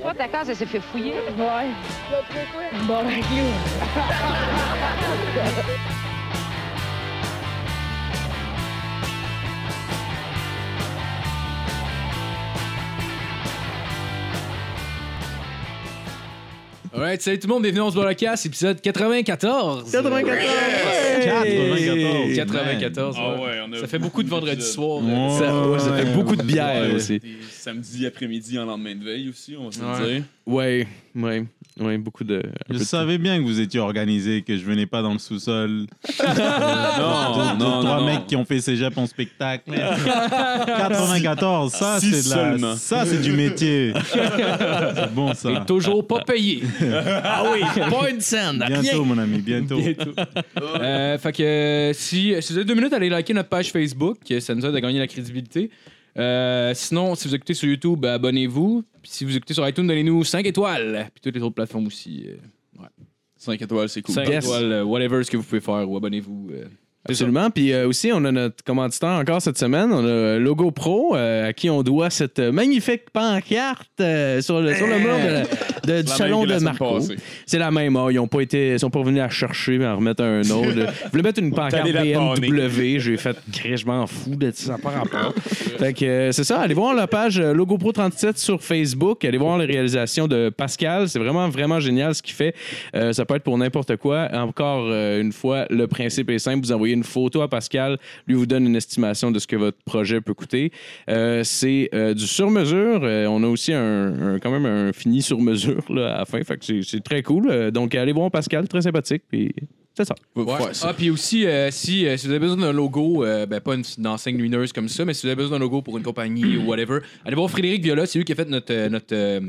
Toi, ta case, elle s'est fait fouiller. Ouais. Bon, ben, clou. Alright, salut tout le monde, bienvenue dans ce podcast, épisode 94. 94! 94. 94. Ah ouais. ouais, on a Ça fait beaucoup de vendredi soir. Ouais. Ça, ouais, ça fait beaucoup de bière Ouais, aussi. des Samedi après-midi en lendemain de veille aussi, on va se Ouais. dire. Ouais, ouais, ouais, beaucoup de. Je de- savais bien que vous étiez organisé, que je venais pas dans le sous-sol. Non, Deux, non, trois non. mecs qui ont fait cégep en spectacle. 94, ça Six c'est de la... ça c'est du métier. c'est bon ça. Et toujours pas payé. Ah oui, pas une scène, Bientôt mon ami, bientôt. Euh, fait que euh, si, si vous avez deux minutes, allez liker notre page Facebook. euh, Ça nous aide à gagner la crédibilité. Euh, sinon, si vous écoutez sur YouTube, ben, abonnez-vous. Puis si vous écoutez sur iTunes, donnez-nous 5 étoiles. Puis toutes les autres plateformes aussi. euh, 5 étoiles, c'est cool. 5 Yes. étoiles, euh, whatever ce que vous pouvez faire, ou abonnez-vous. euh. Absolument. Puis euh, aussi, on a notre commanditaire encore cette semaine. On a Logo Pro, euh, à qui on doit cette magnifique pancarte euh, sur, le, sur le mur de du salon de Marco. C'est la même. ah, ils ont pas été, ils sont pas venus la chercher, mais en remettre un autre. Je voulais mettre une pancarte BMW. J'ai fait, je m'en fous de ça, pas rapport. fait que c'est ça. Allez voir la page Logo Pro 37 sur Facebook. Allez voir les réalisations de Pascal. C'est vraiment, vraiment génial ce qu'il fait. Ça peut être pour n'importe quoi. Encore une fois, le principe est simple. Vous envoyez une photo à Pascal. Lui vous donne une estimation de ce que votre projet peut coûter. Euh, c'est euh, du sur-mesure. Euh, on a aussi un, un- quand même un fini sur-mesure là, à la fin. Fait que c'est, c'est très cool. Euh, donc, allez voir Pascal. Très sympathique. Puis c'est ça. Ouais, Ouais. ça. Ah, puis aussi, euh, si, euh, si vous avez besoin d'un logo, euh, ben pas une, une enseigne lumineuse comme ça, mais si vous avez besoin d'un logo pour une compagnie ou whatever, allez voir Frédéric Viola, c'est lui qui a fait notre, euh, notre, euh,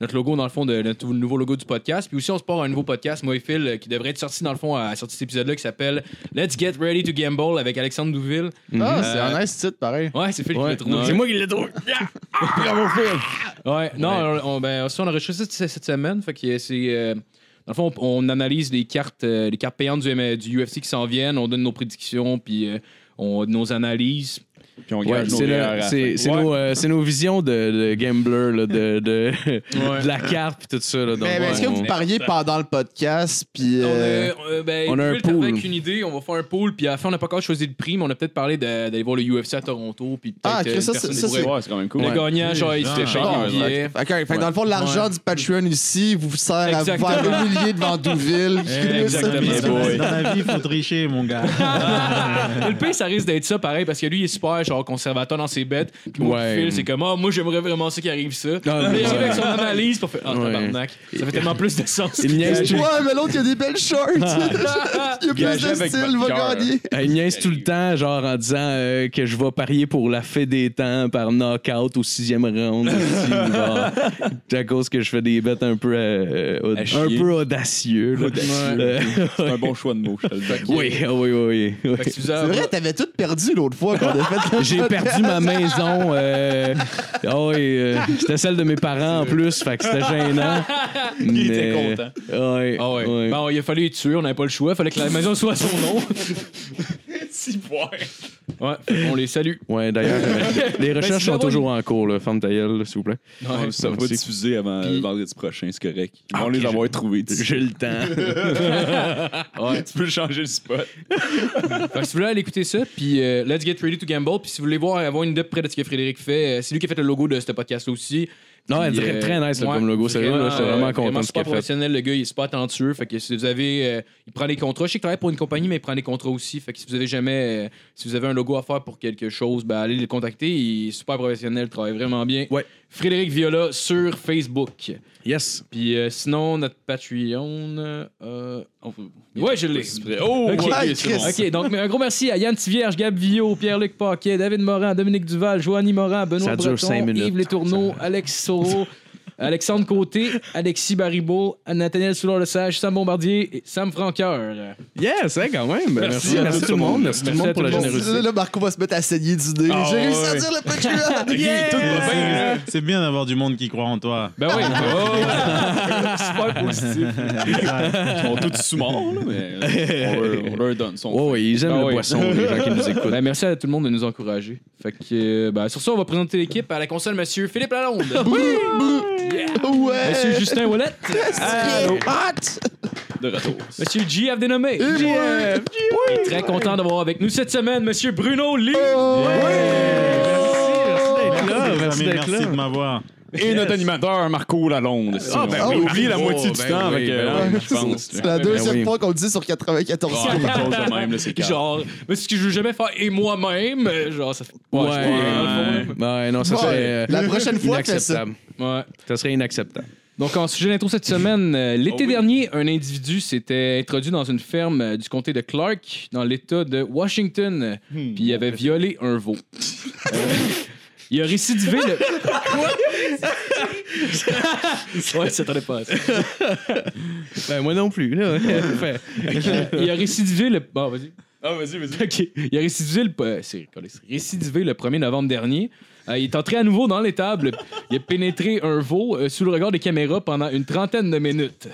notre logo, dans le fond, de notre nouveau logo du podcast. Puis aussi, on se part un nouveau podcast, moi et Phil, euh, qui devrait être sorti, dans le fond, à de cet épisode-là, qui s'appelle Let's Get Ready to Gamble avec Alexandre Douville. Ah, Mhm. c'est un nice titre, pareil. Ouais, c'est Phil qui l'a trouvé. C'est moi qui l'ai trouvé. Bravo, Phil. Ouais, non, on, ben, ça, on a enregistré ça cette semaine. Fait que c'est. euh, dans le fond, on, on analyse les cartes, euh, les cartes payantes du, du UFC qui s'en viennent, on donne nos prédictions, puis euh, on, nos analyses. Puis on Ouais, gage nos c'est, Ouais. nos, euh, c'est nos visions de, de gambler, là, de, de, de la carte puis tout ça. Là, donc, Mais, mais est-ce que on- vous pariez pendant le podcast, puis... On, euh, a, euh, ben, on a un pool. avec une idée, on va faire un pool, puis à la fin, on n'a pas encore choisi le prix, mais on a peut-être parlé de- d'aller voir le UFC à Toronto, puis peut-être Ah, euh, ça, c'est- ça, pourrait- c'est quand même cool. Le gagnant, genre, il se fait dans le fond, l'argent du Patreon ici vous sert à vous Exactement. faire humilier devant Douville. Exactement. Dans boy. dans la vie, il faut tricher, mon gars. Le pire, ça risque d'être ça, pareil, parce que lui, il est super, genre, conservateur dans ses bêtes. Puis moi, Ouais. Phil, c'est comme, ah, moi, j'aimerais vraiment ça qui arrive ça. Ah, arrive avec son analyse pour faire, ah, Ouais. tabarnak. Ça fait tellement plus de sens. Il niaise Ouais, mais l'autre, il a des belles shorts. il y a plus de style, va gagner. il niaise tout le temps, genre en disant euh, que je vais parier pour la fée des temps par knockout au sixième round. aussi, genre, à cause que je fais des bêtes un peu, euh, À un peu audacieux. Euh, C'est un bon choix de mots, je te le dis. oui, ah oui, oui, oui. C'est vrai, t'avais tout perdu l'autre fois qu'on a fait le J'ai perdu ma maison. euh, oui, euh, c'était celle de mes parents en plus, fait que c'était gênant. Il était content. Ouais, Ah ouais. ouais. Bon, il a fallu les tuer, on n'avait pas le choix. Il fallait que la maison soit à son nom. Si, ouais. Ouais, on les salue. Ouais, d'ailleurs, euh, les Ben, recherches sont toujours en cours, là. Ferme ta gueule, là, s'il vous plaît. Ouais, Ça va diffuser avant Puis- vendredi prochain, c'est correct. Ils vont ok, les j'ai- avoir trouvés. J'ai le temps. Ouais. Tu peux changer le spot. Fait que si vous voulez aller écouter ça, puis euh, Let's Get Ready to Gamble, puis si vous voulez voir avoir une idée près de ce que Frédéric fait, euh, c'est lui qui a fait le logo de ce podcast aussi. Non, très, euh, très nice là, ouais, comme logo. Sérieux, là, j'étais vraiment content de ce super qu'il a fait. professionnel, le gars, il est super talentueux. Fait que si vous avez. euh, il prend des contrats. Je sais qu'il travaille pour une compagnie, mais il prend des contrats aussi. Fait que si vous avez jamais. euh, si vous avez un logo à faire pour quelque chose, ben allez le contacter. Il est super professionnel, il travaille vraiment bien. Ouais. Frédéric Viola sur Facebook. Yes. Puis euh, sinon, notre Patreon. euh, on Ouais, je l'ai. Oh, Ok. ouais, Ouais, c'est bon. Chris. OK, donc mais un gros merci à Yann Tivierge, Gab Villot, Pierre-Luc Paquet, David Morin, Dominique Duval, Joanny Morin, Benoît Breton. Yves Letourneau, Alex Soro, Alexandre Côté, Alexis Baribeau, Nathaniel Soulard-Lesage, Sam Bombardier et Sam Franqueur. Yes, hein, quand même. Merci, à merci, tout tout le monde. Merci tout le Merci monde pour la générosité. Là, Marco va se mettre à saigner d'idées. Ah, J'ai réussi à dire le là. C'est bien d'avoir du monde qui croit en toi. Ben oui, oh, super positif. Ils sont tous sous-morts, là, mais on leur, on leur donne son Oh, oui, ils aiment Ah le oui. poisson, les gens qui nous écoutent. Ben, merci à tout le monde de nous encourager. Fait que, euh, ben, sur ça, on va présenter l'équipe à la console, monsieur Philippe Lalonde. Yeah! Ouais! Monsieur Justin Wallet. Allô? Hot! De retour. Monsieur JF dénommé. JF. Oui. Très content d'avoir avec nous cette semaine Monsieur Bruno Lee. Merci d'être là. Mes Merci amis, d'être merci là. de m'avoir. Et notre animateur, Marco Lalonde. Ah, ben on oui, oublie la moitié du ben temps oui, avec ben euh, oui. je pense. C'est la deuxième Ben oui. fois qu'on le dit sur 94 Ah, quelque chose de même, là, c'est calme. Genre, mais ce que je veux jamais faire et moi-même, euh, genre ça fait Ouais, sais pas, ouais, non, ça Ouais. serait euh, La prochaine fois, fais ça. Ouais. Ça serait inacceptable. Donc, en sujet d'intro cette semaine, euh, l'été Oh oui. dernier, un individu s'était introduit dans une ferme euh, du comté de Clark, dans l'État de Washington, euh, puis il avait violé un veau. Euh, il a récidivé le. ouais, ça t'attendait pas à ça. Ben, moi non plus. Là. Il a récidivé le. Bon, vas-y. Ah, vas-y, vas-y. OK. Il a récidivé le, euh, c'est- c'est récidivé le 1er novembre dernier. Euh, il est entré à nouveau dans l'étable. Il a pénétré un veau euh, sous le regard des caméras pendant une trentaine de minutes.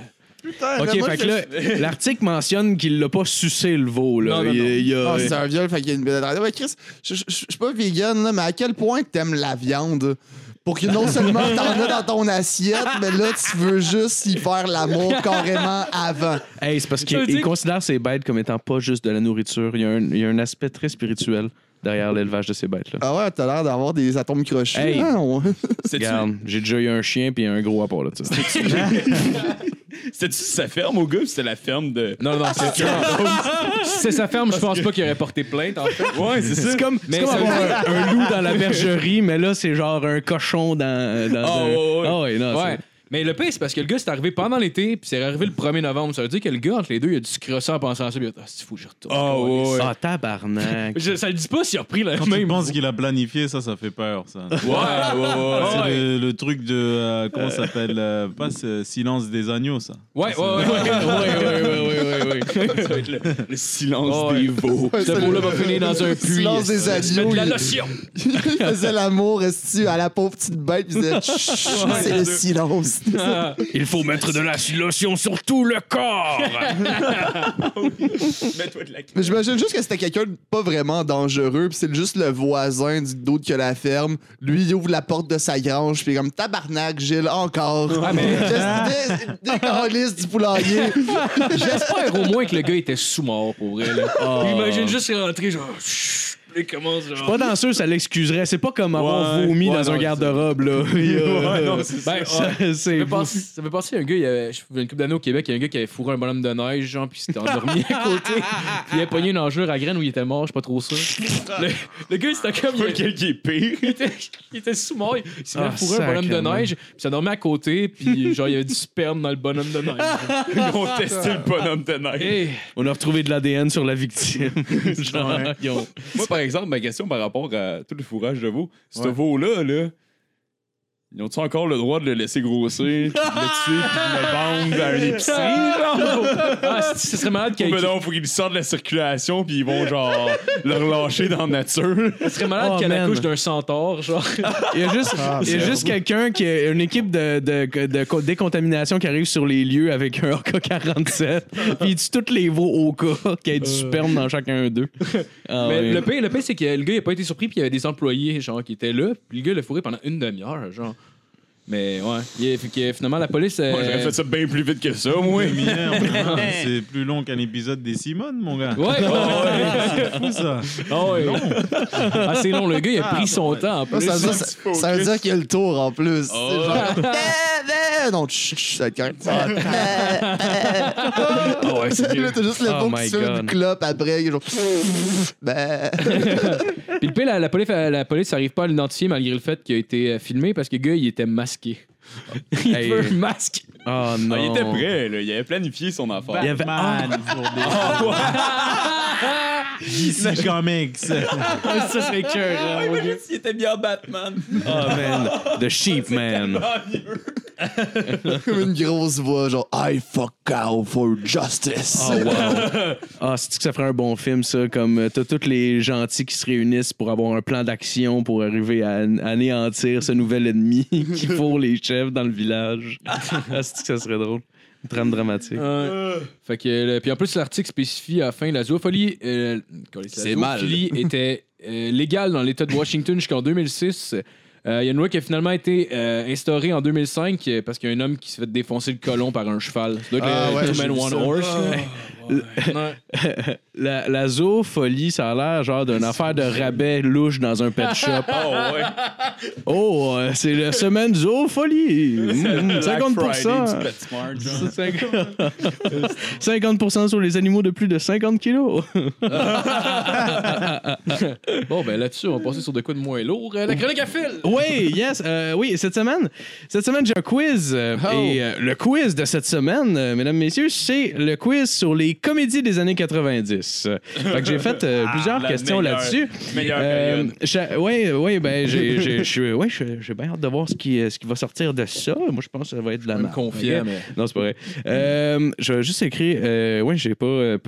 OK, fait que là, l'article mentionne qu'il l'a pas sucé le veau. Là. Non, non, Il- non. il y a- Ah, c'est un viol, fait qu'il y a une pénétration. Ouais, Chris, je je- je suis pas vegan, là, mais à quel point t'aimes la viande? Pour que non seulement t'en as dans ton assiette, mais là, tu veux juste y faire l'amour carrément avant. Hey, c'est parce veux qu'il il dire- considère ces bêtes comme étant pas juste de la nourriture. Il y a un, il y a un aspect très spirituel derrière l'élevage de ces bêtes-là. Ah ouais, t'as l'air d'avoir des atomes crochus. Hey. hein, on- Regarde, j'ai déjà eu un chien puis un gros apport là dessus c'était-tu sa ferme au gars ou c'était la ferme de. Non, non, c'est Si c'est sa ferme, je pense pas qu'il aurait porté plainte, en fait. Ouais, c'est ça. C'est comme, c'est Mais comme ça avoir un, un loup dans la bergerie, mais là, c'est genre un cochon dans. dans Ah, un- ouais, ouais. Ah ouais, non, Ouais. Mais le pire, c'est parce que le gars, c'est arrivé pendant l'été, puis c'est arrivé le 1er novembre. Ça veut dire que le gars, entre les deux, il a dû se crosser en pensant à ça. Puis il a dit, ah, c'est fou, je retourne. Ah, ouais. Ah, tabarnak. Je- ça le dit pas s'il a repris la Quand tu même. penses qu'il a planifié, ça, ça fait peur, ça. Ouais, ouais, ouais. C'est ouais. le, le truc de. euh, comment ça s'appelle euh, Pas ce Silence des agneaux, ça. Ouais, ouais, ouais. ouais, ouais, ouais, ouais, ouais, ouais. Ça va être le, le silence Oh, ouais. des veaux. Ce le- va finir dans un puits. Silence des agneaux. de la il- lotion. il faisait l'amour esti, à la pauvre petite bête, puis il disait chut, c'est le silence. Ah. Il faut mettre de la lotion sur tout le corps. Mets-toi de la Mais j'imagine juste que c'était quelqu'un de pas vraiment dangereux, puis c'est juste le voisin du d'autre que la ferme. Lui, il ouvre la porte de sa grange, puis il est comme tabarnak, Gilles, encore. Ah, mais- du poulailler. J'espère au moins que le gars était sous-mort, pour vrai. Là. Imagine juste rentrer, genre. chut, Commence, genre. Pas danseux, ça l'excuserait. C'est pas comme avoir Ouais, vomi ouais, dans non, un garde-robe, là. Il y a- Ouais, non, c'est Ben, Ça. Ça c'est fait penser- ça fait penser à un gars, il y avait, je- une couple d'années au Québec, il y a un gars qui avait fourré un bonhomme de neige, genre, puis il s'était endormi à côté. Puis il avait pogné une enjure à graines où il était mort, je suis pas trop sûr. Le, le gars, c'était comme. Il, Lequel qui est pire? il était, il était sous-mort, il s'est mis à Ah, fourrer un bonhomme de sacrément. neige, puis il s'est dormi à côté, puis genre, il y avait du sperme dans le bonhomme de neige. Ils ont testé le bonhomme de neige. Hey, On a retrouvé de l'ADN sur la victime. Genre, ils ont- Moi, par exemple, ma question par rapport à tout le fourrage de veau, ce veau-là, là, ils ont-tu encore le droit de le laisser grossir, puis de le tuer, puis de le vendre à une épicerie? ah, ce serait malade qu'il ben non, faut qu'ils sortent de la circulation, puis ils vont genre le relâcher dans la nature. ce serait malade Oh, qu'elle man. accouche d'un centaure, genre. Il y a juste, il y a juste quelqu'un qui a une équipe de, de, de co- décontamination qui arrive sur les lieux avec un AK-47. puis il tue tous les veaux au cas qu'il y ait du sperme dans chacun d'eux. Ah Mais le pire, le pire c'est que le gars il a pas été surpris puis il y avait des employés genre qui étaient là puis le gars l'a fourré pendant une demi-heure genre. Mais ouais, il est- fait que finalement la police euh, Moi, j'aurais fait ça bien plus vite que ça, moi. Une demi-heure, vraiment. C'est plus long qu'un épisode des Simone, mon gars. Ouais, ouais, ouais. C'est fou, ça. Ah ouais. Ah, c'est long, le gars il a pris son temps en plus. Ça veut dire, ça, ça veut dire qu'il y a le tour en plus. C'est genre, Eh, eh, non, chut, chut, ça va être correct. Ah ouais, c'est Là, t'as juste le Oh mot qui my se fait God. une clope après. Genre, ben. Puis le pire, la, la police, la police arrive pas à l'identifier malgré le fait qu'il a été euh, filmé parce que le gars il était masqué. il Hey. avait un masque. Oh non. Ah, il était prêt, là. Il avait planifié son affaire. Il y avait- Batman pour des DC Comics. ça serait cœur. imagine s'il était bien Batman. Oh man. The Sheep Man. Comme une grosse voix, genre I fuck cow for justice. Oh wow. Ah, c'est que ça ferait un bon film, ça? Comme euh, t'as tous les gentils qui se réunissent pour avoir un plan d'action pour arriver à an- anéantir ce nouvel ennemi qui fourre les chefs dans le village. Ah, c'est que ça serait drôle? Une trame dramatique. Ouais. Fait que, le- puis en plus, l'article spécifie à la fin la zoophilie. euh, la C'est mal. zoophilie était euh, légale dans l'État de Washington jusqu'en 2006. Euh, Il y a une loi qui a finalement été euh, instaurée en 2005 euh, parce qu'il y a un homme qui s'est fait défoncer le colon par un cheval. Ah ouais, One ça. Horse. La, la zoopholie, ça a l'air genre d'une affaire de rabais louche dans un pet shop. Oh, ouais. Oh, euh, c'est la semaine zoopholie. Mmh, Black 50 Friday du PetSmart, genre. 50 sur les animaux de plus de 50 kilos. Bon, ben là-dessus, on va passer sur de quoi de moins lourd. Euh, la chronique à fil! Oui, yes. euh, oui, cette semaine, cette semaine, j'ai un quiz. Oh. Et le quiz de cette semaine, mesdames, messieurs, c'est le quiz sur les comédies des années 90. Euh, fait que j'ai fait euh, plusieurs Ah, la questions meilleure- là-dessus. Euh, ouais, ouais, ben, j'ai, j'ai, je suis- ouais, j'ai bien hâte de voir ce qui, ce qui va sortir de ça. Moi, je pense que ça va être de la Même merde. confiant, ok? mais. Non, c'est pas vrai. Euh, je vais juste écrire. Euh, ouais, j'ai pas. euh, OK.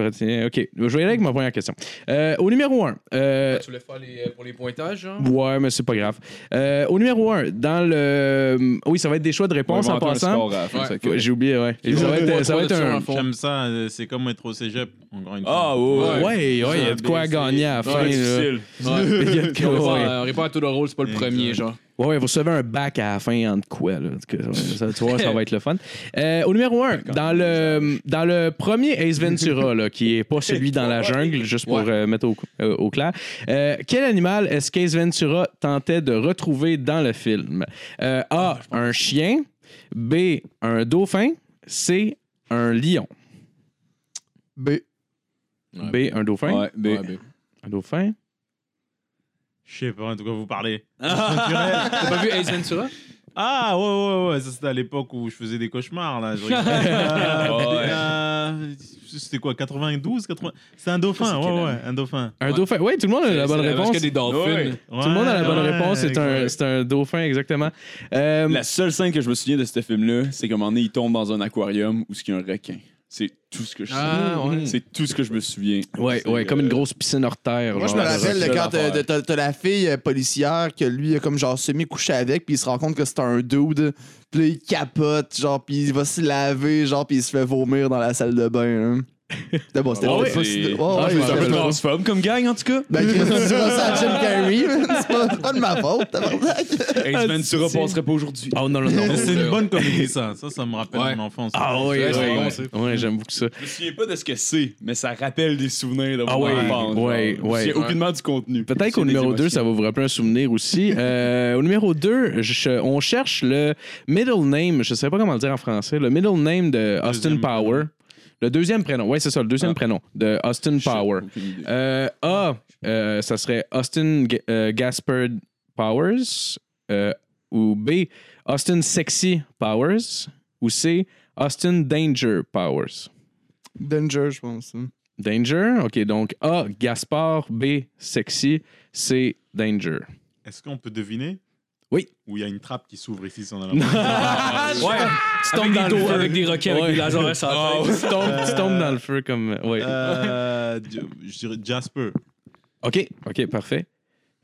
Je vais y aller avec ma première question. Euh, au numéro 1. Tu voulais faire les, pour les pointages, genre? Ouais, mais c'est pas grave. Euh, au numéro 1, dans le. Oui, ça va être des choix de réponse en passant. fin, Ouais. J'ai oublié, ouais. Ils ça va être, ça va être un. J'aime ça, c'est comme être au cégep, encore une Ah, ouais. Ouais, ouais, il y a de quoi à c'est- gagner à la fin. Ouais, là. difficile. Il y a de On quoi, ouais. répond à- on répond à tout le rôle, c'est pas le premier, genre. Ouais, ouais, vous recevez un bac à la fin en de quoi, là? En tout cas, ouais, ça, tu vois, ça va être le fun. Euh, au numéro 1, dans le, dans le premier Ace Ventura, là, qui est pas celui dans la jungle, juste pour Ouais. euh, mettre au, euh, au clair, euh, quel animal est-ce qu'Ace Ventura tentait de retrouver dans le film? Euh, A, un chien. B, un dauphin. C, un lion. B. B, un dauphin? Ouais, B. Ouais. Un dauphin? Je sais pas, en tout cas, vous parlez. T'as pas vu Ace Ventura? Ah, ouais, ouais, ouais, ça c'était à l'époque où je faisais des cauchemars, là. Je. Euh, euh, c'était quoi, 92 80... C'est un dauphin, ouais, ouais, un dauphin. Un dauphin. Oui, tout le monde a la bonne réponse. Parce qu'il y a des dolphins. Ouais. Tout le monde a la bonne Ouais, réponse. C'est un, c'est un dauphin, exactement. Euh, La seule scène que je me souviens de ce film-là, c'est qu'à un moment donné, il tombe dans un aquarium où il y a un requin. C'est tout ce que je sais. Ah, ouais. C'est tout ce que je me souviens. Ouais, ouais, comme euh, une grosse piscine hors terre. Moi, je me rappelle quand t'as- l'affaire. t'as t'as la fille euh, policière que lui a comme genre semi-couché avec, puis il se rend compte que c'est un dude. Puis là, il capote, genre, puis il va se laver, genre, puis il se fait vomir dans la salle de bain. hein. C'était bon, c'était Ah ouais, ouais, Ah, ouais, pas- transphobe comme gang, en tout cas. Ben, tu diras ça à Jim Carrey, c'est pas, de ma faute, tabarnak. Ace Ventura passerait pas aujourd'hui. Oh non, non, non. Mais C'est une bonne comédie, ça. Ça, ça me rappelle Ouais. mon enfance. Ah oui, Ouais, oui, c'est bon, oui. c'est- Ouais, j'aime beaucoup ça. Je me souviens pas de ce que c'est, mais ça rappelle des souvenirs de Ah mon ouais, enfance. ouais, ouais. C'est aucunement du contenu. Peut-être qu'au numéro 2, émotions. ça va vous rappeler un souvenir aussi. Euh, au numéro 2, on cherche le middle name, je ne sais pas comment le dire en français, le middle name de Austin Power. Le deuxième prénom, oui, c'est ça, le deuxième Ah. prénom de Austin Power. Idée. Euh, A, euh, ça serait Austin euh, Gaspard Powers. Euh, ou B, Austin Sexy Powers. Ou C, Austin Danger Powers. Danger, je pense. Danger, OK, donc A, Gaspard, B, Sexy, C, Danger. Est-ce qu'on peut deviner? Oui. Où il y a une trappe qui s'ouvre ici, si on a la Ouais, tu tombes dans le feu avec des roquets avec Ouais. des lasers la Oh, tu, tombes, tu tombes dans le feu comme. Oui. Euh, je dirais Jasper. OK, OK, parfait.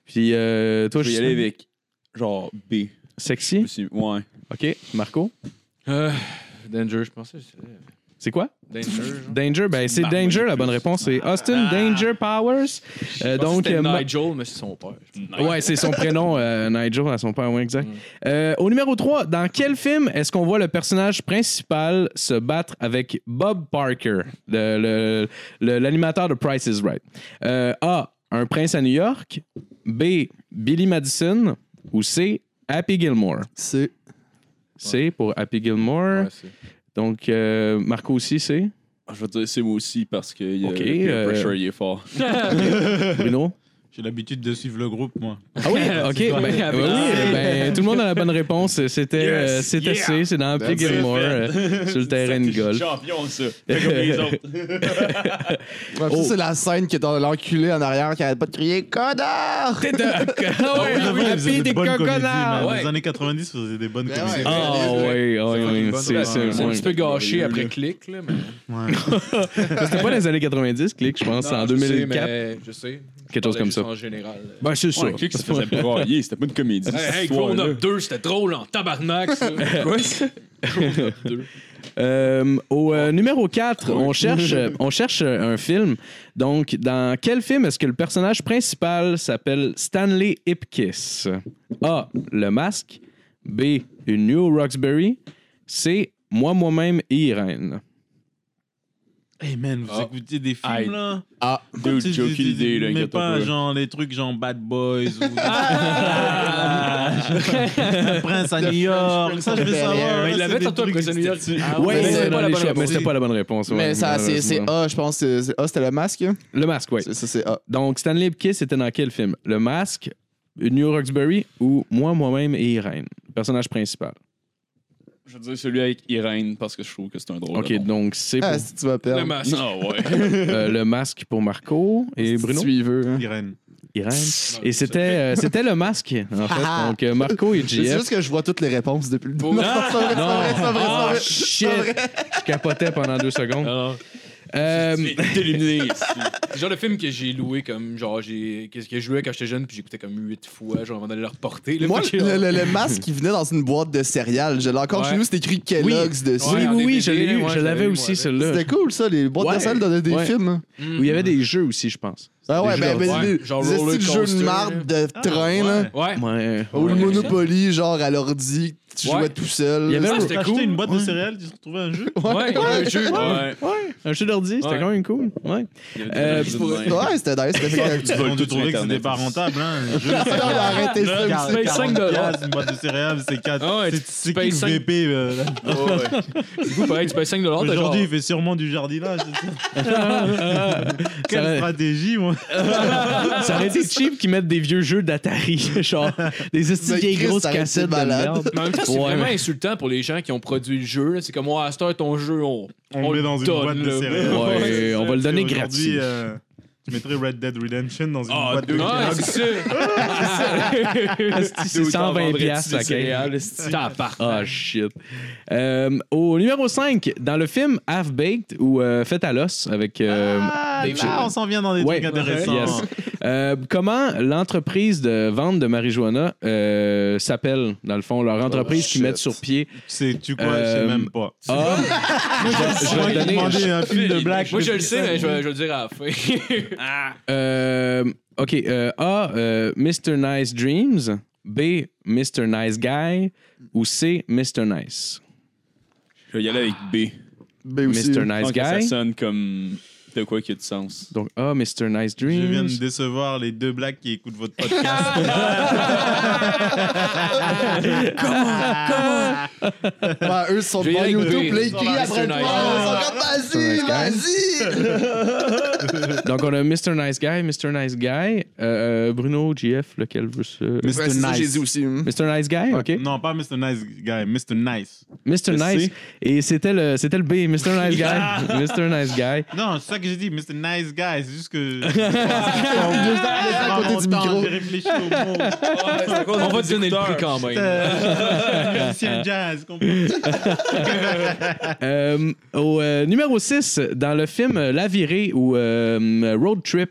Puis euh, toi, Je vais y aller avec genre B. Sexy? Ouais. OK, Marco? Euh, Danger, je pensais. que C'est quoi? Danger. genre. Danger, ben c'est Bah, Danger, la bonne réponse. C'est Austin Danger Powers. Euh, donc, euh, ma- Nigel, mais c'est son père. Ouais, c'est son prénom, euh, Nigel, à son père, oui, exact. Euh, au numéro 3, dans quel film est-ce qu'on voit le personnage principal se battre avec Bob Parker, le- le- le- l'animateur de Price is Right? Euh, A. Un prince à New York. B. Billy Madison. Ou C. Happy Gilmore? C'est. C pour Happy Gilmore. Ouais, c'est- Donc, euh, Marco aussi, C. Je vais dire c'est moi aussi parce que il y a- Ok, le peer euh, pressure il est fort. Bruno? J'ai l'habitude de suivre le groupe, moi. Ah oui, ok. Ben, quoi? ben oui, ben, tout le monde a la bonne réponse. C'était Yes, euh, c'était yeah. C, c'est dans Happy That's it. Gilmore, euh, sur le terrain de golf. Champion ça. Fais comme les autres. Ouais, Oh. C'est la scène qui est dans l'enculé en arrière qui arrête pas de crier Connard! T'es de... Ah ouais, Ils oui, faisaient Happy des man. Ouais. Les années 90 faisaient des bonnes Ben comédies. ouais. Ah Ouais, oui, oui, oui. C'est raison. c'est- C'est un ouais. petit peu gâché après clic, là, mais. C'était pas dans les années 90, Click, je pense, c'est en Non, je sais, 2004. mais Je sais. Quelque chose comme ça. En général. Ben, c'est ça. Clic, ça faisait brailler, c'était pas une comédie. Hey, hey. Grown Up 2, c'était drôle en tabarnak, ça. Quoi, ça? Grown Up 2. Euh, au euh, numéro 4, on cherche, on cherche un film. Donc, dans quel film est-ce que le personnage principal s'appelle Stanley Ipkiss? A. Le masque. B. Une New Roxbury. C. Moi, moi-même et Irène. Hey man, vous Ah. écoutez des films là? Ah, Dude, j'ai aucune idée, là, Mais pas genre les trucs genre Bad Boys ou. Prince à New York. Ça, je veux savoir. Mais il l'avait tantôt, Prince à New York. Ah Oui, ouais, mais dans pas la bonne mais réponse. c'était pas la bonne réponse. mais ça, c'est. A, je pense. A, c'était le masque. Le masque, oui. Ça, c'est A. Donc, Stanley Ipkiss était dans quel film? Le masque, New Roxbury ou Moi, moi-même et Irène? Le personnage principal. Je veux dire celui avec Irène parce que je trouve que c'est un drôle. OK, de nom. donc c'est pour, Ah, si tu vas Le perdre. masque. Non, ouais. euh, le masque pour Marco et Bruno. Si tu y veux. hein. Irène. Irène. Et c'était euh, c'était le masque, en fait. Ah. Donc, euh, Marco et C'est JF. juste que je vois toutes les réponses depuis le Bon. Non, c'est pas vrai, c'est pas vrai, c'est pas vrai, c'est pas Ah, vrai. shit! Je capotais pendant deux secondes. Alors, Euh, le genre de film que j'ai loué comme genre j'ai qu'est-ce que je jouais quand j'étais jeune puis j'écoutais comme huit fois genre avant d'aller le reporter. là. Moi, le, le- le masque qui venait dans une boîte de céréales, je l'ai encore Ouais. chez nous, c'était écrit Kellogg's dessus. oui, en oui, oui, DVD, je l'ai eu. je l'avais aussi, celui-là. C'était cool, ça. Les boîtes Ouais. de salles donnaient des Ouais. films. Mm. Où il y avait des jeux aussi, je pense. Ah ouais, ben, ben, Ouais, genre petits jeux de marde de train, là. Ouais. Ouais. Ou le. Monopoly, genre à l'ordi, tu Ouais. jouais tout seul. Il y avait Ah, c'était cool. une boîte de céréales, tu te retrouvais un jeu? Ouais, un jeu. Ouais. Ouais, un jeu d'ordi, c'était quand même cool. Ouais. Euh, Ouais, c'était nice. C'était fait Tu vas On tout trouvait sur que c'était pas rentable, hein. Un jeu de Non, il a arrêté ça Car- aussi. paye 5 dollars. Une boîte de céréales, c'est 4. Ah c'est tu payes qui le cinq- VP? euh? Du coup, pareil, tu payes 5 dollars. Aujourd'hui, il fait sûrement du jardinage. c'est ça. Quelle stratégie, moi? Ça aurait été cheap qu'ils mettent des vieux jeux d'Atari, genre des Mais vieilles grosses cassettes de merde. Mais en même temps, c'est Ouais, vraiment mais- insultant pour les gens qui ont produit le jeu. C'est comme, moi, à cette heure, ton jeu, on, On le met dans une boîte de céréales. Ouais, on va le donner gratuit. euh, Tu mettrais Red Dead Redemption dans une Ah, boîte de Kellogg's. c'est ça. Esti, C'est 120 piastres à quel- Tabarnak. Ah, shit. Euh, au numéro 5, dans le film Half-Baked ou euh, Fait à l'os avec. euh, Ah, Dave là, on s'en vient dans des Ouais. trucs intéressants. Yes. Euh, comment l'entreprise de vente de marijuana euh, s'appelle, dans le fond, leur entreprise qui shit. mettent sur pied? Sais-tu quoi? Je Euh, sais même pas. Ah, je vais- je vais te donner. demander un film de black. Moi, je le sais, mais je vais, je vais le dire à la fin. Euh, OK. euh, A, euh, Mr. Nice Dreams. B, Mr. Nice Guy. Ou C, Mr. Nice? Je vais y aller avec B. Ben aussi. Mr. Je Nice pense que ça Guy? sonne comme de quoi qui a du sens. Donc A, Mr. Nice Je viens de décevoir les deux blacks qui écoutent votre podcast. Eux, sont Je vais y devant aller avec YouTube, là, ils crient Mr. après toi. Nice. Ils sont comme, Mr. vas-y, Nice Donc on a Mr. Nice Guy, Mr. Nice Guy. Euh, Bruno, GF, lequel veut se... Mr. vas-y. Nice. j'ai dit aussi. hein. Mr. Nice Guy, OK. Non, pas Mr. Nice Guy, Mr. Nice. Mr. Nice. Et c'était le, c'était le B, Mr. Nice Guy. Mr. Nice Guy. Non, c'est ça que j'ai dit, Mr. Nice Guy. C'est juste que. Juste à côté du micro. J'ai réfléchi au. On va te donner le prix quand même. Musicien jazz, comprends? Euh, au euh, numéro 6, dans le film La Virée ou euh, Road Trip,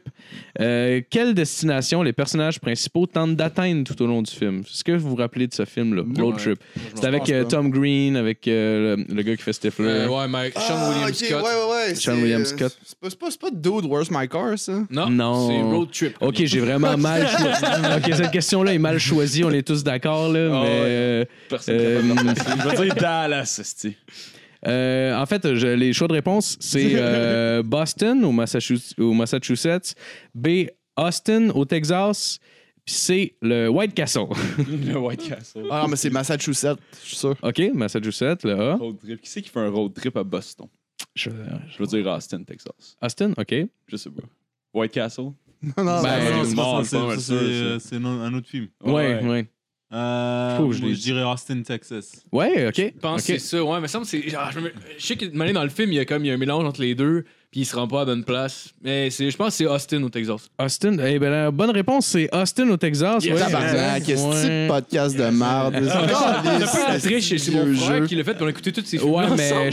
euh, quelle destination les personnages principaux tentent d'atteindre tout au long du film? Est-ce que vous vous rappelez de ce film-là, Road Ouais. Trip? C'est avec euh. Tom Green, avec euh, le, le gars qui fait Stifler. Euh, ouais, Mike, Sean Ah, William Scott. Ouais, ouais, ouais. Sean c'est- William Scott. C'est pas, c'est pas, c'est pas Dude, Where's My Car, ça? Non, Non. c'est Road Trip. Ok, j'ai vraiment mal choisi. ok, cette question-là est mal choisie, on est tous d'accord, là, Ah mais... ouais. euh, Personne Euh, Je vais dire Dallas, esti. Euh, en fait, je- les choix de réponse, c'est euh, Boston au Massachusetts, au Massachusetts, B, Austin au Texas, puis C, le White Castle. Le White Castle. Ah mais c'est Massachusetts, je suis sûr. OK, Massachusetts. Road trip. Qui c'est qui fait un road trip à Boston? Je- Je veux dire Austin, Texas. Austin, OK. Je sais pas. White Castle? Non, non, Ben, non, Non, non. c'est pas ça, c'est- euh, un un autre film. Ouais, ouais. Euh, Faut que je moi, l'ai je dirais Austin, Texas. Ouais, OK. Je pense que OK. c'est ça, ouais, mais ça me semble que c'est. genre, je, me- je sais que de manière dans le film, il y a comme il y a un mélange entre les deux, puis il se rend pas à la bonne place. Mais c'est, je pense que c'est Austin au Texas. Austin, eh ben, la bonne réponse, c'est Austin au Texas. Yes. ouais. Tabarnak, qu'est-ce que c'est de podcast de merde? C'est un peu la triche, c'est mon frère qui l'a fait, puis on a écouté tous ces films. Ouais, mais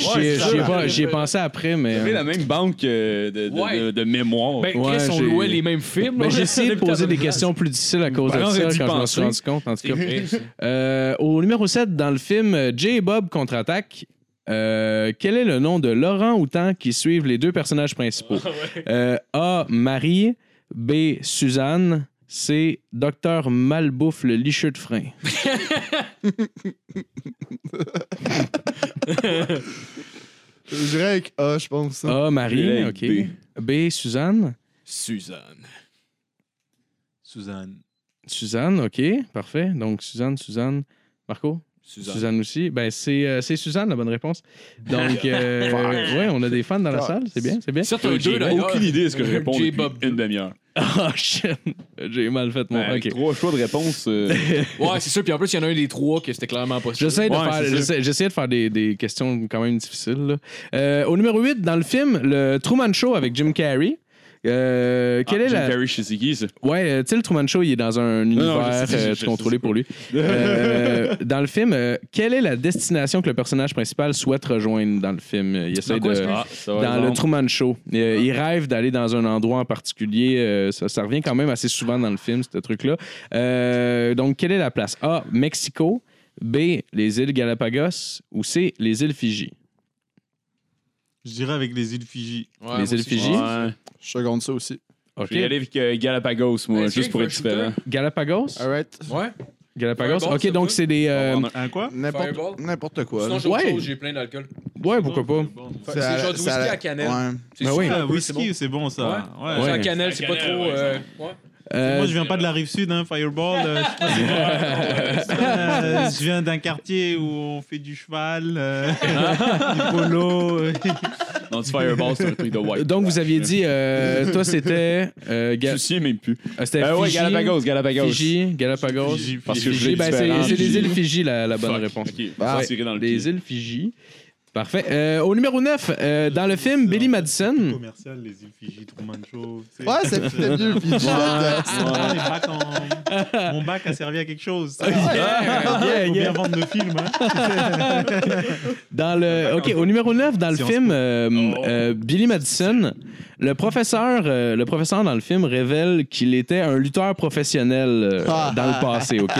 j'y ai- pensé après, mais... Vous avez euh, la même banque de, de, Ouais. de, de mémoire. Ben, Ouais, Chris, on louait les mêmes films. Ben, j'ai essayé de poser des questions plus difficiles à cause de ça quand je me suis rendu compte, en tout cas. place. Euh, au numéro 7, dans le film euh, Jay et Bob contre-attaque, Euh, quel est le nom de Laurent Houtan qui suivent les deux personnages principaux? Euh, A. Marie. B. Suzanne. C. Docteur Malbouffe, le licheux de frein. Je dirais avec A, je pense. A. Marie. OK. B. B. Suzanne. Suzanne. Suzanne. Suzanne, OK. Parfait. Donc, Suzanne, Suzanne. Marco? Suzanne. Suzanne aussi. Ben, c'est euh, c'est Suzanne, la bonne réponse. Donc, euh, ouais, on a des fans dans la salle. C'est bien, c'est bien. Certes, un J'ai deux, là. aucune idée de ce que je réponds J. depuis Bob. une demi-heure. Oh, shit. J'ai mal fait mon. Ben, avec OK. Trois choix de réponse. euh, Ouais, c'est sûr. Puis en plus, il y en a un des trois que c'était clairement pas sûr. J'essaie de Ouais, faire, c'est ça. j'essaie, j'essaie de faire des, des questions quand même difficiles. là. Euh, au numéro 8, dans le film Le Truman Show avec Jim Carrey, euh, quelle ah, est Jim la. Carrey chez? Ouais, tu sais, le Truman Show, il est dans un non, univers sais, je euh, sais, contrôlé sais pour lui. Euh, dans le film, euh, quelle est la destination que le personnage principal souhaite rejoindre dans le film? Il essaie Dans de. Ah, Dans le long. Truman Show. Euh, il rêve d'aller dans un endroit en particulier. euh, ça, ça revient quand même assez souvent dans le film, ce truc-là. Euh, donc, quelle est la place? A. Mexico. B. Les îles Galapagos. Ou C. Les îles Fidji. Je dirais avec les îles Fidji. Ouais, Les îles aussi, Fidji? Ouais. Je seconde ça aussi. OK. Je vais y aller avec euh, Galapagos, moi, Est-ce juste qu'il pour être un shooter? différent. Galapagos? Alright. Ouais. Galapagos? Fireball, OK, donc c'est des... euh, Un quoi? N'importe Fireball? n'importe quoi. Sinon, j'ai autre Ouais. chose, j'ai plein d'alcool. Ouais, pourquoi pas? C'est à- genre du c'est à whisky la- à cannelle. Ouais. C'est Ben super oui. Ah, c'est whisky, bon. c'est bon ça. Ouais. Ouais. C'est Ouais. à cannelle, c'est pas trop. euh, ouais. Euh, Moi, je viens pas de la rive sud, hein, Fireball. euh, je sais. Euh, je viens d'un quartier où on fait du cheval, euh, du polo. Non, du Fireball, c'est un truc de white. donc, vous aviez dit... euh, toi, c'était... euh, Je Ga- me souviens même plus. euh, c'était Euh, ouais, Galapagos, Galapagos. Fidji, Galapagos. Fidji, Parce que je l'ai ben, c'est c'est les îles Fidji, la, la bonne Fuck, réponse. ok. Ah, Ah, tiré dans le Les îles Fidji. Parfait. Euh, au numéro 9, euh, dans le film Billy Madison... Commercial, les îles Fidji, Truman Show. c'est- Ouais, ça mieux, Fidji. là-dedans. Ah, les bacs en- Mon bac a servi à quelque chose. ça. Yeah, Faut bien yeah. vendre le film. Hein. Dans le, OK, au numéro 9, dans le film euh, Oh. euh, Billy Madison, le professeur, euh, le professeur dans le film révèle qu'il était un lutteur professionnel euh, Ah. dans le passé, OK?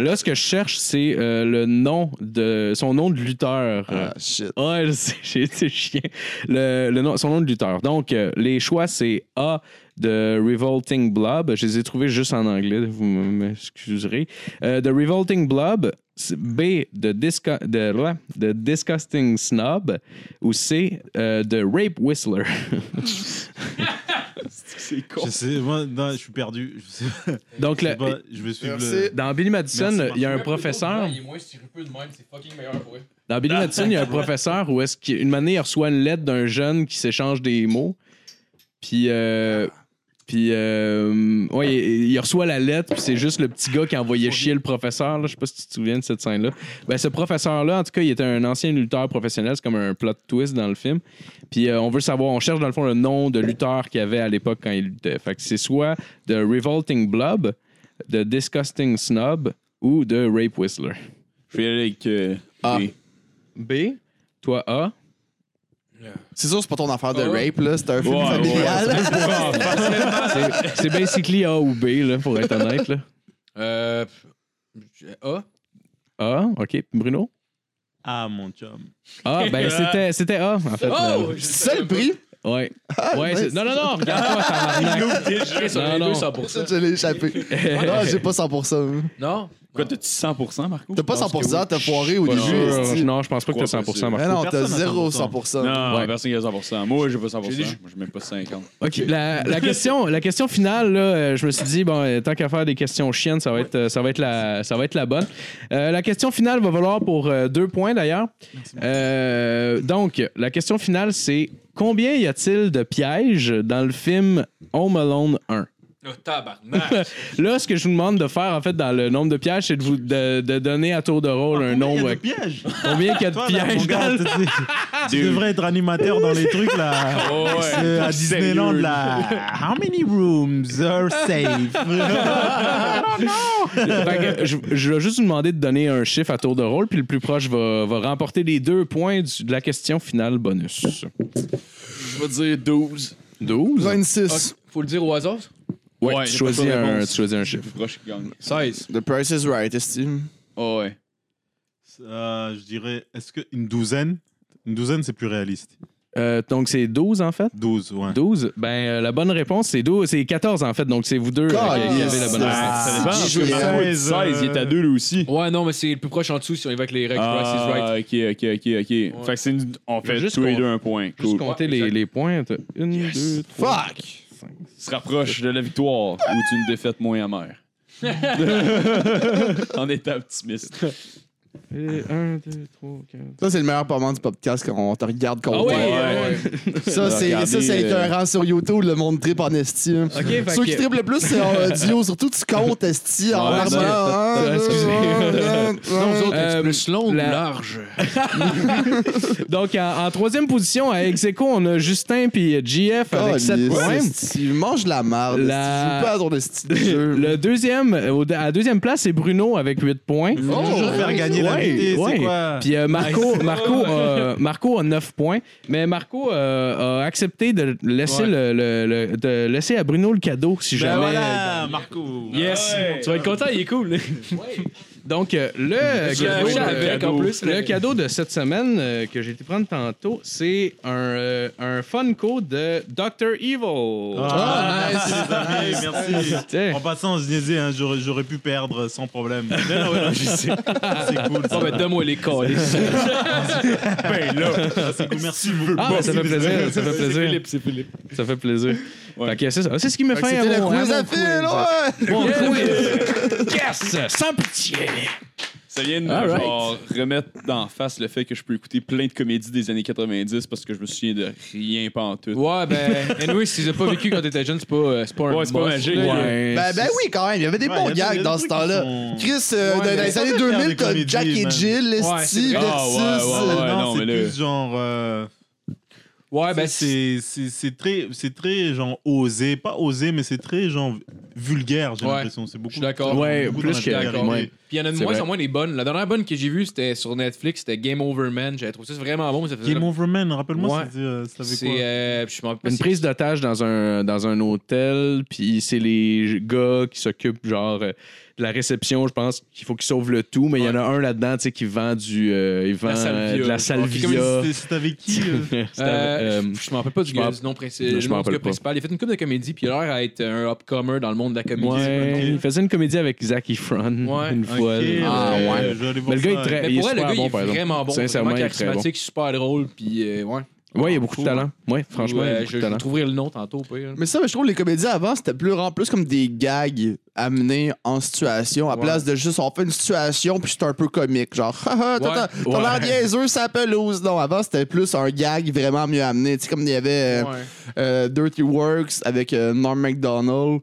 Là, ce que je cherche, c'est euh, le nom de son nom de lutteur. Ah, shit. J'ai été chien. Le, le nom, son nom de lutteur. Donc, les choix, c'est A de Revolting Blob. Je les ai trouvés juste en anglais, vous m'excuserez. Euh, de Revolting Blob. B de, Disco- de, Disgusting Snob. Ou C euh, de Rape Whistler. C'est con. Je sais, moi, non, je suis perdu. Je, sais pas. Donc, Je le- sais pas, je vais suivre Merci. le. dans Billy Madison, Merci, il y a un professeur. Il est moins sirupeux de même, c'est fucking meilleur pour eux. Dans Billy Madison, il y a un professeur où est-ce qu'une année, il reçoit une lettre d'un jeune qui s'échange des mots. Puis, euh, puis euh, ouais, il, il reçoit la lettre, puis c'est juste le petit gars qui a envoyé chier le professeur. Là. Je sais pas si tu te souviens de cette scène-là. Ben, ce professeur-là, en tout cas, il était un ancien lutteur professionnel. C'est comme un plot twist dans le film. Puis euh, on veut savoir, on cherche dans le fond le nom de lutteur qu'il y avait à l'époque quand il luttait. Fait que c'est soit de Revolting Blob, de Disgusting Snob ou de Rape Whistler. Je vais y aller avec. euh, Ah. B. B, toi A? C'est sûr, c'est pas ton affaire de Ah. rape, là. C'est un film Ouais, familial. C'est- C'est basically A ou B, là, pour être honnête. Là. Euh. A. A, OK. Bruno? Ah, mon chum. Ah, ben c'était, c'était A, en fait. Oh! C'est ça le prix? ouais. ouais nice. c'est- Non, non, non, regarde pas, tabarnak. Non, non. 200%. Je l'ai échappé. non, j'ai pas 100%. Non? Quoi, t'as-tu 100%, Marco? T'as pas Je pense que 100%, oui. t'as foiré au début. non, je pense pas que t'as 100%, Mais Marco. non, t'as Personne n'a 0 100%. 100%. Non, Ouais. personne qui a 100%. Moi, j'ai pas 100%. J'ai dit- Moi, j'ai même pas 50. OK. La, question, la question finale, là, euh, je me suis dit, bon, euh, tant qu'à faire des questions chiennes, ça va être, euh, ça va être, la, ça va être la bonne. Euh, la question finale va valoir pour euh, deux points, d'ailleurs. Euh, donc, la question finale, c'est combien y a-t-il de pièges dans le film Home Alone 1? Oh, tabarnak. Là, ce que je vous demande de faire, en fait, dans le nombre de pièges, c'est de, vous, de, de donner à tour de rôle un Combien il y nombre. a de pièges? Combien il y a de Toi, là, mon pièges gars, dans le... tu- tu devrais être animateur dans les trucs là. Oh, ouais. C'est à Disneyland Sérieux. là. How many rooms are safe? Fait que je, je vais juste vous demander de donner un chiffre à tour de rôle, puis le plus proche va, va remporter les deux points du- de la question finale bonus. Je vais dire 12. 12? 26. Faut le dire au hasard? Ouais, Ouais, tu, j'ai choisis de un, réponse. tu choisis un Le chiffre. plus proche qui gagne. 16. The price is right, estime. Oh, ouais. Euh, je dirais, est-ce qu'une douzaine? Une douzaine, c'est plus réaliste. Euh, donc, c'est 12 en fait? 12, ouais. 12. Ben, euh, la bonne réponse, c'est 12. C'est 14 en fait. Donc, c'est vous deux euh, qui avez la bonne Ah, réponse. Ça dépend. parce que Juliette. Marco est 16, 16, il est à 2 lui aussi. Ouais, non, mais c'est le plus proche en dessous si on y va avec les règles. Price is right. Ah, ok, ok, ok, ok. Fait que c'est une- on fait Juste tous les qu'on- deux un point. Juste Cool. compter les, les points. T'as Une, deux, trois. Fuck! Se rapproche de la victoire ou d'une défaite moins amère. en étant optimiste. Et un, deux, trois, quatre. Ça, c'est le meilleur moment du podcast quand on te regarde Ah compter. ouais, ouais. Ça, c'est Regardez, ça, c'est euh, écœurant sur YouTube, le monde trip en esti. hein. Ok, fait Ceux qui que- trippent le plus, c'est en audio. Surtout, tu comptes esti en Ouais, c'est- Ah, t'as- excusez. ah, Non, vous autres, Euh, c'est plus long ou la- large? Donc, en, en troisième position, à Execo, on a Justin puis GF ah, avec 7 les points. esti, mange de la merde. La- La... Tu joues pas à ton esti de jeu. Le deuxième, euh, au- à la deuxième place, c'est Bruno avec 8 points. Faut toujours faire gagner ouais, quoi? Puis euh, Marco, Nice. Marco, a, Marco a 9 points, mais Marco euh, a accepté de laisser, Ouais. le, le- le- de laisser à Bruno le cadeau si Ben jamais. voilà, Marco. Yes! Tu vas être content, il est cool. Donc, euh, le, cadeau, euh, avec, en plus. le cadeau de cette semaine euh, que j'ai été prendre tantôt, c'est un, euh, un Funko de Dr. Evil. Ah, nice, les amis, merci. En passant, je disais, hein, j'aurais, j'aurais pu perdre sans problème. Mais non, ouais, non, je sais. C'est cool. ça. Oh, ben, donne-moi les calices. Ben là, c'est cool. Merci beaucoup. Ah, ben, ça fait plaisir, ça fait plaisir. Philippe, c'est Philippe. Ça fait plaisir. Ouais. Fait que c'est ça. C'est ce qui me fait C'était le quiz à fil, ouais! Quiz. Yes! Sans pitié! Ça vient de All right. genre, remettre d'en face le fait que je peux écouter plein de comédies des années 90 parce que je me souviens de rien pantoute. Ouais, ben, anyway, si tu pas vécu quand t'étais jeune, c'est pas, euh, c'est pas un Ouais, c'est pas magique, ouais. Ben, ben oui, quand même. Il y avait des Ouais, bons gags dans ce temps-là. sont- Chris, euh, Ouais, dans les ça années peut faire 2000, des t'as Jack et. Jill, vrai. versus... Ah, euh, non, non, c'est mais là- plus genre. euh, Ouais, ben, c'est, c'est, c'est très, c'est très genre osé, pas osé, mais c'est très genre vulgaire. J'ai Ouais. l'impression. C'est beaucoup. Je suis d'accord. Ouais, beaucoup plus que- ouais. Puis il y en a de moins vrai. en moins des bonnes. La dernière bonne que j'ai vue, c'était sur Netflix, c'était Game Over Man. J'avais trouvé ça vraiment bon. mais Ça faisait Game Over Man, rappelle-moi, Ouais. c'était, euh, c'était quoi? euh, Une prise d'otage dans un, dans un hôtel, puis c'est les gars qui s'occupent, genre, euh, de la réception, je pense qu'il faut qu'ils sauvent le tout, mais il y en a un là-dedans, tu sais, qui vend du. euh, il vend La salvia. euh, de la salvia. C'était, c'était avec qui euh? C'était, Euh, je me rappelle pas du, m'en- nom principal. je m'en nom rappelle. Il a fait une coupe de comédie, puis il a l'air à être un upcomer dans le monde de la comédie. ouais, il faisait une comédie avec Zac Efron Ouais, une fois. Ah, ouais. Mais le gars, il est très- Mais il est pour elle, le super gars, bon, il par est exemple. vraiment bon. Sincèrement, vraiment il est très charismatique, super drôle, puis euh, ouais. Ouais, il y a beaucoup de talent. Ouais, franchement, il y a beaucoup je, de je talent. trouverai le nom tantôt, au pire. Mais ça, mais je trouve que les comédies avant, c'était plus, comme des gags amenés en situation, à Ouais. place de juste on fait une situation puis c'est un peu comique. Genre, haha, t'as Ouais. t'as- l'air Ouais. niaiseux, ça pelouse. Non, avant, c'était plus un gag vraiment mieux amené. Tu sais, comme il y avait euh, Ouais. euh, Dirty Works avec euh, Norm MacDonald.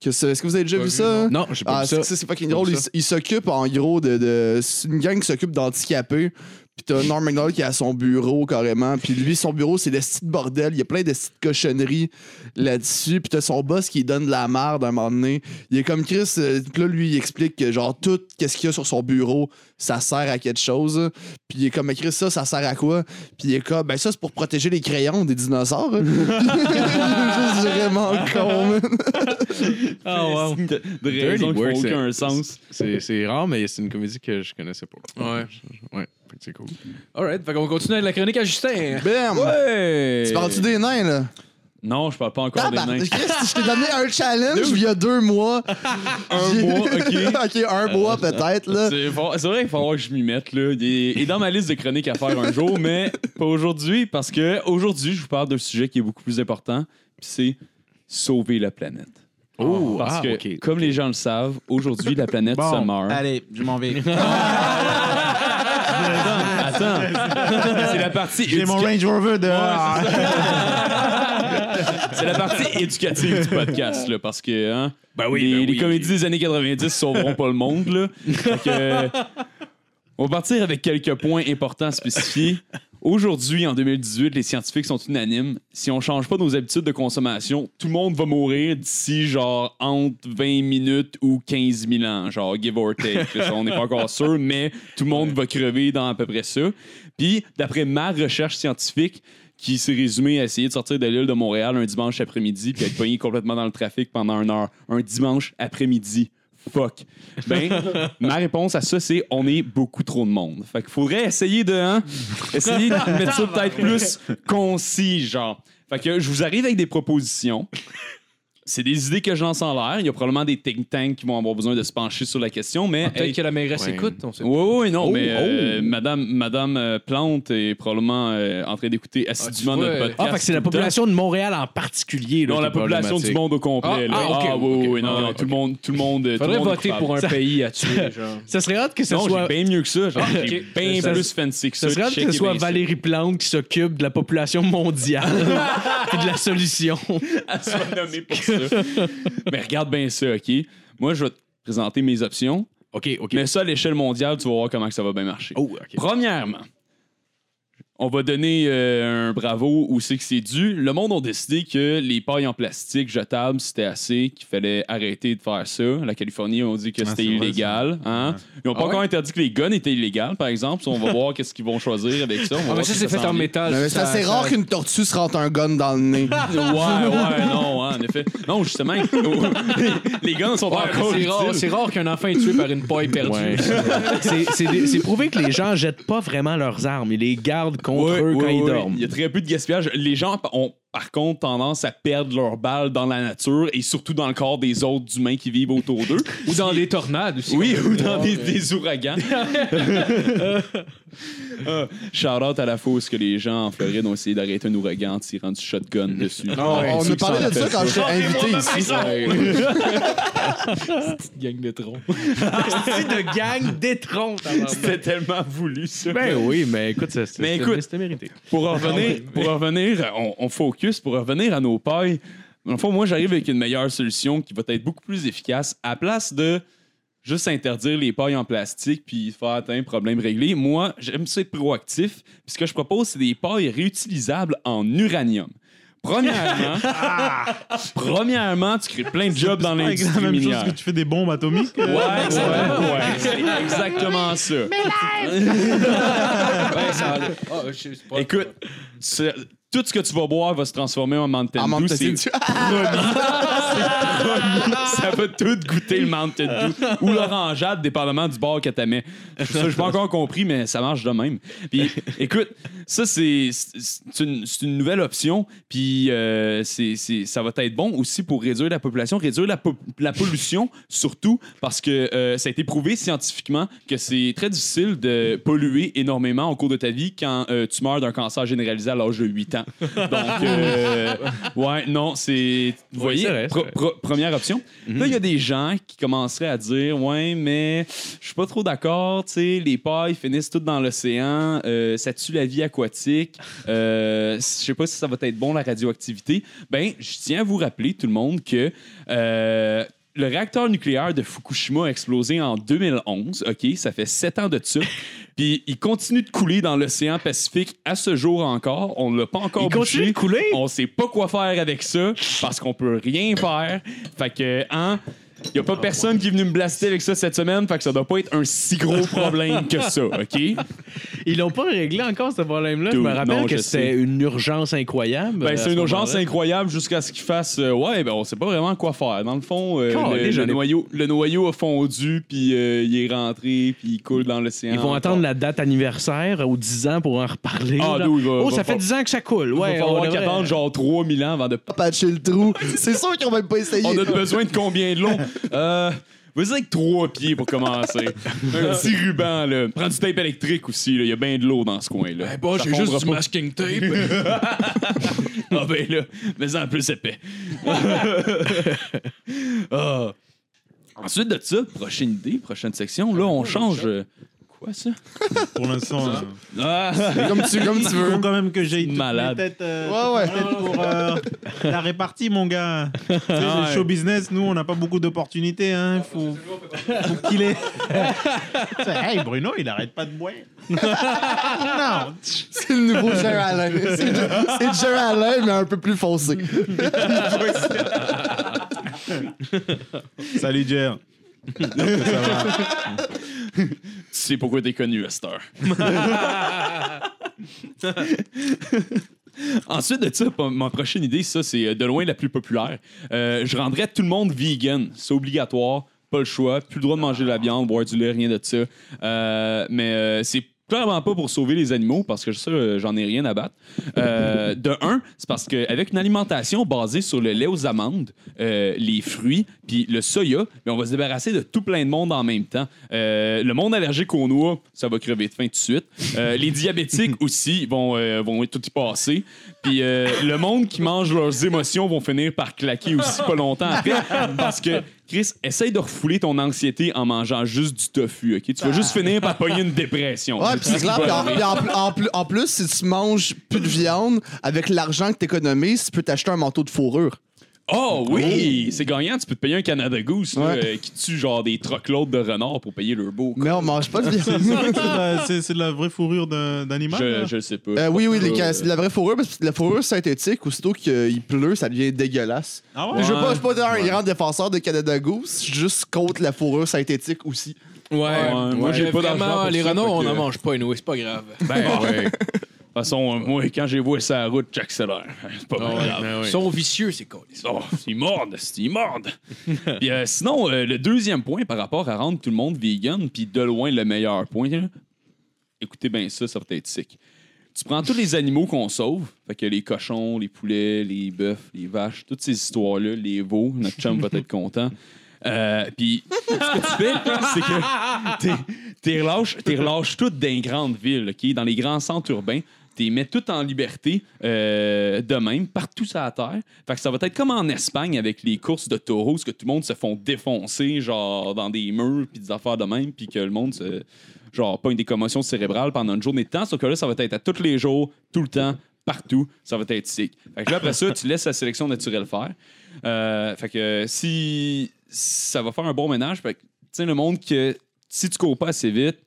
Que ça- Est-ce que vous avez déjà Pas vu vu, ça? Non, j'ai pas Ah, vu c'est ça. ça, c'est fucking Pas drôle. vu Il, ça. il s'occupe en gros de. de c'est une gang qui s'occupe d'handicapés. Puis t'as Norm MacDonald qui est à son bureau carrément. Puis lui, son bureau, c'est des petits bordel. Il y a plein de petites cochonneries là-dessus. Puis t'as son boss qui donne de la merde à un moment donné. Il est comme Chris. euh, là, lui, il explique que genre tout qu'est-ce qu'il y a sur son bureau, ça sert à quelque chose. Puis il est comme, Mais Chris, ça, ça sert à quoi? Puis il est comme, ben ça, c'est pour protéger les crayons des dinosaures. Juste vraiment con, man. Ah, wow. de, de raisons qui aucun sens. C'est rare, mais c'est une comédie que je connaissais pas. Ouais. Ouais, c'est cool. Alright, fait qu'on continue avec la chronique à Justin. Bam! Ouais! Tu parles-tu des nains, là? Non, je parle pas encore des nains. Chris, je t'ai donné un challenge il y a deux mois. Un mois, ok. ok, un mois peut-être, là. C'est vrai qu'il va falloir que je m'y mette. Là. Il est, dans ma liste de chroniques à faire un jour, mais pas aujourd'hui, parce que aujourd'hui, je vous parle d'un sujet qui est beaucoup plus important, puis c'est sauver la planète. Oh, Parce ah, que, ok. comme les gens le savent, aujourd'hui, la planète se meurt. allez, je m'en vais. C'est la partie J'ai mon Range Rover dehors. c'est la partie éducative du podcast, là, parce que hein, oui, les, ben les comédies des années 90 sauveront pas le monde. Là. Fait que, euh, on va partir avec quelques points importants spécifiés. Aujourd'hui, en 2018, les scientifiques sont unanimes. Si on change pas nos habitudes de consommation, tout le monde va mourir d'ici genre entre 20 minutes ou 15 000 ans, genre give or take. On n'est pas encore sûr, mais tout le monde va crever dans à peu près ça. Puis, d'après ma recherche scientifique, qui s'est résumée à essayer de sortir de l'île de Montréal un dimanche après-midi puis être pogné complètement dans le trafic pendant une heure. Un dimanche après-midi. fuck. Ben, ma réponse à ça, c'est on est beaucoup trop de monde. Fait qu'il faudrait essayer de, hein, essayer de mettre ça peut-être plus concis, genre. Fait que je vous arrive avec des propositions. C'est des idées que je lance en l'air. Il y a probablement des think tanks qui vont avoir besoin de se pencher sur la question, mais Peut-être hey, que la mairesse Ouais. écoute, on sait oui, oui, non, Oh, mais euh, oh. Madame, Madame euh, Plante est probablement euh, en train d'écouter assidûment vois, notre podcast. Ah, fait que c'est la population de Montréal en particulier. là, Non, la population du monde au complet. Ah, là. ah, ok, oui, ok, oui, non, tout le monde, tout le monde. tout le Faudrait voter pour un pays à tuer, genre. Ça serait hâte que ce Non, soit. bien mieux que ça. Genre, Ah, j'ai ok. bien Ça- plus fancy que ça. Ça serait hâte que ce soit. Valérie Plante qui s'occupe de la population mondiale et de la solution. Elle soit nommée pour ça. Mais regarde bien ça, OK? Moi, je vais te présenter mes options. OK, OK. Mais ça, à l'échelle mondiale, tu vas voir comment que ça va bien marcher. Oh, OK. Premièrement, on va donner euh, un bravo où c'est que c'est dû. Le monde a décidé que les pailles en plastique jetables, c'était assez, qu'il fallait arrêter de faire ça. La Californie, on dit que Ah, c'était c'est illégal. Hein? Ils n'ont pas Ah encore interdit que les guns étaient illégaux, par exemple. On va voir qu'est-ce qu'ils vont choisir avec ça. On va Ah, voir mais ça, c'est fait en métal. C'est ça- assez ça- rare qu'une tortue se rentre un gun dans le nez. Ouais, ouais, non, hein, en effet. Non, justement, les, guns sont Ouais, mais encore c'est rare, c'est rare qu'un enfant est tué par une paille perdue. Ouais. c'est, c'est c'est prouvé que les gens jettent pas vraiment leurs armes. Ils les gardent contre Ouais, eux quand ouais, ils dorment. Il y a très peu de gaspillage. Les gens ont par contre tendance à perdre leurs balles dans la nature et surtout dans le corps des autres humains qui vivent autour d'eux. Ou dans des tornades aussi. Oui, ou dans des, des ouragans. uh, shout out à la fausse que les gens en Floride ont essayé d'arrêter un ouragan en tirant du shotgun dessus. On, on Ceux a parlé de ça quand j'étais invité ici. Gang de troncs. C'est de gang d'étrons. C'était tellement voulu, ça. Ben oui, mais écoute, ça, c'est, Mais c'était- écoute- c'était mérité. Pour en revenir, pour en revenir on, on focus, pour en revenir à nos pailles, dans fond, moi, j'arrive avec une meilleure solution qui va être beaucoup plus efficace. À place de juste interdire les pailles en plastique puis faire atteindre problème réglé, moi, j'aime ça être proactif. Puis ce que je propose, c'est des pailles réutilisables en uranium. Premièrement, premièrement, tu crées plein de jobs dans Avec la l'industrie même chose minière. que tu fais des bombes atomiques. euh, Ouais, ouais, ouais, c'est exactement ça. Ouais, ça a Ah, pas. Écoute, c'est- tout ce que tu vas boire va se transformer en Mountain En Dew. C'est Dew. c'est promis. Ça va tout goûter le Mountain Dew. Ou l'orangeade, dépendamment du bord que tu mets. Ça, je n'ai pas encore compris, mais ça marche de même. Puis, écoute, ça, c'est une, une nouvelle option. Puis, euh, c'est- ça va être bon aussi pour réduire la population, réduire la, po- la pollution, surtout parce que euh, ça a été prouvé scientifiquement que c'est très difficile de polluer énormément au cours de ta vie quand euh, tu meurs d'un cancer généralisé à l'âge de 8 ans. Donc, ouais, non, c'est. Vous voyez, c'est première option. Là, il y a des gens qui commenceraient à dire Ouais, mais je suis pas trop d'accord, les pailles finissent toutes dans l'océan, euh, ça tue la vie aquatique, euh, je sais pas si ça va être bon la radioactivité. Ben, je tiens à vous rappeler, tout le monde, que. euh, le réacteur nucléaire de Fukushima a explosé en 2011. OK, ça fait sept ans de ça. Puis il continue de couler dans l'océan Pacifique à ce jour encore. On ne l'a pas encore Il continue de couler? On sait pas quoi faire avec ça parce qu'on peut rien faire. Fait que, hein, y a pas personne qui est venu me blaster avec ça cette semaine. Fait que ça doit pas être un si gros problème que ça, OK? Ils l'ont pas réglé encore, ce problème-là. Je me rappelle non, que sais. une urgence incroyable. Ben, à c'est ce une urgence incroyable jusqu'à ce qu'il fasse. euh, ouais, ben, on sait pas vraiment quoi faire. Dans le fond, euh, le, noyau, le noyau a fondu, puis euh, il est rentré, puis il coule dans l'océan. Ils vont encore. attendre la date anniversaire aux 10 ans pour en reparler. Ah, il va- oh, va ça fait fa- 10 ans que ça coule. Il va Ouais, on falloir devrait- qu'attendre genre 3000 ans avant de. Patcher le trou. C'est sûr qu'ils ont même pas essayé. On a besoin de combien de long? Euh. Vas-y avec trois pieds pour commencer. Un petit ruban, là. Prends du tape électrique aussi, là. Il y a bien de l'eau dans ce coin-là. Eh bon, Ça j'ai fondra juste du pas. masking tape. Ah ben là, mais en plus épais. Ah. Ensuite de ça, prochaine idée, prochaine section. Là, on change. euh, Quoi ça? Pour l'instant. euh, Ah! Comme tu, comme tu veux. faut quand même que j'aille toutes Malade. mes têtes, euh, Ouais, ouais. toutes mes têtes pour euh, la répartie, mon gars. Tu sais, Ah le ouais. show business, nous, on n'a pas beaucoup d'opportunités. Hein. Faut, faut qu'il ait. Tu sais, hey, Bruno, il arrête pas de boire. non. C'est le nouveau Jer Alain. C'est le- c'est le Jer Alain, mais un peu plus foncé. Salut, Jer. Tu sais pourquoi t'es connu heure. Ensuite de ça, ma prochaine idée, ça, c'est euh, de loin la plus populaire. Euh, je rendrais tout le monde vegan. C'est obligatoire. pas le choix, plus le droit de manger de la viande, boire du lait, rien de ça. Euh, mais euh, c'est clairement pas pour sauver les animaux, parce que ça, euh, j'en ai rien à battre. Euh, de un, c'est parce qu'avec une alimentation basée sur le lait aux amandes, euh, les fruits, puis le soya, ben, on va se débarrasser de tout plein de monde en même temps. Le monde allergique aux noix, ça va crever de faim tout de suite. Les diabétiques aussi vont, vont tout y passer. Puis euh, le monde qui mange leurs émotions vont finir par claquer aussi pas longtemps après. Parce que, Chris, essaye de refouler ton anxiété en mangeant juste du tofu, OK? Tu vas juste finir par pogner une dépression. Ouais, puis c'est clair. puis en, puis en- en plus- en plus, si tu manges plus de viande, avec l'argent que t'économises, tu peux t'acheter un manteau de fourrure. Oh oui! C'est gagnant, tu peux te payer un Canada Goose là, Ouais. euh, qui tue genre des truckloads de renards pour payer leur beau. Mais on mange pas de C'est viande. vrai que c'est de la- c'est c'est de la vraie fourrure d'un- d'animal. Je, là? je le sais pas. Euh, oui, oui, les, Euh, ca- c'est de la vraie fourrure, parce que la fourrure synthétique, aussitôt qu'il pleut, ça devient dégueulasse. Ah ouais? Je veux pas, je suis pas un grand défenseur de Canada Goose, je suis juste contre la fourrure synthétique aussi. Ouais, moi, j'ai pas d'argent vraiment, pour les ça, renards, fait on que- n'en mange pas, nous, c'est pas grave. Ben ouais. De toute façon, euh, moi, quand j'ai vu ça à la route, j'accélère. C'est pas ouais, grave. Ils sont vicieux, ces colis. Oh, ils mordent, c'est- ils mordent. puis euh, sinon, euh, le deuxième point par rapport à rendre tout le monde vegan, puis de loin le meilleur point, là, écoutez bien ça, ça va être sick. Tu prends tous les animaux qu'on sauve, fait que les cochons, les poulets, les bœufs, les vaches, toutes ces histoires-là, les veaux, notre chum va être content. Euh, puis ce que tu fais, c'est que t'es- t'es relâches, t'es relâches toutes dans les grandes villes, ok, dans les grands centres urbains. T'es mets toutes en liberté euh, de même, partout sur la terre. Fait que ça va être comme en Espagne avec les courses de taureaux, ce que tout le monde se font défoncer, genre dans des murs, puis des affaires de même, puis que le monde. Genre, pas une des commotions cérébrales pendant une journée de temps, sauf que là, ça va être à tous les jours, tout le temps, partout. Ça va être sick. Fait que là, après ça, tu laisses la sélection naturelle faire. Euh, fait que si ça va faire un bon ménage, fait tu le monde que si tu cours pas assez vite,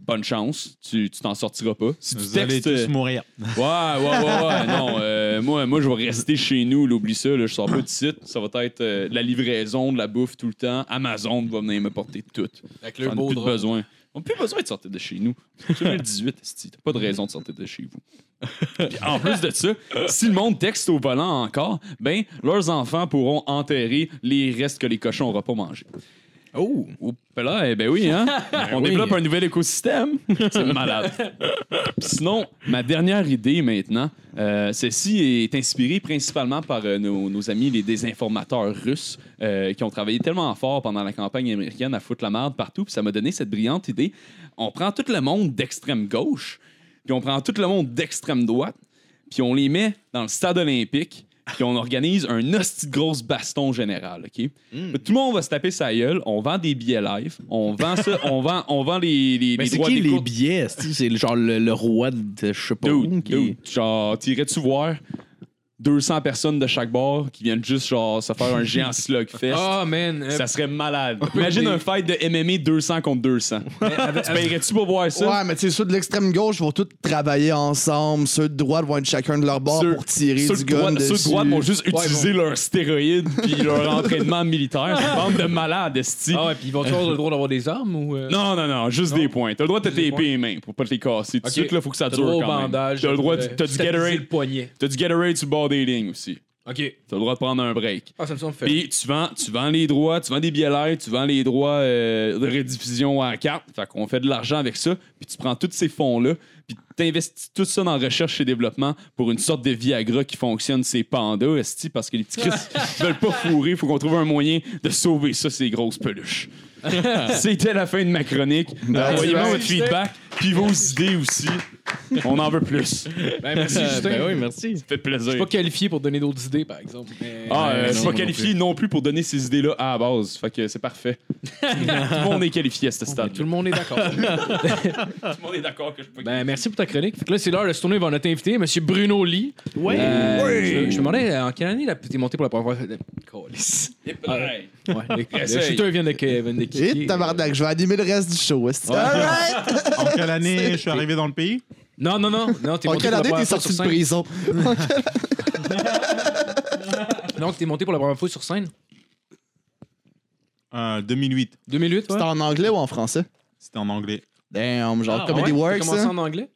bonne chance, tu tu t'en sortiras pas. Si tu Vous allez textes. euh, tous mourir. Ouais, ouais, ouais, ouais. non, euh, moi, moi, je vais rester chez nous, là, oublie ça, là, je sors pas de site. Ça va être euh, de la livraison, de la bouffe tout le temps. Amazon va venir me porter tout. Avec le beau plus de besoin. On n'a plus besoin de sortir de chez nous. C'est 2018, esti. t'as pas de raison de sortir de chez vous. Puis en plus de ça, si le monde texte au volant encore, ben leurs enfants pourront enterrer les restes que les cochons n'auront pas mangés. Oh! Là, eh ben oui, hein? On oui. développe un nouvel écosystème. C'est malade. Sinon, ma dernière idée maintenant, euh, celle-ci est inspirée principalement par euh, nos, nos amis les désinformateurs russes euh, qui ont travaillé tellement fort pendant la campagne américaine à foutre la merde partout. Puis ça m'a donné cette brillante idée. On prend tout le monde d'extrême gauche, puis on prend tout le monde d'extrême droite, puis on les met dans le stade olympique, puis on organise un hostie de grosse baston général, OK? Tout le monde va se taper sa gueule, on vend des billets live, on vend ça, on vend, on vend les, les, Mais les c'est droits qui des les billets? C'est genre le, le roi de je sais pas où. Dude, qui- dude, genre, t'irais-tu voir 200 personnes de chaque bord qui viennent juste, genre, se faire un géant slugfest? Ah, man! euh, Ça serait malade. Imagine un fight de MMA 200 contre 200. tu paierais-tu pour voir ça? Ouais, mais tu sais, ceux de l'extrême gauche vont tous travailler ensemble, ceux de droite vont être chacun de leur bord Ceux- pour tirer Ceux du de gun droite, dessus. ceux de droite vont juste Ouais, utiliser leurs stéroïdes puis leur entraînement militaire. C'est une bande de malades, esti. Ah ouais, puis ils vont avoir le droit d'avoir des armes ou. euh? Non, non, non, juste des points. T'as le droit de te Juste des taper les mains pour pas te les casser. Tout de suite, là, faut que ça dure le droit au quand même. bandage. T'as le droit, euh, du- t'as du Gatorade. le poignet. T'as du Gatorade sur le bord des lignes aussi. OK. T'as le droit de prendre un break. Ah, ça me semble fait. Puis tu vends, tu vends les droits, tu vends des billets live, tu vends les droits euh, de rediffusion à la carte. Fait qu'on fait de l'argent avec ça. Puis tu prends tous ces fonds-là, puis t'investis tout ça dans recherche et développement pour une sorte de Viagra qui fonctionne ces pandas, esti, parce que les petits Chris veulent pas fourrer. Faut qu'on trouve un moyen de sauver ça, ces grosses peluches. C'était la fin de ma chronique. Envoyez-moi votre feedback, puis vos idées aussi. On en veut plus. Ben, merci, Euh, Justin. ben oui, merci. Ça fait Je plaisir. suis pas qualifié pour donner d'autres idées, par exemple. mais- Ah, euh, je suis pas qualifié non plus pour donner ces idées-là à la base. Fait que c'est parfait. Tout le monde est qualifié à ce stade. Tout le monde est d'accord. Tout le monde est d'accord que je peux. ben, merci pour ta chronique. Fait que là, c'est l'heure de se tourner vers notre invité, M. Bruno Lee. Ouais. Euh, Je, je me demandais en quelle année là, t'es monté pour la première fois? Calice. Ouais. Ouais, le, le Essaye. shooter vient de, vient de Et tabarnak, je vais animer le reste du show. Alright! En quelle année je suis arrivé dans le pays? Non, non, non. non t'es En monté quelle pour la année première t'es fois sorti sur de scène. prison? Donc, t'es monté pour la première fois sur scène? Euh, 2008. 2008, ouais. C'était en anglais ou en français? C'était en anglais. Damn, genre Ah, Comedy ouais? Works. T'as commencé hein? en anglais?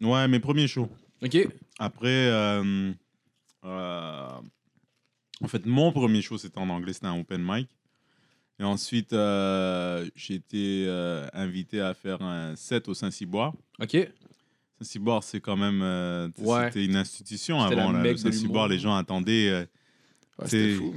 Ouais, mes premiers shows. OK. Après, euh, euh, en fait, mon premier show, c'était en anglais, c'était un open mic. Et ensuite, euh, j'ai été euh, invité à faire un set au Saint-Cyboire. OK. Saint-Cyboire, c'est quand même. euh, Ouais. C'était une institution avant. là. Le Saint-Cyboire, les gens attendaient. Euh, Ouais, C'était c'est- fou.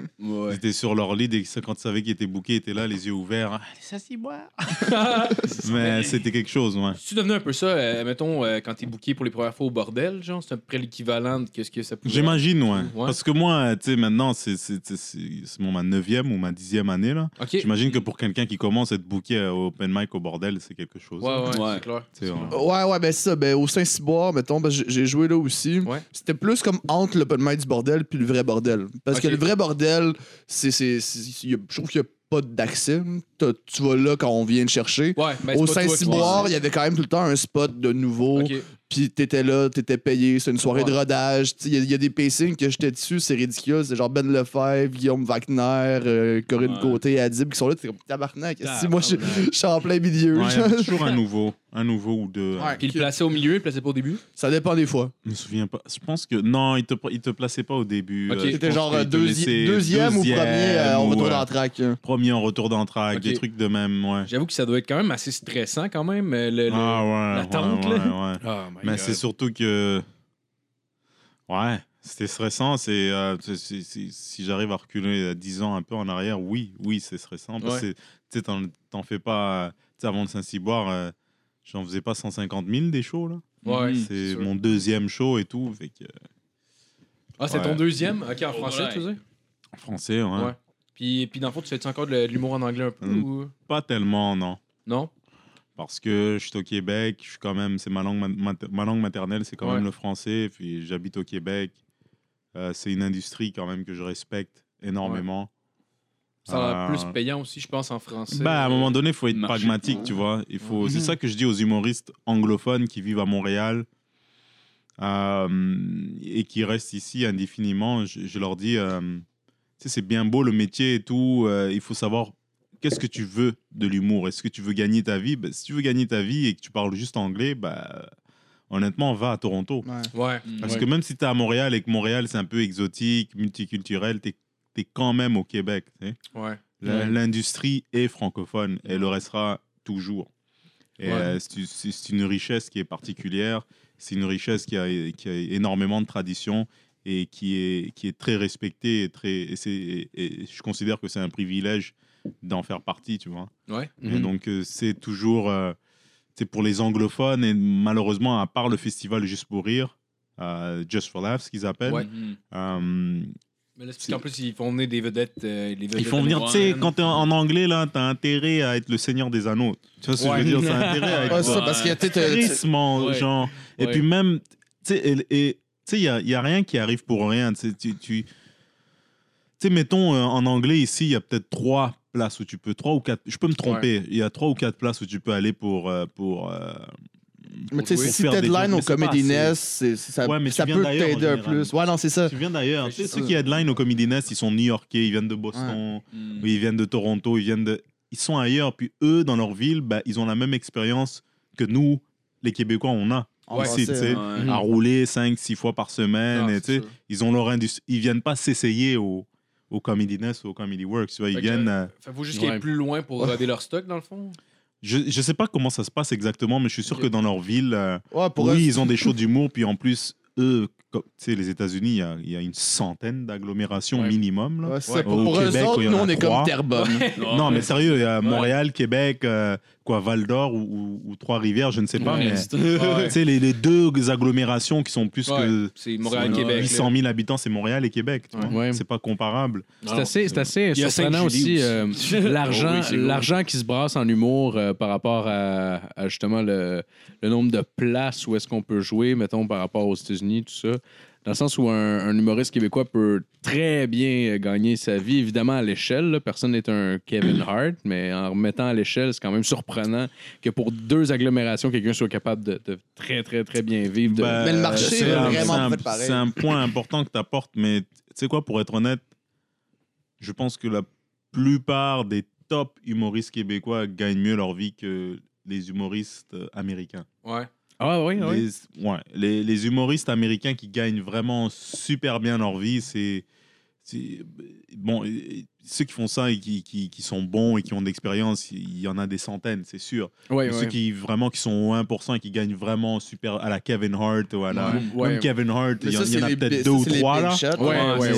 Ils étaient sur leur lit et quand ils savaient qu'ils étaient bookés, ils étaient là, les yeux ouverts. Ah, les Saint-Cyboire. Mais c'était quelque chose, ouais. Tu devenu un peu ça, euh, mettons, euh, quand t'es booké pour les premières fois au bordel, genre, c'est à peu près l'équivalent de ce que ça pouvait J'imagine, ouais. Ouais. Parce que moi, tu sais, maintenant, c'est c'est- c'est- c'est- c'est mon ma neuvième ou ma dixième année, là. OK. J'imagine que pour quelqu'un qui commence à être booké euh, au open mic au bordel, c'est quelque chose. Ouais, ouais, Ouais. c'est clair. Ouais, ouais, ben c'est ça. Ben, au Saint-Cyboire, mettons, ben, j'ai j'ai joué là aussi. Ouais. C'était plus comme entre l'open mic du bordel puis le vrai bordel. Parce que. Le vrai bordel, c'est. c'est- c'est- y a- Je trouve qu'il n'y a pas d'accès. T'as- Tu vas là quand on vient te chercher. Ouais, ben, c'est Au pas toi qui- Saint-Cyboire, il y avait quand même tout le temps un spot de nouveau. OK. Puis t'étais là, t'étais payé. C'est une soirée de Ouais. rodage. Tu sais, Il y, a- il y a des pacings que j'étais dessus, c'est ridicule. C'est genre Ben Lefebvre, Guillaume Wagner, euh, Corinne Ouais. Côté, Adib qui sont là. T'es comme tabarnak. Si moi, je suis en plein milieu. Ouais, il y avait toujours un nouveau. Un nouveau ou deux. Ouais. Puis il le plaçait au milieu, il le plaçait pas au début? Ça dépend des fois. Je me souviens pas. Je pense que. Non, il te, il te plaçait pas au début. Ok. Euh, je C'était pense genre qu'il euh, te deuxi- laissait deuxième ou premier euh, en ou, retour euh, d'entraque. hein. Premier en retour d'entraque, Ok. des trucs de même, ouais. J'avoue que ça doit être quand même assez stressant, quand même. euh, Le, le- Ah ouais. l'attente, ouais, là. ouais, ouais. Oh my Mais God. c'est surtout que. Ouais, c'était stressant. C'est, euh, c'est- c'est- c'est- si j'arrive à reculer euh, 10 ans un peu en arrière, oui, oui, c'est stressant. Parce que, tu sais, t'en, t'en fais pas. euh, Tu sais, avant le Saint-Cyboire, euh, j'en faisais pas 150 000 des shows, là. Ouais, Mhm. C'est mon deuxième show et tout. Fait que, Ah, c'est ton deuxième? OK, en français, tu sais? en français, ouais. Ouais. Puis, puis dans le fond, tu fais-tu encore de l'humour en anglais un peu Mm. ou... Pas tellement, non. Non? Parce que je suis au Québec, je suis quand même, c'est ma langue, ma, langue maternelle, c'est quand Ouais. même le français. Puis j'habite au Québec. Euh, c'est une industrie quand même que je respecte énormément. Ça a l'air Euh, plus payant aussi, je pense, en français. Bah, à un moment donné, il faut être Marché. pragmatique, tu vois. Il faut, C'est Mhm. ça que je dis aux humoristes anglophones qui vivent à Montréal euh, et qui restent ici indéfiniment. Je, je leur dis, euh, tu sais, c'est bien beau le métier et tout. euh, il faut savoir qu'est-ce que tu veux de l'humour. Est-ce que tu veux gagner ta vie? Ben, Si tu veux gagner ta vie et que tu parles juste anglais, bah, honnêtement, va à Toronto. Ouais. Ouais. Parce Ouais. que même si tu es à Montréal et que Montréal, c'est un peu exotique, multiculturel, tu es, quand même au Québec. tu. Ouais. L'industrie est francophone et le restera toujours. Et Ouais. euh, c'est une richesse qui est particulière, c'est une richesse qui a, qui a énormément de traditions et qui est, qui est très respectée. Et très, et c'est- et- et je considère que c'est un privilège d'en faire partie, tu vois. Ouais. Et Mhm. donc, euh, c'est toujours... euh, c'est pour les anglophones et malheureusement, à part le festival Juste pour rire, euh, Just for Laughs, qu'ils appellent, Ouais. Euh, Mais là, c'est parce qu'en plus, ils font venir des vedettes. euh, les vedettes Ils font venir, tu sais, américaines. quand t'es en en anglais, là, t'as intérêt à être le seigneur des anneaux. Tu vois ce que je veux dire? T'as intérêt à être Ouais, ça, Ouais. parce qu'il y a peut-être. euh, Ouais. genre. Et Ouais. puis même, tu sais, et- et- tu sais, il n'y a, il y a rien qui arrive pour rien. Tu sais, tu- tu- tu sais, mettons, euh, en anglais, ici, il y a peut-être trois places où tu peux, trois ou quatre, je peux me tromper, il y a trois ou quatre places où tu peux aller pour... euh, pour euh, Mais tu sais, si Deadline au Comedy. Nest, c'est- ça, Ouais, mais ça peut t'aider un plus. Ouais, non, c'est ça. Tu viens d'ailleurs. Ouais, Tu sais, c'est ceux qui headline au Comedy Nest, ils sont new-yorkais, ils viennent de Boston, Mhm. Oui, ils viennent de Toronto, ils viennent de. Ils sont ailleurs, puis eux, dans leur ville, bah, ils ont la même expérience que nous, les Québécois, on a. Ici, français, tu sais, ouais. Ouais. à rouler 5, 6 fois par semaine. Ah, et, ils ont leur industrie. Ils viennent pas s'essayer au, au Comedy Nest ou au Comedy Works. Tu vois, ils Fait que- viennent. euh, que faut juste qu'ils aillent Ouais. plus loin pour roder leur stock, dans le fond? Je, je sais pas comment ça se passe exactement, mais je suis sûr que dans leur ville, euh, Ouais, pour oui, eux, ils ont des shows d'humour, puis en plus, eux, comme- tu sais, les États-Unis, il y a, il y a une centaine d'agglomérations Ouais. minimum. Là. ouais. Pour, eux Québec, où autres, nous, on est trois. comme Terrebonne. Non, mais sérieux, il y a Ouais. Montréal, Québec, euh, quoi, Val d'Or ou, ou- ou Trois-Rivières, je ne sais pas, Ouais, mais les, les deux agglomérations qui sont plus Ouais. que C'est Montréal-Québec. Ouais. 800 000 habitants, c'est Montréal et Québec. tu vois. Ouais. C'est pas comparable. C'est assez, c'est assez Il y a surprenant aussi, euh, l'argent, Oh oui, c'est cool. l'argent qui se brasse en humour euh, par rapport à, à justement le, le nombre de places où est-ce qu'on peut jouer, mettons, par rapport aux États-Unis, tout ça. Dans le sens où un, un humoriste québécois peut très bien euh, gagner sa vie, évidemment à l'échelle. Personne n'est un Kevin Hart, mais en remettant à l'échelle, c'est quand même surprenant que pour deux agglomérations, quelqu'un soit capable de, de très, très, très bien vivre. de- Ben, Mais le marché c'est est un- vraiment c'est un- fait pareil. C'est un point important que tu apportes, mais tu sais quoi, pour être honnête, je pense que la plupart des top humoristes québécois gagnent mieux leur vie que les humoristes euh, américains. Ouais. Ah oui. Les, ouais, les, humoristes américains qui gagnent vraiment super bien leur vie, c'est bon, ceux qui font ça et qui, qui, qui sont bons et qui ont de l'expérience, il y en a des centaines, c'est sûr. Ouais, Mais Ceux qui vraiment qui sont au 1% et qui gagnent vraiment super à la Kevin Hart ou à la Ouais. même Kevin Hart, il y, en- y a peut-être deux ça, ou trois là. shots. Ouais, ouais,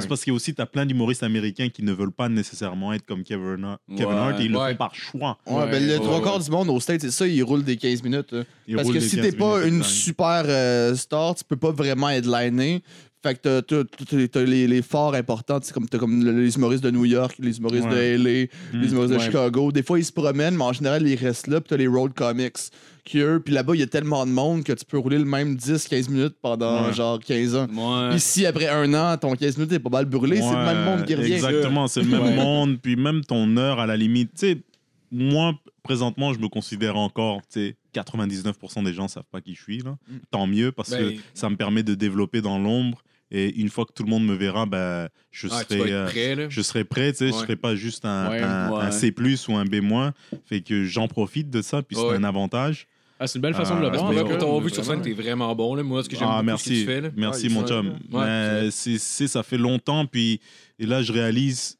C'est- parce qu'il y a aussi t'as plein d'humoristes américains qui ne veulent pas nécessairement être comme Kevin Hart, Kevin Ouais. Hart et ils le font par choix. Ouais, Ouais, ben, le ouais, trois ouais. quarts du monde au States, c'est ça, ils roulent des 15 minutes. Parce que si 15 t'es pas une super euh, star, tu peux pas vraiment headliner. Fait que t'as- les, les forts importants, comme t'as comme les humoristes de New York, les humoristes Ouais. de LA, les humoristes de. Chicago. Des fois, ils se promènent, mais en général, ils restent là. Puis t'as les road comics qui, eux, puis là-bas, il y a tellement de monde que tu peux rouler le même 10-15 minutes pendant Ouais. genre 15 ans. Ouais. Ici, après un an, ton 15 minutes est pas mal brûlé. c'est le même monde qui revient. Exactement, c'est le même Ouais. monde, puis même ton heure à la limite. Tu sais, moi, présentement, je me considère encore, tu sais, 99% des gens savent pas qui je suis, là. Mm. Tant mieux, parce Ben- que ça me permet de développer dans l'ombre. Et une fois que tout le monde me verra, ben, je Ah, serai. euh, prêt, je serai prêt, tu sais, je Ouais. serai pas juste un, Ouais, un- ouais. un C+, ou un B-. Fait que j'en profite de ça, puis c'est Ouais. un avantage. Ah, c'est une belle façon de le Ah, voir. Pour cas. ton vu sur scène, t'es vraiment bon. Là. Moi, ce que j'aime Ah, beaucoup, ce que merci. tu fais. Là. Merci, Ouais, mon chum. C'est, c'est- ça fait longtemps, puis et là, je réalise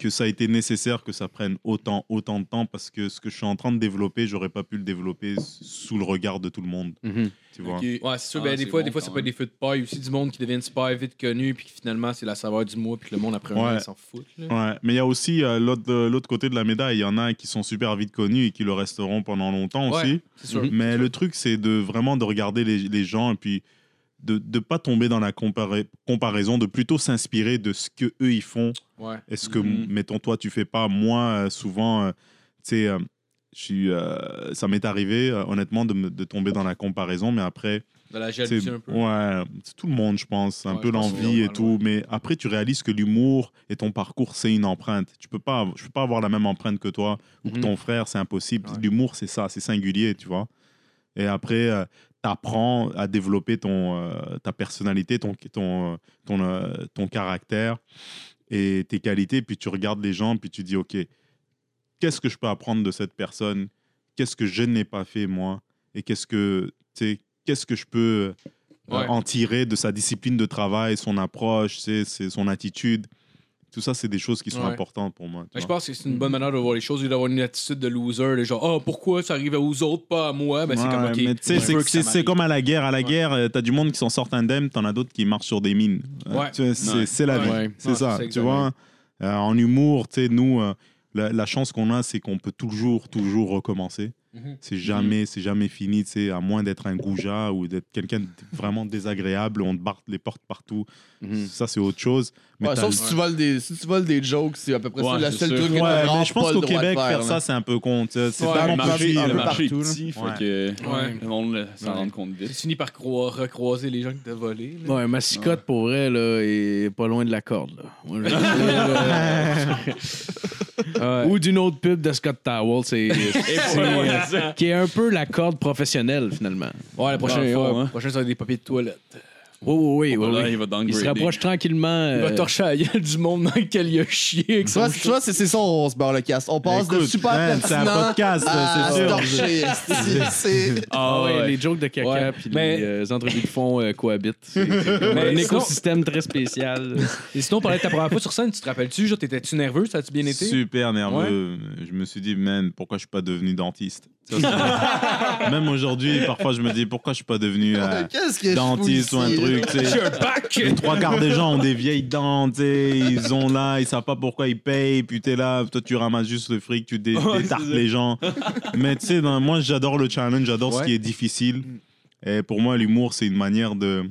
que ça a été nécessaire que ça prenne autant, autant de temps parce que ce que je suis en train de développer, j'aurais pas pu le développer sous le regard de tout le monde. Mhm. Tu vois? Ouais, c'est sûr. Ah, ben, des c'est fois, bon des fois ça peut être des feux de paille aussi, du monde qui deviennent super vite connus, puis qui finalement, c'est la saveur du mois, puis que le monde après Ouais. s'en foutent. là. Ouais, mais il y a aussi euh, l'autre, euh, l'autre côté de la médaille. Il y en a qui sont super vite connus et qui le resteront pendant longtemps Ouais, aussi. C'est sûr. Mais le truc, c'est de vraiment de regarder les, les gens et puis de ne pas tomber dans la compara- comparaison, de plutôt s'inspirer de ce que eux ils font Ouais. Est-ce que, Mhm. mettons, toi, tu fais pas Moi, euh, souvent, euh, tu sais, euh, euh, ça m'est arrivé, euh, honnêtement, de, de tomber dans la comparaison, mais après, De la jalousie un peu. ouais, c'est tout le monde, je pense, un Ouais, peu l'envie et tout, mais après, tu réalises que l'humour et ton parcours, c'est une empreinte. Tu peux pas, je peux pas avoir la même empreinte que toi ou que Mhm. ton frère, c'est impossible. Ouais. L'humour, c'est ça, c'est singulier, tu vois. Et après, tu apprends à développer ton, euh, ta personnalité, ton, ton, euh, ton, euh, ton caractère et tes qualités. Puis tu regardes les gens, puis tu dis, OK, qu'est-ce que je peux apprendre de cette personne? Qu'est-ce que je n'ai pas fait, moi? Et qu'est-ce que, qu'est-ce que je peux Ouais. en tirer de sa discipline de travail, son approche, c'est son attitude? Tout ça, c'est des choses qui sont Ouais. importantes pour moi. je pense que c'est une bonne manière de voir les choses, lieu d'avoir une attitude de loser, de genre, oh, pourquoi ça arrive aux autres, pas à moi? Ben, c'est Ouais, comme, ok. mais tu sais, je c'est- veux que ça c'est c'est m'arrive. comme à la guerre. À la Ouais. guerre, euh, t'as du monde qui s'en sort indemne, t'en as d'autres qui marchent sur des mines. Euh, C'est la vie. Ouais. C'est Ouais, ça. Tu vois, Euh, en humour, tu sais, nous, euh, la, la chance qu'on a, c'est qu'on peut toujours, toujours recommencer. Mhm. C'est jamais, c'est jamais fini, tu sais, à moins d'être un goujat ou d'être quelqu'un de vraiment désagréable, on te barre les portes partout. Mhm. Ça, c'est autre chose. Ouais, t'as- sauf si tu, voles des, si tu voles des jokes, c'est à peu près Ouais, ça. Le c'est seul sûr. truc que Ouais, t'as vraiment mais je pense qu'au Québec, faire ça, c'est un peu con. tu C'est Ouais, pas non marché, le marché est petit, fait que Ouais. le monde s'en Ouais. rend compte Tu vite. finis par croi- recroiser les gens qui t'ont volé. là. Ouais, Massicotte, pour vrai, là, est pas loin de la corde. Ou d'une autre pub de Scott Towell, c'est, ça. qui est un peu la corde professionnelle, finalement. Ouais, la prochaine, fond, ouais, hein. la prochaine, ça va être des papiers de toilette. Oui, oui, oui. oui, Là, oui. il va Il se rapproche tranquillement. Il va euh, torcher la gueule du monde dans lequel il a chié avec Tu son vois, tu vois, c'est c'est ça, on se barre le cast. On passe de Écoute, super man, c'est un podcast, à c'est sûr. se torcher. C'est- c'est- Ah ouais, ouais. les jokes de caca Ouais. puis Mais- les euh, entrevues de fond euh, cohabitent. C'est un écosystème très spécial. Et sinon, on parlait de ta première fois sur scène, tu te rappelles-tu? Genre, t'étais-tu nerveux? Ça a-tu bien été? Super nerveux. Je me suis dit, man, pourquoi je suis pas devenu dentiste? Ça, Même aujourd'hui, parfois, je me dis, pourquoi je suis pas devenu euh, dentiste ou un ici, truc. Les trois quarts des gens ont des vieilles dents, ils ont là, ils savent pas pourquoi ils payent, puis t'es là, toi tu ramasses juste le fric, tu dé- Ouais, détartes les gens. Mais tu sais, moi j'adore le challenge, j'adore ce qui est difficile. Et pour moi, l'humour, c'est une manière de,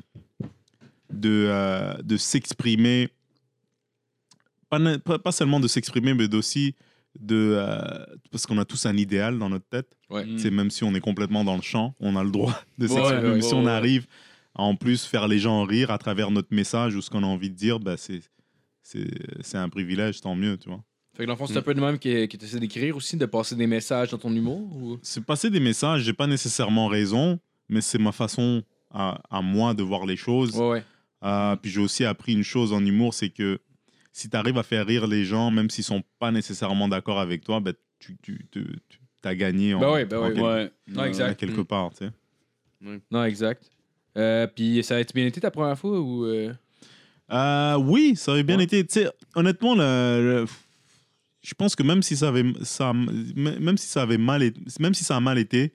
de, euh, de s'exprimer, pas, seulement de s'exprimer, mais aussi de. euh, parce qu'on a tous un idéal dans notre tête. Ouais. C'est même si on est complètement dans le champ, on a le droit de Ouais, s'exprimer. ouais, Même si ouais, on ouais. arrive à en plus faire les gens rire à travers notre message ou ce qu'on a envie de dire, bah, c'est, un privilège, tant mieux, tu vois. Fait que dans le fond, c'est un peu de même que, que tu essaies d'écrire aussi, de passer des messages dans ton humour? Ou... C'est passer des messages, j'ai pas nécessairement raison, mais c'est ma façon à, à moi de voir les choses. Ouais, ouais. Euh, puis j'ai aussi appris une chose en humour, c'est que si tu arrives à faire rire les gens, même s'ils sont pas nécessairement d'accord avec toi, bah, tu, tu, as gagné en, Ben ouais, ben en ouais, quel- Ouais. Non, exact. en quelque part. tu sais. Non, exact. Euh, puis ça a été bien été ta première fois ou. euh? Euh, oui, ça aurait bien Ouais. été. Tu sais, honnêtement, le- le- je pense que même si ça avait, ça, même si ça avait mal, été- même si ça a mal été,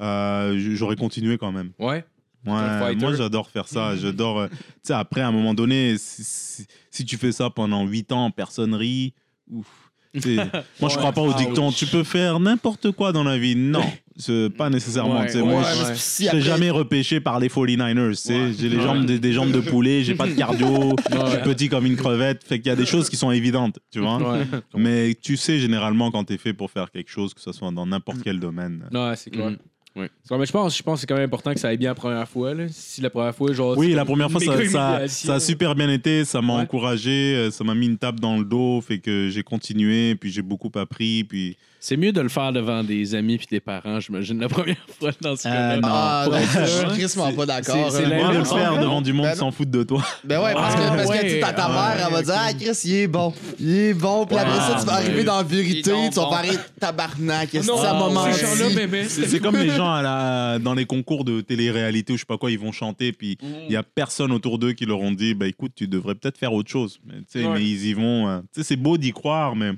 euh, j'aurais continué quand même. Ouais. Ouais, fighter. moi, j'adore faire ça. J'adore. euh, Tu sais, après, à un moment donné, si, si- si tu fais ça pendant 8 ans, personne rit. Ouf. Moi, je crois pas au dicton. Tu peux faire n'importe quoi dans la vie. Non, c'est pas nécessairement. Ouais, ouais, moi, Ouais, je- ouais. serai jamais repêché par les 49ers. tu sais. J'ai les Ouais. jambes, des, des jambes de poulet, j'ai pas de cardio, je suis petit comme une crevette. Fait qu'il y a des choses qui sont évidentes, tu vois. Ouais. Mais tu sais généralement quand tu es fait pour faire quelque chose, que ce soit dans n'importe quel domaine. Non, c'est clair. Mm. Ouais. C'est- mais je pense, je pense que c'est quand même important que ça aille bien la première fois. Là. Si la première fois, genre. Oui, la première fois, ça, a super bien été. Ça m'a Ouais. encouragé. euh, Ça m'a mis une tape dans le dos. Fait que j'ai continué. Puis j'ai beaucoup appris. Puis. C'est mieux de le faire devant des amis puis des parents, j'imagine, la première fois dans ce Euh, cas-là. non. Ah, non, je suis tristement pas d'accord. c'est- hein. Moi, de le non, faire non. devant du monde Ben qui s'en foutent de toi. Ben ouais, parce que, Ah, parce que ouais. tu sais, ta, Ah, mère, elle va dire Ah, Chris, il est bon. Il est bon. Puis après ça, tu vas Ouais. arriver dans la vérité. Tu vas Hey, tabarnak. Qu'est-ce que Non, ça m'a ah, menti. C'est comme les gens à la, dans les concours de télé-réalité ou je sais pas quoi, ils vont chanter. Puis il y a personne autour d'eux qui leur ont dit Bah écoute, tu devrais peut-être faire autre chose. Mais, tu sais, Ouais. mais ils y vont. euh, tu sais, c'est beau d'y croire, mais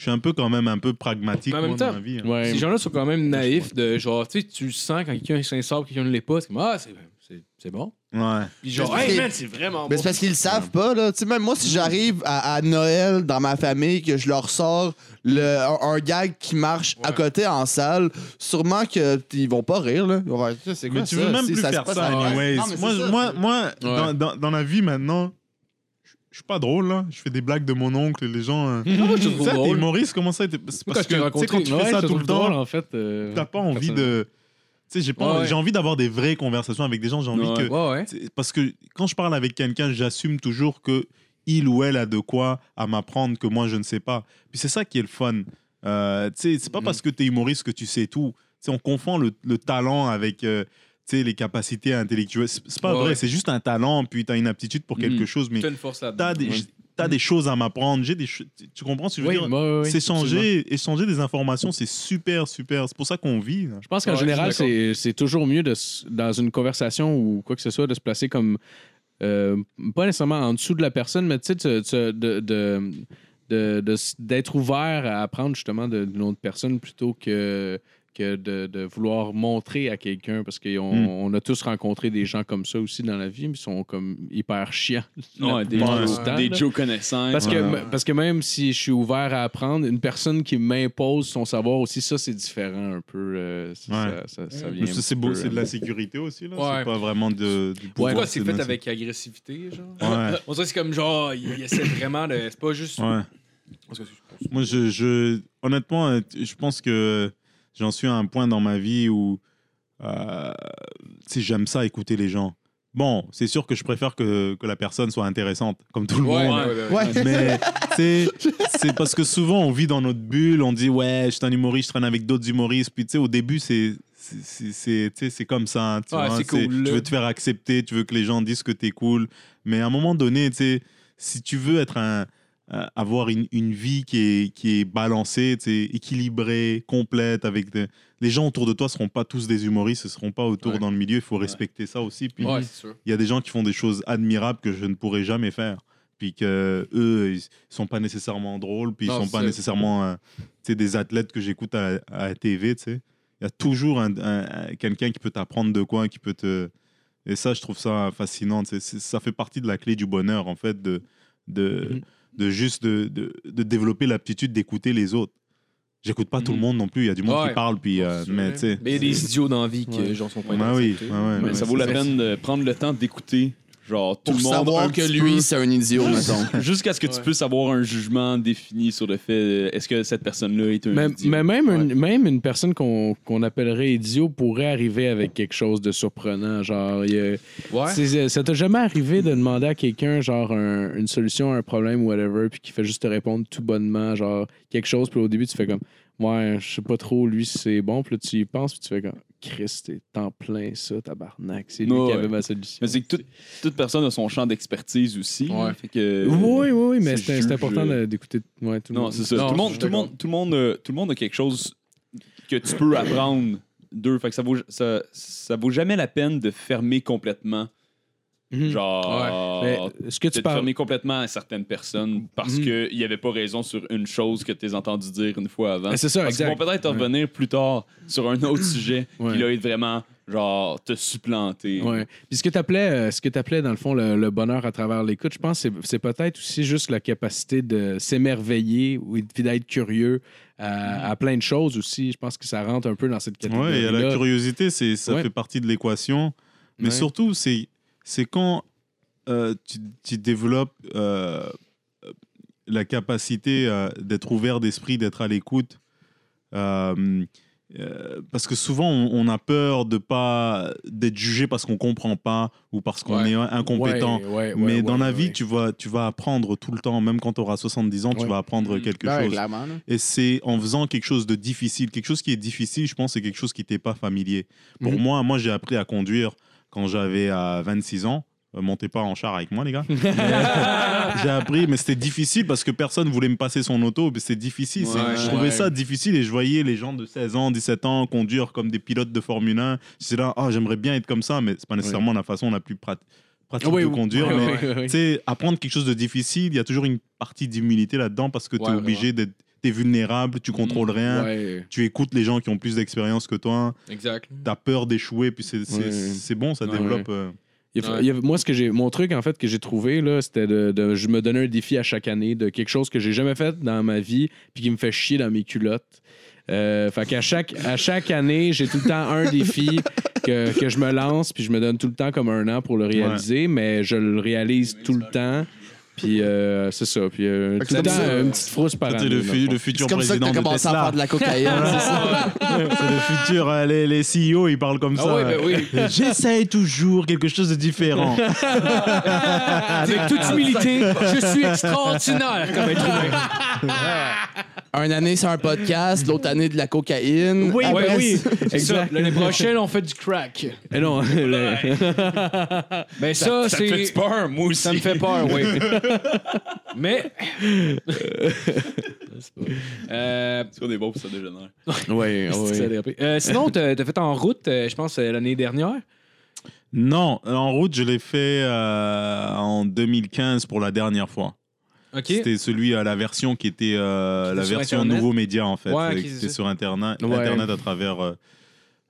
je suis un peu quand même un peu pragmatique en même moi, dans temps, ma vie. hein. Ouais. Ces gens-là sont quand même naïfs de genre, tu sais, tu le sens quand quelqu'un est sincère, quelqu'un ne l'est pas. C'est comme, ah, c'est- bon. Ouais. Puis genre, Mais hey c'est- man, c'est vraiment Mais bon. c'est parce qu'ils le savent pas, là. Tu sais, même moi, si j'arrive à, à Noël dans ma famille, que je leur sors le, un, un gag qui marche à côté en salle, sûrement qu'ils vont pas rire, là. Ils vont faire, Ça, c'est quoi Mais tu ça? veux même plus se faire ça, anyways. Non, Moi, ça, moi, moi dans, dans, dans la vie maintenant, suis pas drôle, là. Je fais des blagues de mon oncle et les gens. euh, moi, je te trouve Ça, t'es drôle. humoriste, comment ça? t'es- c'est Parce quand t'ai que, tu sais, rencontré, quand tu fais ça tout le drôle, temps, en fait. euh, t'as pas envie personnellement. de. Tu sais, j'ai pas, Ouais, ouais. j'ai envie d'avoir des vraies conversations avec des gens. J'ai envie que. Ouais, ouais. c'est- Parce que quand je parle avec quelqu'un, j'assume toujours que il ou elle a de quoi à m'apprendre que moi je ne sais pas. Puis c'est ça qui est le fun. Euh, tu sais, c'est pas Mm. parce que tu es humoriste que tu sais tout. Tu sais, on confond le, le talent avec euh, les capacités intellectuelles. C'est c'est pas Ouais, vrai, ouais. c'est juste un talent, puis tu as une aptitude pour quelque Mm. chose, mais Tu as une force tu là-dedans. as, des, t'as des choses à m'apprendre. J'ai des tu comprends ce que je veux Oui, dire? ouais, S'échanger échanger des informations, c'est super, super. C'est pour ça qu'on vit. là. Je pense qu'en Ouais, général, c'est c'est toujours mieux de, dans une conversation ou quoi que ce soit de se placer comme euh, pas nécessairement en dessous de la personne, mais tu sais, de- de- de- de s- d'être ouvert à apprendre justement de- d'une autre personne plutôt que, que de, de vouloir montrer à quelqu'un parce qu'on Mm. on a tous rencontré des gens comme ça aussi dans la vie, mais ils sont comme hyper chiants. Ouais, des, temps, des. Joe connaissants. Parce, que, parce que même si je suis ouvert à apprendre, une personne qui m'impose son savoir aussi, ça, c'est différent un peu. euh, ça, Ouais. ça- ça- ça Mais vient Mais un ça, c'est beau, c'est de la sécurité aussi. là. Ouais. C'est pas vraiment de, du pouvoir. c'est fait avec agressivité, genre. Ouais. On dirait que c'est comme genre, il, il essaie vraiment de. C'est pas juste. Moi, je, je- honnêtement, euh, je pense que j'en suis à un point dans ma vie où euh, j'aime ça écouter les gens. Bon, c'est sûr que je préfère que, que la personne soit intéressante, comme tout le Ouais, monde. ouais, ouais. Mais c'est parce que souvent on vit dans notre bulle, on dit ouais, je suis un humoriste, je traîne avec d'autres humoristes. Puis tu sais, au début, c'est c'est- comme ça. Tu, vois, cool, Tu veux te faire accepter, tu veux que les gens disent que t'es cool. Mais à un moment donné, tu sais, si tu veux être un euh, avoir une, une vie qui est, qui est balancée, équilibrée, complète, avec des- les gens autour de toi ne seront pas tous des humoristes, ne seront pas autour Ouais. dans le milieu, il faut respecter ça aussi. Puis Ouais, il y a des gens qui font des choses admirables que je ne pourrais jamais faire. Puis que eux, ils sont pas nécessairement drôles, puis ils Non, sont pas nécessairement euh, des athlètes que j'écoute à, à la TV. tu sais. Il y a toujours un, un- un- quelqu'un qui peut t'apprendre de quoi, qui peut te. Et ça, je trouve ça fascinant. Ça fait partie de la clé du bonheur, en fait, de, de, Mhm. De juste de, de, de développer l'aptitude d'écouter les autres. J'écoute pas tout le Mhm. monde non plus. Il y a du monde Ouais. qui parle, puis. euh, C'est mais tu sais. Mais il y a des idiots dans la vie qui, Ouais. genre, sont pas Ouais, oui, Mais ouais, ça vaut c'est la peine de prendre le temps d'écouter, genre, tout Pour le monde. savoir un que petit lui, peu. c'est un idiot, mettons. Jusqu'à ce que tu Ouais. puisses avoir un jugement défini sur le fait euh, est-ce que cette personne-là est un Mais, idiot? mais même, Ouais. une, même une personne qu'on qu'on appellerait idiot pourrait arriver avec quelque chose de surprenant. Genre, il y a- Ouais. c'est- ça t'a jamais arrivé de demander à quelqu'un genre un- une solution à un problème ou whatever, puis qui fait juste te répondre tout bonnement, genre quelque chose, puis au début tu fais comme ouais, je sais pas trop lui si c'est bon, puis là tu y penses, puis tu fais comme Christ, t'es en plein ça, tabarnak, c'est lui Ouais, qui ouais. avait ma solution. Mais c'est que toute, toute personne a son champ d'expertise aussi. Ouais. Fait que, oui, oui, oui, mais c'est important de- d'écouter ouais, tout le Non, monde. c'est ça. Non, tout, monde, tout, le monde, tout, le monde, euh, tout le monde a quelque chose que tu peux apprendre d'eux. Fait que ça vaut, ça, ça vaut jamais la peine de fermer complètement Mhm. Genre, Ouais. Mais ce que tu parles- fermé complètement à certaines personnes parce Mhm. qu'il n'y avait pas raison sur une chose que tu as entendu dire une fois avant. C'est ça, Parce exact. vont peut-être revenir plus tard sur un autre sujet Ouais. qui là être vraiment genre te supplanter. Ouais. Puis ce que tu appelais, ce que t'appelais, dans le fond, le, le bonheur à travers l'écoute, je pense que c'est- c'est peut-être aussi juste la capacité de s'émerveiller ou d'être curieux à, à plein de choses aussi. Je pense que ça rentre un peu dans cette catégorie. A la curiosité, ça Ouais. fait partie de l'équation. Mais Ouais. surtout, c'est, c'est quand euh, tu, tu développes euh, la capacité euh, d'être ouvert d'esprit, d'être à l'écoute. Euh, euh, parce que souvent, on, on a peur de pas d'être jugé parce qu'on comprend pas ou parce qu'on Ouais. est incompétent. Ouais, ouais, ouais, Mais dans la vie, tu vas, tu vas apprendre tout le temps, même quand tu auras 70 ans, tu vas apprendre Mhm. quelque chose. Et c'est en faisant quelque chose de difficile. Quelque chose qui est difficile, je pense, c'est quelque chose qui t'est pas familier. Pour Mhm. moi, moi, j'ai appris à conduire quand j'avais euh, 26 ans. Euh, montez pas en char avec moi, les gars. Euh, j'ai appris, mais c'était difficile parce que personne voulait me passer son auto. C'est difficile. Ouais, je trouvais ouais. ça difficile et je voyais les gens de 16 ans, 17 ans conduire comme des pilotes de Formule 1. C'est là, ah, j'aimerais bien être comme ça, mais c'est pas nécessairement la façon la plus prat- pratique Oui, de conduire. oui, mais oui, apprendre quelque chose de difficile, il y a toujours une partie d'humilité là-dedans parce que tu es Ouais, obligé d'être. T'es vulnérable, tu contrôles rien, Ouais. tu écoutes les gens qui ont plus d'expérience que toi, Exact. t'as peur d'échouer, puis c'est c'est- Ouais. c'est bon, ça Ouais, développe. euh, Il y a- Ouais. il y a- moi, ce que j'ai, mon truc en fait que j'ai trouvé là, c'était de, de- je me donnais un défi à chaque année de quelque chose que j'ai jamais fait dans ma vie puis qui me fait chier dans mes culottes. Euh, fait qu'à chaque, à chaque année, j'ai tout le temps un défi que, que je me lance puis je me donne tout le temps comme un an pour le réaliser, mais je le réalise tout le temps. Puis euh, c'est ça. Puis euh, tout le c'est temps ça. une petite frousse par C'était année. le, fu- le le futur C'est comme ça que président t'as de commencé à Tesla. faire de la cocaïne, c'est ça? C'est le futur, euh, les, les CEO, ils parlent comme Ah ça. ouais, ben oui. J'essaye toujours quelque chose de différent. Avec toute humilité, je suis extraordinaire comme être humain. Un année, c'est un podcast, l'autre année, de la cocaïne. Oui, Après, ben oui, ça. exact. L'année prochaine, on fait du crack. Eh non, le- Ben ça, Ça te fait c'est. peur, moi aussi? Ça me fait peur, oui. Mais. euh, C'est des bons pour ça dégénère? ça a ouais. dérapé. Euh, sinon, t'as t'as fait en route, euh, je pense, euh, l'année dernière? non, en route, je l'ai fait euh, en 2015 pour la dernière fois. C'était celui à la version qui était euh, la version Internet? nouveau média en fait, Ouais, euh, sur internet, Ouais. internet à travers euh,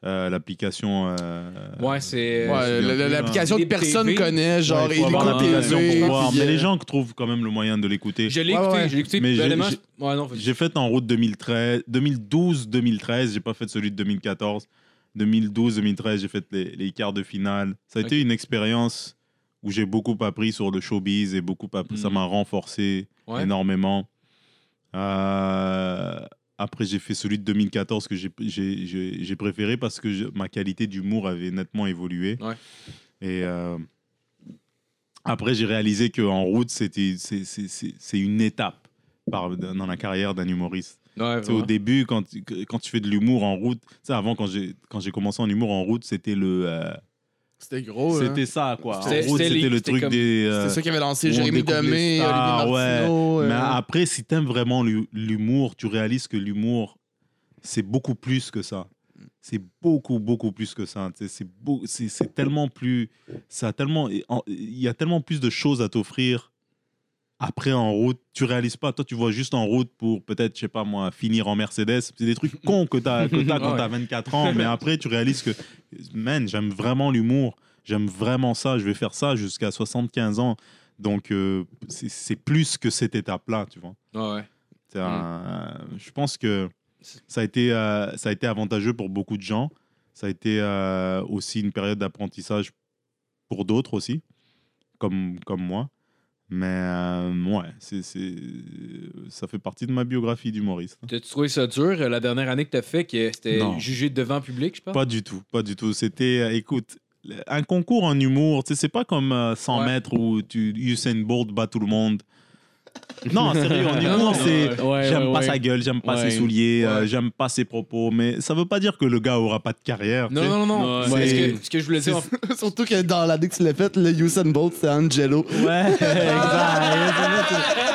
euh, l'application. euh, Ouais, c'est. La- l'application que personne TV. connaît, genre Ouais, il l'application TV, pour mais les gens trouvent quand même le moyen de l'écouter. Je l'ai écouté, ouais. je l'ai écouté. Mais j'ai- honnêtement, j'ai- Ouais, non, J'ai fait en route 2013, 2012-2013, j'ai pas fait celui de 2014. 2012-2013, j'ai fait les, les quarts de finale. Ça a été une expérience où j'ai beaucoup appris sur le showbiz et beaucoup appris, ça Mhm. m'a renforcé Ouais. énormément. Euh, après, j'ai fait celui de 2014 que j'ai- préféré parce que je- ma qualité d'humour avait nettement évolué. Ouais. Et euh, après, j'ai réalisé qu'en route, c'était c'est- une étape par- dans la carrière d'un humoriste. Ouais, au début, quand, tu- quand tu fais de l'humour en route, avant, quand j'ai quand j'ai commencé en humour en route, c'était le. euh, C'était gros, hein. c'était ça, quoi. En C'était- le truc comme- des. euh, C'était ça qui avait lancé Jérémy Demé, Olivier stars, Martineau. Mais euh, après, si t'aimes vraiment l'hu- l'humour, tu réalises que l'humour, c'est beaucoup plus que ça. C'est beaucoup, beaucoup plus que ça. C'est tellement plus. Ça a tellement, il y a tellement plus de choses à t'offrir après en route. Tu réalises pas. Toi, tu vois juste en route pour peut-être, je sais pas moi, finir en Mercedes. C'est des trucs cons que tu as, que quand tu as 24 ans. Mais après, tu réalises que, man, j'aime vraiment l'humour. J'aime vraiment ça. Je vais faire ça jusqu'à 75 ans. Donc, euh, c'est plus que cette étape-là, tu vois. Ouais, un- Je pense que ça a, été, euh, ça a été avantageux pour beaucoup de gens. Ça a été euh, aussi une période d'apprentissage pour d'autres aussi, comme, comme moi. Mais euh, ouais, c'est, c'est- ça fait partie de ma biographie d'humoriste. T'as-tu trouvé ça dur, euh, la dernière année que t'as fait, que c'était Non. jugé devant public, je pense? Pas du tout, pas du tout. C'était, euh, écoute, un concours en humour, tu sais, c'est pas comme euh, 100 Ouais. mètres où tu, Usain Bolt bat tout le monde. Non, sérieux, en humour, non, c'est ouais, j'aime ouais, pas ouais. sa gueule, j'aime pas Ouais. ses souliers, euh, j'aime pas ses propos, mais ça veut pas dire que le gars aura pas de carrière. Non, non, non, non. Ouais. C'est Ce, C'est- que, ce que je voulais dire, fait, Surtout que dans l'année que tu l'as faite, le Usain Bolt, c'était Angelo. Ouais, exact.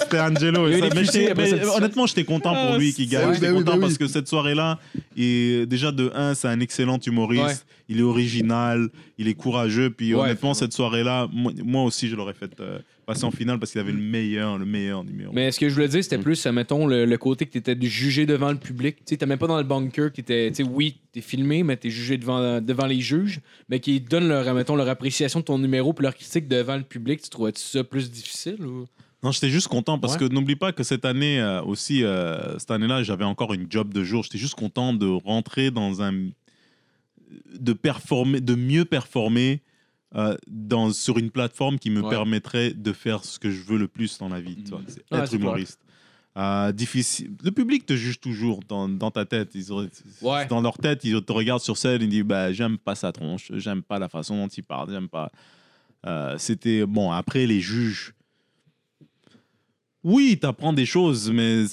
c'était Angelo. Et ça. Mais j'étais- mais honnêtement, j'étais content pour lui qui gagne. oui, J'étais oui, content parce que cette soirée-là, et déjà de 1, c'est un excellent humoriste. Ouais. Il est original, il est courageux. Puis Ouais, honnêtement, cette soirée-là, moi, moi aussi, je l'aurais fait euh, passer en finale parce qu'il avait le meilleur, le meilleur numéro. Mais ce que je voulais dire, c'était plus, mettons, le, le côté que tu étais jugé devant le public. Tu sais, t'es même pas dans le bunker, qui était, tu sais, oui, t'es filmé, mais t'es jugé devant, devant les juges, mais qui donnent leur, mettons, leur appréciation de ton numéro puis leur critique devant le public. Tu trouvais ça plus difficile ou? Non, j'étais juste content parce Ouais. que n'oublie pas que cette année euh, aussi, euh, cette année-là, j'avais encore une job de jour. J'étais juste content de rentrer dans un. de performer, de mieux performer euh, dans, sur une plateforme qui me Ouais. permettrait de faire ce que je veux le plus dans la vie. tu vois, c'est Ouais, être humoriste. Euh, difficile. Le public te juge toujours dans, dans ta tête. Ils Ouais. Dans leur tête, ils te regardent sur scène et ils disent bah, J'aime pas sa tronche, j'aime pas la façon dont il parle, j'aime pas. Euh, C'était. Bon, après, les juges. Oui, tu apprends des choses, mais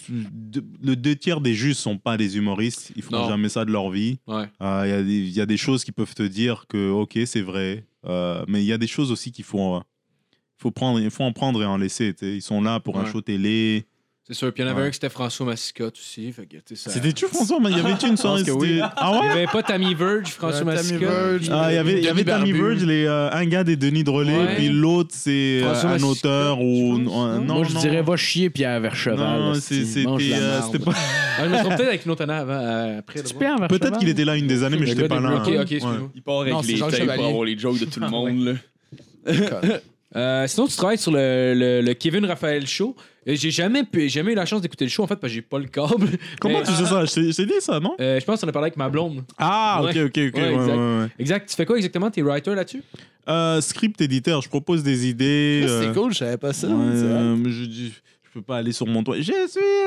le deux tiers des juges sont pas des humoristes. Ils font Non. jamais ça de leur vie. Ouais. Euh, Il y, a des- il y a des choses qui peuvent te dire que, ok, c'est vrai. Euh, mais il y a des choses aussi qu'il faut, euh, faut, prendre, faut en prendre et en laisser. Ils sont là pour un show télé. C'est sûr. Puis il y en avait Ouais. un qui c'était François Massicotte aussi. Fait que, tu François? Mais Il y avait une soirée oui. c'était- Ah Il ouais y avait pas Tammy Verge, François Ouais. Verge. puis- Ah, il y avait, il y avait Tammy. Verge, les, euh, un gars des Denis Drolet, Ouais. puis l'autre, c'est euh, un auteur ou. non? Moi, je non. dirais va chier Pierre Vercheval. Non, c'était euh, c'était pas. Ah, je me trompe peut-être avec une autre année avant. euh, après? Peut-être qu'il était là une des années, mais j'étais pas là. Ok, Ouais. ok, excuse-moi. Il part avec les pour avoir les jokes de tout le monde. Euh, sinon, tu travailles sur le, le- le Kevin Raphaël Show. Euh, J'ai jamais, pu- jamais eu la chance d'écouter le show en fait parce que j'ai pas le câble. Comment Mais, tu sais ça? Je t'ai- je t'ai dit ça, non? Euh, je pense qu'on a parlé avec ma blonde. Ah, ok, Ouais. ok, ok. Ouais, ouais, exact. ouais, ouais. Exact. Tu fais quoi exactement? T'es writer là-dessus? Euh, script éditeur, je propose des idées. C'est euh, cool, je savais pas ça. ouais, c'est vrai. euh, mais je dis, je peux pas aller sur mon toit. Je suis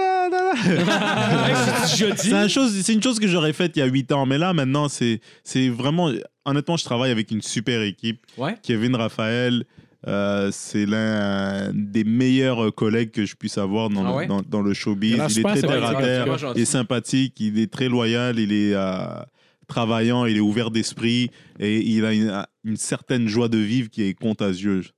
là, là, là. C'est un chose, c'est une chose que j'aurais faite il y a 8 ans, mais là maintenant c'est, c'est vraiment, honnêtement, je travaille avec une super équipe. Ouais. Kevin Raphaël, euh, c'est l'un des meilleurs collègues que je puisse avoir dans, Ah le, dans, dans le showbiz. Il est très terre à terre, il est sympathique, il est très loyal, il est euh, travaillant, il est ouvert d'esprit et il a une, une certaine joie de vivre qui est contagieuse.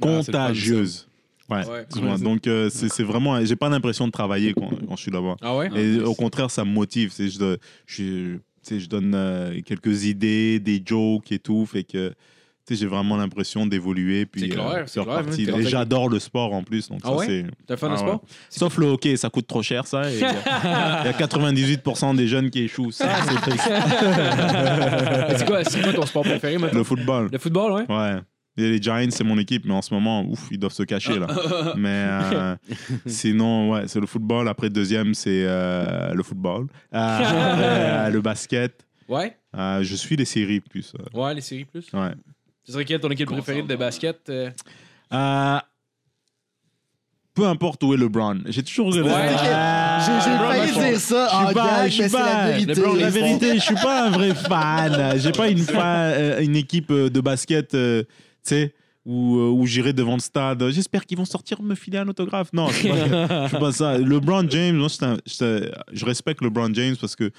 Ah, Contagieuse. Ouais. Ouais. Donc euh, c'est vraiment, j'ai pas l'impression de travailler quand, quand je suis là-bas. Ah ouais? Et au contraire, ça me motive. Je, je, je donne euh, quelques idées, des jokes et tout, fait que j'ai vraiment l'impression d'évoluer puis C'est clair, euh, c'est clair, hein, j'adore le sport en plus, donc Ah ça ouais? c'est. T'as fait un Ah sport? Sauf le hockey, ça coûte trop cher ça. Il y, a- il y a 98% des jeunes qui échouent. Ça, c'est triste. C'est quoi, c'est quoi ton sport préféré maintenant Le football. Le football, ouais. Ouais. Et les Giants, c'est mon équipe, mais en ce moment, ouf, ils doivent se cacher là. mais euh, sinon, ouais, c'est le football. Après, deuxième, c'est euh, le football. Euh, après, euh, le basket. Ouais. Euh, je suis les séries plus. euh, Ouais, les séries plus. ouais. Ce serait quelle ton équipe préférée de basket euh? Euh, peu importe où est LeBron. J'ai toujours. Ouais. J'ai j'ai failli dire ça Je suis en pas- gag, je suis mais c'est pas- la vérité. LeBron, La vérité, je suis pas un vrai fan. J'ai pas une, fan, euh, une équipe euh, de basket, euh, tu sais, où, euh, où j'irai devant le stade. J'espère qu'ils vont sortir me filer un autographe. Non, je suis pas, pas ça. LeBron James, moi, un- je respecte LeBron James parce que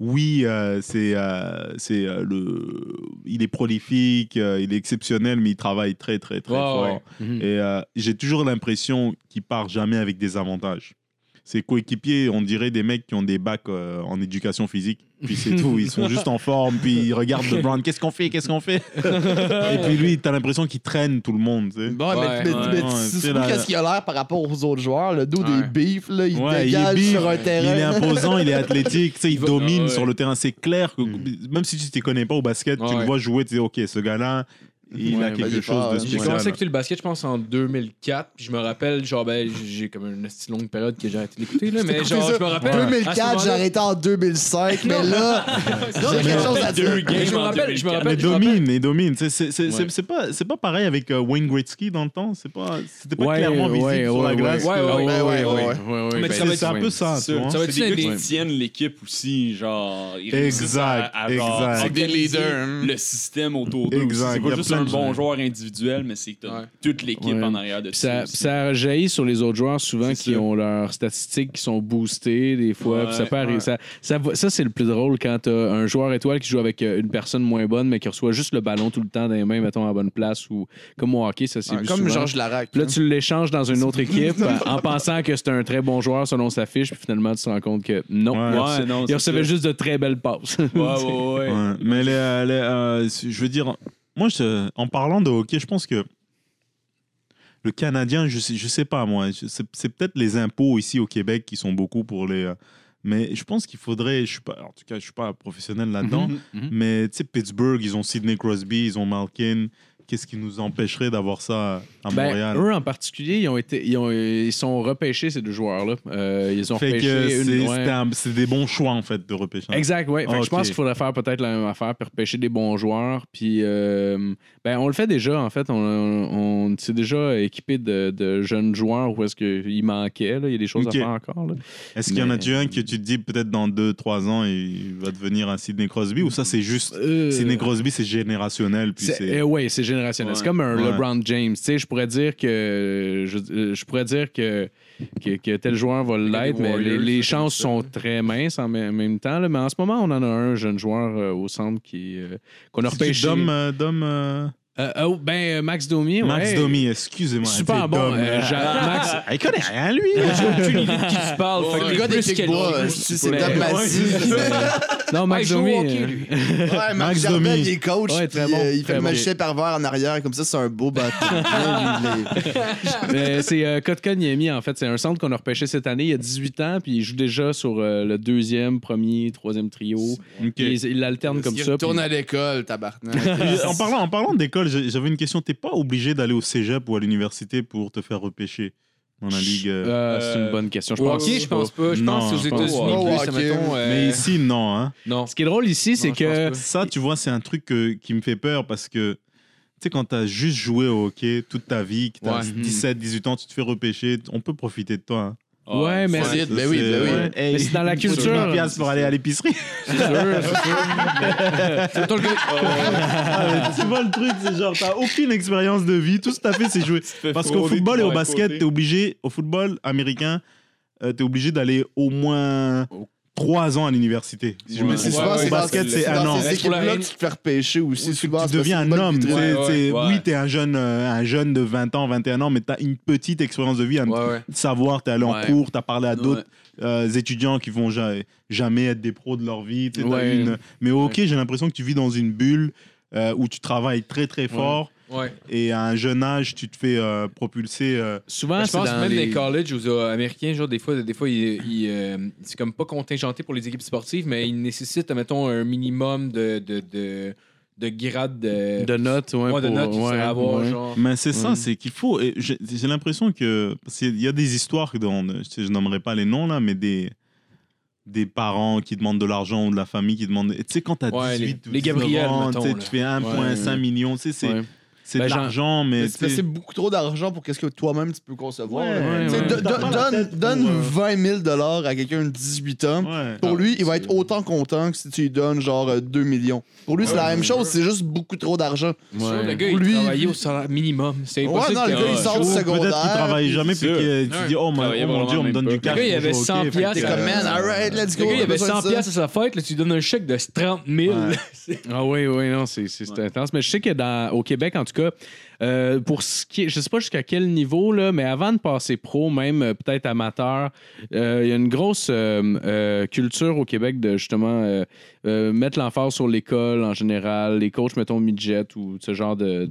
oui, euh, c'est euh, c'est euh, le, il est prolifique, euh, il est exceptionnel, mais il travaille très très très fort. Mhm. Et euh, j'ai toujours l'impression qu'il part jamais avec des avantages. Ses coéquipiers, on dirait des mecs qui ont des bacs euh, en éducation physique. Puis c'est tout. Ils sont juste en forme. Puis ils regardent LeBron. Qu'est-ce qu'on fait? Qu'est-ce qu'on fait? Et puis lui, t'as l'impression qu'il traîne tout le monde. tu sais. Bon, Ouais, mais, mais, ouais, mais ouais, tu c'est sais la- qu'est-ce qu'il a l'air par rapport aux autres joueurs? Le dos Ouais. des beefs, là, il Ouais, il est dégage big, sur un Il est terrain. imposant, il est athlétique, tu sais, il, Il va- domine Ah ouais. sur le terrain. C'est clair que même si tu ne connais pas au basket, tu Ouais. le vois jouer, tu dis ok, ce gars-là, il Ouais, a quelque chose de hein. J'ai commencé à écouter le basket, je pense, en 2004. Puis je me rappelle, genre, ben, j'ai comme une si longue période que j'ai arrêté d'écouter, là. Mais genre, ça? je me rappelle. à ce 2004, j'ai arrêté en 2005, mais là, j'ai quelque chose à dire. Deux Mais games je me en rappelle, je me 2004. Mais domine, il domine. C'est c'est- c'est- Ouais. c'est- c'est pas, c'est pas pareil avec euh, Wayne Gretzky dans le temps. C'est pas, c'était pas Ouais, clairement visible ouais, sur la ouais, glace. ouais. Ouais, ouais, C'est un peu ça, tu C'est vois. Ça va être c'est des tiennent l'équipe aussi, genre. Exact, exact. C'est des leaders. Le système autour d'eux. Exact. Un bon joueur individuel, mais c'est que t'as Ouais. toute l'équipe Ouais. en arrière de ça, aussi. ça jaillit sur les autres joueurs souvent qui ça. ont leurs statistiques qui sont boostées des fois. Ouais, ça, peut ça, ça, c'est le plus drôle quand tu un joueur étoile qui joue avec euh, une personne moins bonne, mais qui reçoit juste le ballon tout le temps dans les mains, mettons, à la bonne place. ou Comme au hockey, ça c'est Ouais, Comme Georges Larac. Là, tu l'échanges dans une autre équipe en pensant que c'est un très bon joueur selon sa fiche, puis finalement, tu te rends compte que non, Ouais. il, reçoit- Ouais, non, il c'est recevait juste de très belles passes. Ouais, ouais, ouais. Ouais, mais les, euh, les, euh, je veux dire, moi, je- en parlant de hockey, je pense que le Canadien, je sais, je sais pas moi, c'est peut-être les impôts ici au Québec qui sont beaucoup pour les. euh, mais je pense qu'il faudrait, je suis pas, en tout cas, je suis pas professionnel là-dedans, Mhm. mais tu sais, Pittsburgh, ils ont Sidney Crosby, ils ont Malkin. Qu'est-ce qui nous empêcherait d'avoir ça à Ben, Montréal? eux en particulier, ils ont été, ils, ont, ils sont repêchés ces deux joueurs-là. Euh, ils ont Fait que repêché une. c'est ouais. c'est des bons choix en fait de repêchage. Exact, oui. Ah, Je pense ok. qu'il faudrait faire peut-être la même affaire, puis repêcher des bons joueurs. Puis, euh, ben, on le fait déjà, en fait. On, on, s'est déjà équipé de, de jeunes joueurs où est-ce qu'il manquait. Là. Il y a des choses Ok. à faire encore. là. Est-ce qu'il y en a-tu un que tu te dis peut-être dans 2-3 ans il va devenir un Sidney Crosby ou ça c'est juste Euh, Sidney Crosby c'est générationnel puis c'est- c'est euh, ouais, c'est générationnel. C'est Ouais. comme un Ouais. LeBron James. Tu sais, je pourrais dire que je, euh, je pourrais dire que, que, que tel joueur va l'être, mais les, chances sont très minces en même, temps. là. Mais en ce moment, on en a un jeune joueur euh, au centre qui euh, qu'on a repêché. Dom, Dom, euh, oh, ben, euh, Max Domi. Max ouais. Domi, excusez-moi. Super bon. Dom. euh, J'a- Max, Ah, il connaît rien lui. J'ai aucune idée de qui tu parles. fait que Le gars des plus Kickbois, c'est Ouais, Massy. non, Ah, Max il joue au Domi. hockey, lui. Ouais, Max Max Domi. il est coach, Ouais, puis, très bon, euh, il très fait le bon. magicien pervers en arrière, comme ça, c'est un beau bâton. Euh, c'est euh, Kotka Niemi, en fait. C'est un centre qu'on a repêché cette année. Il a 18 ans, puis il joue déjà sur euh, le deuxième, premier, troisième trio. Ok. Puis Il, il alterne comme il ça. retourne puis- à l'école, tabarnak. En parlant, en parlant d'école, j'avais une question. T'es pas obligé d'aller au cégep ou à l'université pour te faire repêcher dans la ligue. euh, Euh, c'est une bonne question. Je pense. je pense pas. Je pense aux États-Unis, Oh, euh, Mais ici, non. Hein. Non. Ce qui est drôle ici, c'est que. Ça, tu vois, c'est un truc que- qui me fait peur parce que, tu sais, quand tu as juste joué au hockey toute ta vie, que tu as Ouais. 17, 18 ans, tu te fais repêcher, on peut profiter de toi. hein. Ouais, mais c'est- ben oui, c'est- ben oui. ouais. Hey, Mais c'est dans la culture. 20 piastres pour aller à l'épicerie. C'est sûr, c'est sûr. C'est mettons le gars- Ah, mais tu vois le truc, c'est genre, t'as aucune expérience de vie, tout ce que t'as fait, c'est jouer. Parce qu'au football et au basket, t'es obligé, au football américain, euh, t'es obligé d'aller au moins 3 ans à l'université. Si je me Ouais. trompe souvent, c'est basket, c'est un an. ces Reste pour la équipes-là haine. que tu te fais repêcher aussi. Tu, c'est deviens un c'est homme. c'est-. Oui, t'es un jeune, euh, un jeune de 20 ans, 21 ans, mais t'as une petite expérience de vie, ouais. savoir, t'es allé en cours, t'as parlé à d'autres euh, étudiants qui vont ja- jamais être des pros de leur vie. Mais hockey, j'ai l'impression que tu vis dans une bulle euh, où tu travailles très très fort Ouais. et à un jeune âge, tu te fais euh, propulser. euh, Souvent, je c'est pense dans même les... les colleges aux euh, américains, genre des fois, des fois, ils, ils, euh, c'est comme pas contingenté pour les équipes sportives, mais ils nécessitent, mettons, un minimum de, de, de, de grade de, de notes. Ouais, Ouais, de pour- notes ouais, avoir, ouais. genre. Mais c'est ça, Ouais. c'est qu'il faut. et J'ai j'ai l'impression que. Parce qu'il y a des histoires dont. Je, sais, je nommerai pas les noms là, mais des. Des parents qui demandent de l'argent ou de la famille qui demandent. Tu sais, quand t'as Ouais, 18 les- ou les 19 Gabriel, ans, mettons, tu sais, là. tu fais 1,5 Ouais. million, tu sais, c'est Ouais. C'est Ben, de l'argent, mais. C'est beaucoup trop d'argent pour qu'est-ce que toi-même tu peux concevoir. Ouais, là. ouais, ouais. don- T'as pas la Donne tête pour, donne euh, 20 000 à quelqu'un de 18 ans. Ouais. Pour lui, il va c'est- être autant content que si tu lui donnes genre euh, 2 millions. Pour lui, c'est la même chose, c'est juste beaucoup trop d'argent. Sûr, le gars, Pour il lui, travaillait au salaire minimum. C'est Ouais, impossible non, le que- gars, il sort du Ou secondaire. Peut-être qu'il travaille jamais, puis sûr. que tu Ouais. dis, oh, mon- Travaillait oh mon dieu, on me donne pas. du cash. Le gars, il pour avait jouer au 100 hockey. Fait que piastres, t'es comme, man, alright, let's Le go. gars, il on a avait besoin de 100 ça. piastres à sa fête, là, tu lui donnes un chèque de 30 000. Ouais. C'est- Ah oui, oui, non, c'est c'est- c'est intense. Mais je sais que dans, au Québec, en tout cas, euh, pour ce qui est, je sais pas jusqu'à quel niveau, là, mais avant de passer pro, même euh, peut-être amateur, euh, il y a une grosse euh, culture au Québec de justement mettre l'emphase sur l'école en général, les coachs, mettons, midget ou ce genre de-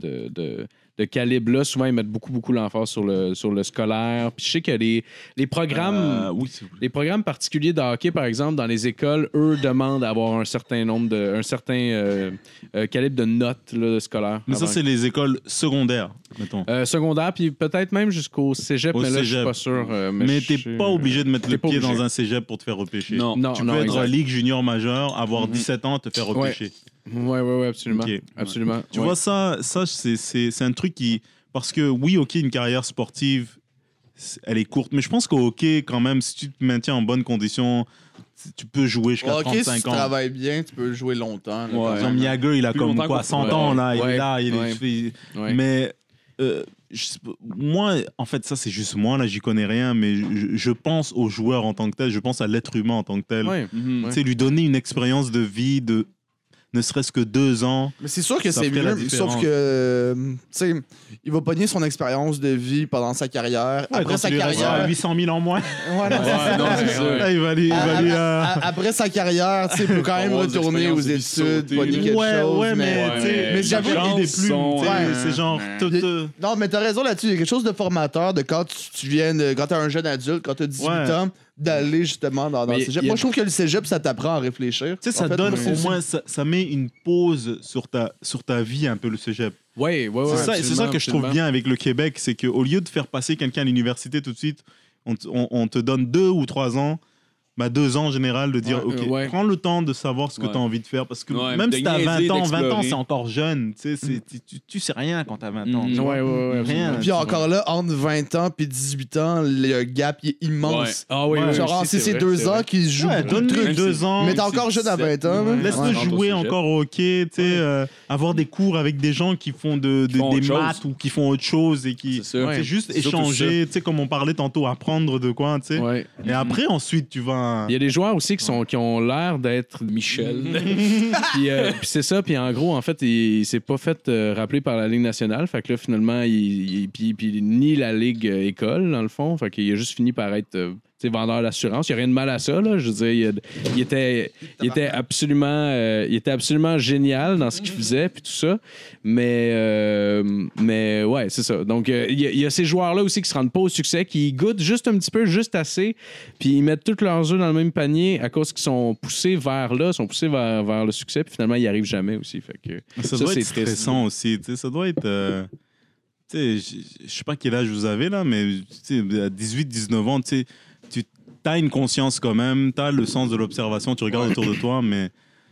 de calibre-là, souvent, ils mettent beaucoup, beaucoup l'emphase sur le, sur le scolaire. Puis je sais que les, les programmes. Euh, oui. Les programmes particuliers de hockey, par exemple, dans les écoles, eux demandent d'avoir un certain nombre de, un certain euh, euh, calibre de notes là, scolaires. Mais ça, c'est les écoles secondaires, mettons. Euh, secondaire, puis peut-être même jusqu'au cégep, Au mais là, je suis cégep. pas sûr. euh, mais Mais je t'es pas obligé de mettre t'es le pas pied obligé. dans un cégep pour te faire repêcher. Non. Non, Tu non, peux être exact. Ligue junior majeure, avoir 17 ans, te faire repêcher. Ouais, ouais, ouais, absolument. Ok. Absolument. Tu ouais. vois, ça, ça c'est- c'est c'est un truc qui. Parce que oui, OK, une carrière sportive, c'est- elle est courte. Mais je pense qu'au hockey, quand même, si tu te maintiens en bonne condition, tu- tu peux jouer jusqu'à Ok, si 35 tu ans. travailles bien, tu peux jouer longtemps. là, Ouais. quand Par même. exemple, Jagger, il a Plus comme longtemps quoi, qu'on 100 pourrait. ans, là, il Ouais. est là, il est- Ouais. il- Ouais. Mais euh, je moi, en fait, ça, c'est juste moi, là, j'y connais rien, mais je, je pense aux joueurs en tant que tel, je pense à l'être humain en tant que tel. Ouais. Mhm. Tu sais, lui donner une expérience de vie de ne serait-ce que deux ans. Mais c'est sûr que c'est mieux, sauf que, euh, tu sais, il va pogner son expérience de vie pendant sa carrière. Ouais, après quand sa carrière. 800 000 en moins. Ouais, non. Là, il va aller, il va À- aller, à- euh, à- après sa carrière, tu sais, il peut quand même retourner aux études, pogner quelque ouais, chose. ouais, mais, mais, tu sais, mais j'avoue, il sais, ouais. c'est genre tout. Euh, Non, mais t'as raison là-dessus. Il y a quelque chose de formateur de quand tu, tu viens de. Quand t'es un jeune adulte, quand t'as 18 Ouais. ans, d'aller justement dans, le cégep. a- Moi, je trouve que le cégep, ça t'apprend à réfléchir. Tu sais, ça fait, donne moi, au c'est- moins, ça, ça met une pause sur ta, sur ta vie un peu le cégep. Ouais, ouais, ouais, c'est ça, c'est ça absolument, que je trouve bien avec le Québec, c'est qu'au lieu de faire passer quelqu'un à l'université tout de suite, on, te- on- on te donne deux ou trois ans, bah deux ans en général, de dire, Ouais, ok, euh, ouais. prends le temps de savoir ce que Ouais. tu as envie de faire, parce que Ouais, même si tu as niaiser, 20 ans, 20 ans, c'est encore jeune, tu sais, c'est- tu, tu, tu sais rien quand tu as 20 ans. Vois. Ouais, ouais, ouais. Rien. Puis encore là, entre 20 ans puis 18 ans, le gap est immense. Ah oui, Genre, oui, c'est ces vrai, deux c'est ans vrai. qui se jouent. Trucs. deux ans. Mais t'es encore si jeune à 17, 20 ans. Laisse-le jouer encore au hockey, tu sais, euh, avoir des cours avec des gens qui font de, de- font des chose. maths ou qui font autre chose et qui. C'est. C'est Ouais. juste C'est échanger, tu sais, comme on parlait tantôt, apprendre de quoi, tu sais. Ouais. Et après, ensuite, tu vas. Il y a des joueurs aussi qui, sont, qui ont l'air d'être Michel. puis, euh, puis c'est ça. Puis en gros, en fait, il, il s'est pas fait euh, rappeler par la Ligue nationale. Fait que là, finalement, il, il- puis, puis ni la Ligue euh, école, dans le fond. Fait qu'il a juste fini par être euh, vendeur d'assurance. Il n'y a rien de mal à ça. Là. Je veux dire, il, était, il, était absolument, euh, il était absolument génial dans ce qu'il faisait, puis tout ça. Mais, euh, mais ouais, c'est ça. Donc, euh, il y, a- il y a ces joueurs-là aussi qui se rendent pas au succès, qui goûtent juste un petit peu, juste assez, puis ils mettent tous leurs œufs dans le même panier à cause qu'ils sont poussés vers là, sont poussés vers, vers le succès, puis finalement, ils n'y arrivent jamais aussi. Fait que, Ça, Ça, doit c'est être triste. stressant aussi. tu sais, Ça doit être. euh, tu sais, je je sais pas quel âge vous avez là, mais tu sais, à 18-19 ans, tu sais, tu as une conscience quand même, tu as le sens de l'observation, tu regardes autour de toi, mais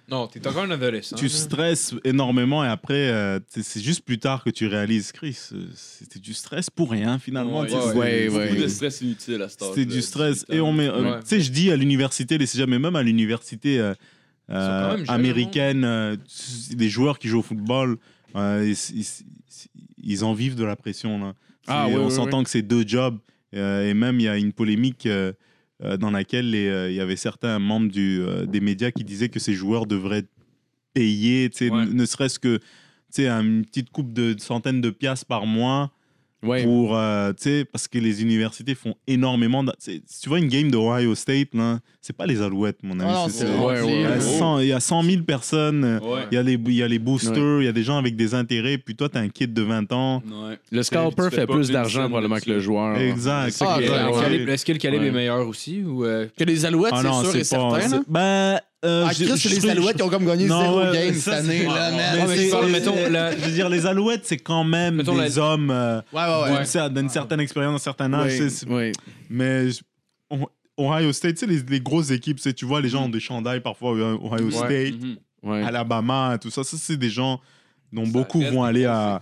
Non, t'es encore un adolescent. tu stresses énormément et après, euh, c'est juste plus tard que tu réalises, Chris, euh, c'était du stress pour rien finalement. Ouais, ouais, ouais. Beaucoup de stress inutile à ce. C'était du stress. Et on met, euh, tu sais, je dis à l'université, les cégeps, mais même à l'université euh, jeunes, américaine, des joueurs qui jouent au football, ils, ils- ils en vivent de la pression. Là. Ah, on s'entend que c'est deux jobs. et même, il y a une polémique dans laquelle euh, il y avait certains membres du, euh, des médias qui disaient que ces joueurs devraient être payés, Ouais. ne serait-ce que une petite coupe de centaines de piastres par mois ouais. pour euh, tu sais parce que les universités font énormément si tu vois une game de Ohio State là c'est pas les Alouettes mon ami Ah non, c'est- c'est- c'est- ouais, il, y a ouais. 100, il y a 100 000 personnes euh, Ouais. il y a les il y a les boosters il y a des gens avec des intérêts puis toi t'as un kid de 20 ans Ouais. Le scalper fais fait pas plus une d'argent scène probablement que le là-dessus. joueur. exact Ah, ouais, ouais. Est-ce que le calibre Ouais. est meilleur aussi ou euh, Que les Alouettes, ah c'est non sûr et c'est pas certain. c'est- ben euh, Ah, je- Chris, je les Alouettes, ils ont comme gagné Non, zéro ouais, game ça, cette année. là, mais mais mettons, la- je veux dire les Alouettes c'est quand même Mettons des la- hommes euh, Ouais, ouais, ouais. d'une cer- d'une certaine expérience d'un certain âge c'est- ouais. Mais je- on- Ohio State, tu sais, les, les grosses équipes, tu vois, les gens ont des chandails parfois, euh, Ohio State, Mhm. ouais. Alabama, tout ça. Ça, c'est des gens dont Ça beaucoup vont aller à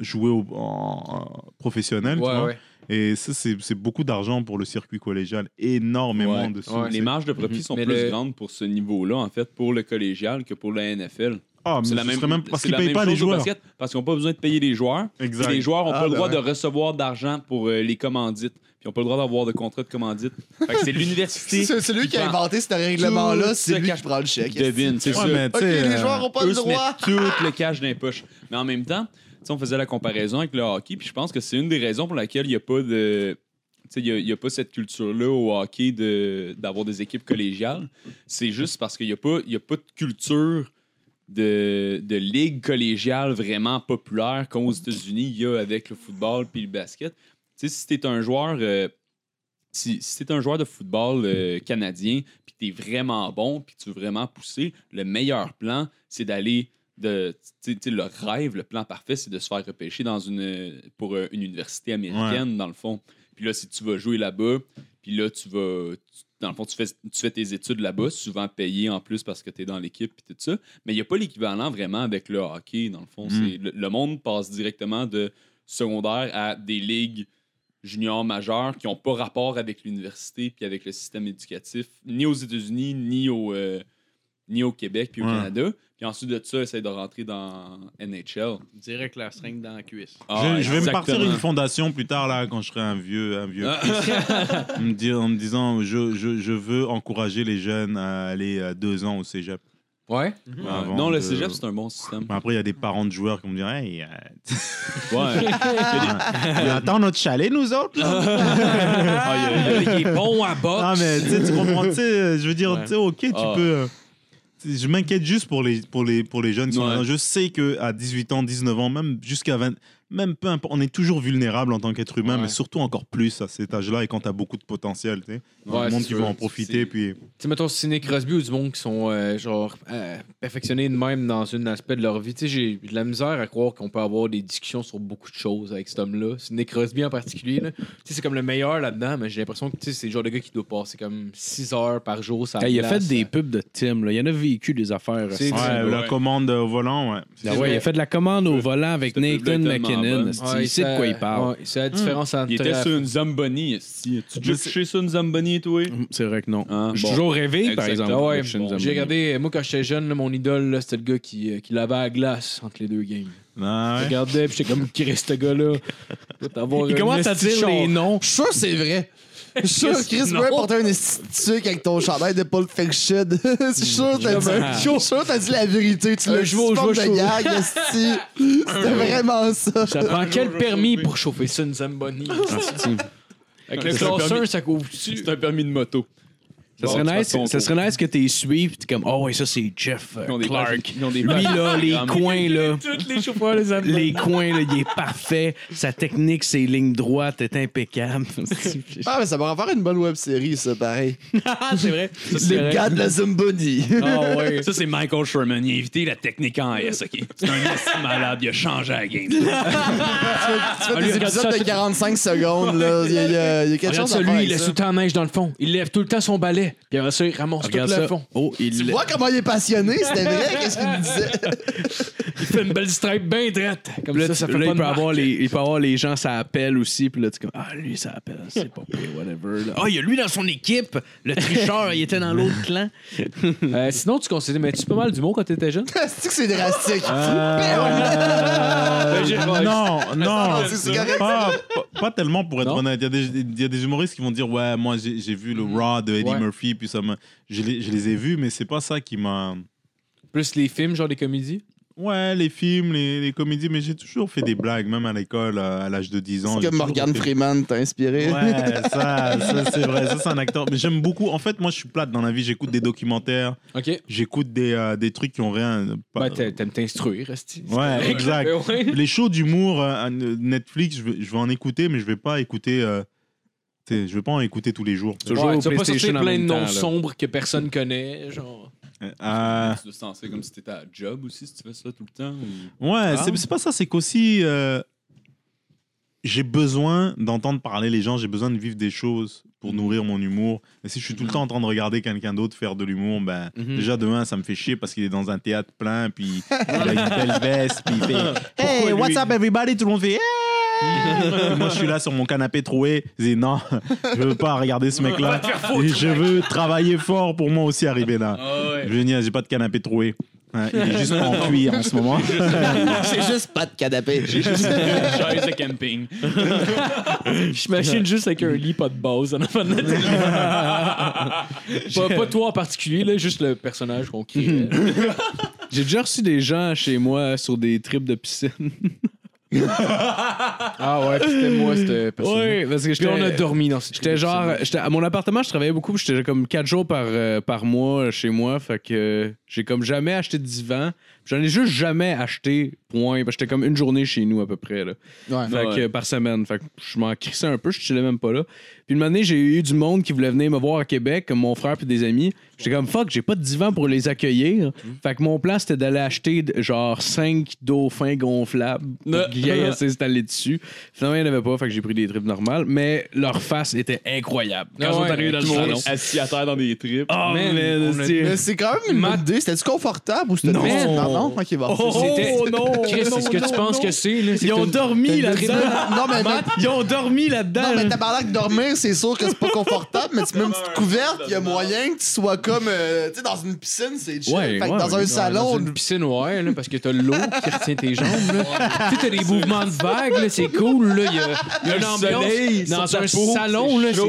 jouer au, en, en professionnel. tu Ouais, vois. Et ça, c'est beaucoup d'argent pour le circuit collégial. Énormément Ouais. de sous. Ouais. Les marges de profit sont Mais plus le- grandes pour ce niveau-là, en fait, pour le collégial que pour la NFL. Ah, mais C'est la ce même, serait même parce c'est qu'ils la payent même pas les joueurs. basket, parce qu'ils n'ont pas besoin de payer les joueurs. Exact. Les joueurs n'ont Ah, pas le ben droit ouais. de recevoir d'argent pour euh, les commandites. Puis ils n'ont pas le droit d'avoir de contrat de commandite. Fait que c'est l'université. C'est lui qui a inventé ce règlement-là, c'est le lui cash- qui prend le chèque. Devine, c'est Ouais, ça. les euh, joueurs ont pas le droit. tout le cash dans les poches. Mais en même temps, tu sais, on faisait la comparaison avec le hockey, puis je pense que c'est une des raisons pour laquelle il n'y a pas de. Il n'y a, pas cette culture-là au hockey d'avoir des équipes collégiales. C'est juste parce qu'il n'y a, pas- a pas de culture de, de ligue collégiale vraiment populaire comme aux États-Unis, il y a avec le football puis le basket. Si tu es un joueur. euh, si, si un joueur de football euh, canadien, puis tu es vraiment bon, puis tu veux vraiment pousser, le meilleur plan, c'est d'aller de. le rêve, le plan parfait, c'est de se faire repêcher dans une, pour euh, une université américaine, dans le fond. Puis là, si tu vas jouer là-bas, puis là, tu vas. tu- dans le fond, tu fais, tu fais tes études là-bas, souvent payé en plus parce que tu es dans l'équipe puis tout ça. Mais il n'y a pas l'équivalent vraiment avec le hockey, dans le fond. Mm. Le, le monde passe directement de secondaire à des ligues juniors majeurs qui n'ont pas rapport avec l'université puis avec le système éducatif, ni aux États-Unis, ni au, euh, ni au Québec puis au Ouais. Canada. Puis ensuite de ça, essayer de rentrer dans NHL. Direct la seringue dans la cuisse. Ah, je, je vais me partir une fondation plus tard, là, quand je serai un vieux, un vieux Ah. en, me dire- en me disant je, je, je veux encourager les jeunes à aller à deux ans au cégep. Ouais. avant non, le de- cégep, c'est un bon système. Mais Après, il y a des parents de joueurs qui vont me dire Hey, euh, Ouais. on attend notre chalet, nous autres. là. Ah, il y a- Il est bon à boxe. Non, mais tu comprends, tu sais, je veux dire, Ouais. tu sais, ok, tu peux. Je m'inquiète juste pour les, pour les, pour les jeunes. qui sont Ouais. là. Je sais qu'à 18 ans, 19 ans, même jusqu'à 20, même peu importe, on est toujours vulnérable en tant qu'être humain, Ouais. mais surtout encore plus à cet âge-là et quand tu as beaucoup de potentiel. Tu sais. Ouais, le monde qui va en profiter. Puis... Tu sais, mettons, Sidney Crosby ou du monde qui sont, euh, genre, euh, perfectionnés de même dans un aspect de leur vie. Tu sais, j'ai de la misère à croire qu'on peut avoir des discussions sur beaucoup de choses avec cet homme-là. Sidney Crosby en particulier, là. Tu sais, c'est comme le meilleur là-dedans, mais j'ai l'impression que, tu sais, c'est le genre de gars qui doit passer comme 6 heures par jour. Ça il a fait des pubs de Tim. Là. Il en a vécu des affaires. Aussi. Ouais, la commande au volant, ouais. Ah ouais, il a fait de la commande au volant avec Nathan est bonne. il sait de quoi il parle. c'est la différence entre. Il était sur une Zamboni. Tu as déjà sur une Zamboni, toi? C'est vrai que non. Ah, J'ai bon. toujours rêvé, par exemple. Ah ouais, j'ai regardé, moi quand j'étais jeune, là, mon idole, c'était le gars qui, euh, qui lavait à la glace entre les deux games. Ah Je regardais, puis j'étais comme, qui reste ce gars-là? Il commence à dire les noms. Je suis sûr que c'est vrai. Je suis sûr que Chris pourrait porter un esthétique avec ton chandail de Pulp Fiction. Je suis sûr que t'as dit, je suis sûr t'as dit la vérité. Tu l'as je vois- je vois de gag. C'était vraiment ça. Ça prend quel permis pour chauffer ça, une Zamboni? Avec le permis. ça couvre-tu? C'est un permis de moto. Ça Bon, serait, nice, ça serait nice que tu suives, puis t'es comme, oh ouais, ça c'est Jeff euh, Ils ont des Clark. pages- ils ont des Lui, là, les coins, là, Tous les chauffeurs, les Zamboni. les coins, là, il est parfait. Sa technique, ses lignes droites est impeccable. Ah, mais ça va en faire une bonne web série, ça, pareil. c'est vrai. Les gars de la Zamboni. Ah ouais. Ça, c'est Michael Sherman. Il a invité la technique en S, OK? C'est un esti malade. Il a changé la game. Tu fais Ah, des épisodes ça, de tout- 45 secondes, là. Il y a, quelque chose ça, à faire lui, avec il ça. le temps la neige dans le fond. Il lève tout le temps son balai. Puis après ça, il ramasse tout Regarde le ça. fond. Oh, il Tu vois comment il est passionné? C'était vrai? Qu'est-ce qu'il me disait? Il fait une belle stripe bien droite. Comme Là, ça, ça fait là, pas il, de peut marque. avoir les, il peut avoir les gens, ça appelle aussi. Puis là, tu es comme, ah, lui, ça appelle, c'est pas pire, whatever. là. Ah, il y a lui dans son équipe. Le tricheur, il était dans l'autre clan. Euh, sinon, tu considères, mais tu pas mal d'humour quand t'étais jeune? C'est que c'est drastique? Euh, non, non, c'est- c'est correct, pas, pas- pas tellement pour être Non? honnête. Il y, a des, il y a des humoristes qui vont dire Ouais, moi j'ai j'ai vu le Raw de Eddie Ouais. Murphy, puis ça m'a- je, les, je les ai vus, mais c'est pas ça qui m'a. Plus les films, genre des comédies? Ouais, les films, les, les comédies, mais j'ai toujours fait des blagues, même à l'école, à, à l'âge de 10 ans. C'est toujours Morgan fait- Freeman t'a inspiré. Ouais, ça, ça c'est vrai, ça c'est un acteur. Mais j'aime beaucoup. En fait, moi, je suis plate dans la vie. J'écoute des documentaires, OK. j'écoute des, euh, des trucs qui ont rien. pas- t'a- t'aimes t'instruire, Resti. Ouais, exact. Les shows d'humour euh, Netflix, je vais, je vais en écouter, mais je vais pas écouter. euh, tu sais, je vais pas en écouter tous les jours. Tu vas pas sortir plein de noms sombres que personne connaît, genre. Euh, Tu dois se sentir comme si t'étais à job aussi, si tu fais ça tout le temps. ou- ouais, c'est c'est pas ça. C'est qu'aussi, euh, j'ai besoin d'entendre parler les gens. J'ai besoin de vivre des choses pour nourrir mon humour. Et si je suis tout le temps en train de regarder quelqu'un d'autre faire de l'humour, ben Mhm. déjà demain ça me fait chier parce qu'il est dans un théâtre plein, puis il a une belle veste, puis il fait Hey, lui? what's up everybody? Tout le monde fait Hey! Moi, je suis là sur mon canapé troué. Je dis non, je veux pas regarder ce mec-là. Et Je veux travailler fort pour moi aussi arriver là. Je veux dire, j'ai pas de canapé troué. Il est juste en cuir en ce moment. C'est juste pas de canapé. J'ai juste une chaise de camping. J'imagine juste avec un lit, pas de base en avant de la télé. pas, pas toi en particulier, là, juste le personnage qu'on crée. J'ai déjà reçu des gens chez moi sur des trips de piscine. Ah ouais, puis c'était moi, c'était. Oui, parce que Puis on a j'étais. dormi dans cette J'étais genre, j'étais à mon appartement, je travaillais beaucoup, puis j'étais comme 4 jours par, euh, par mois chez moi, fait que euh, j'ai comme jamais acheté de divan. J'en ai juste jamais acheté, point. Parce que j'étais comme une journée chez nous à peu près, là. Ouais. Fait que, Ouais. par semaine. Fait que je m'en crissais un peu, je chillais même pas là. Puis une année, j'ai eu du monde qui voulait venir me voir à Québec, comme mon frère puis des amis. J'étais comme fuck, j'ai pas de divan pour les accueillir. Fait que mon plan, c'était d'aller acheter genre 5 dauphins gonflables pour qu'ils aillent s'installer dessus. Finalement, il n'y en avait pas, fait que j'ai pris des trips normales. Mais leur face était incroyable. Quand ils sont ouais, arrivés dans le salon. Assis à terre dans des tripes. Oh, on Mais c'est quand même une bonne idée, c'était-tu confortable ou c'était Non. non, non, non, ok, bon. Oh non! Chris, c'est ce que tu penses que c'est, Ils ont dormi là-dedans. Non, mais, mais- Ils ont dormi là-dedans. non, mais tabarnak, dormir, c'est sûr que c'est pas confortable, mais tu mets une petite couverte, il y a moyen que tu sois comme, euh, tu sais, dans une piscine, c'est chill. Ouais, fait que ouais, dans un salon, Dans une piscine, ouais, là, parce que t'as l'eau qui retient tes jambes. Là. tu sais, t'as des mouvements de vagues, là, c'est cool. Là. Il y a, il y a une Le ambiance. soleil dans un peau, salon, là, c'est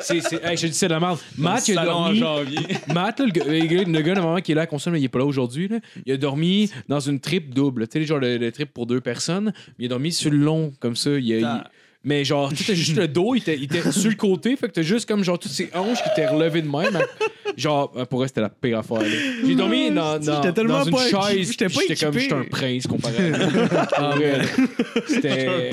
c'est. c'est- Hey, je te dis, c'est de la merde. Matt, il a Salon en dormi. janvier. Matt, là, le, gars, le gars- le gars, normalement, qui est là à console, mais il est pas là aujourd'hui. là. Il a dormi dans une trip double. Tu sais, genre le, le trip pour deux personnes. Il a dormi sur le long, comme ça. Il a- il- mais genre, tu sais, t'as juste le dos, il était, il était sur le côté. Fait que t'as juste comme genre toutes ses hanches qui étaient relevées de même. Genre, euh, pour eux, c'était la pire affaire. J'ai dormi dans, une pas chaise. j'étais comme, équipé. j'étais un prince comparé à Ah. C'était.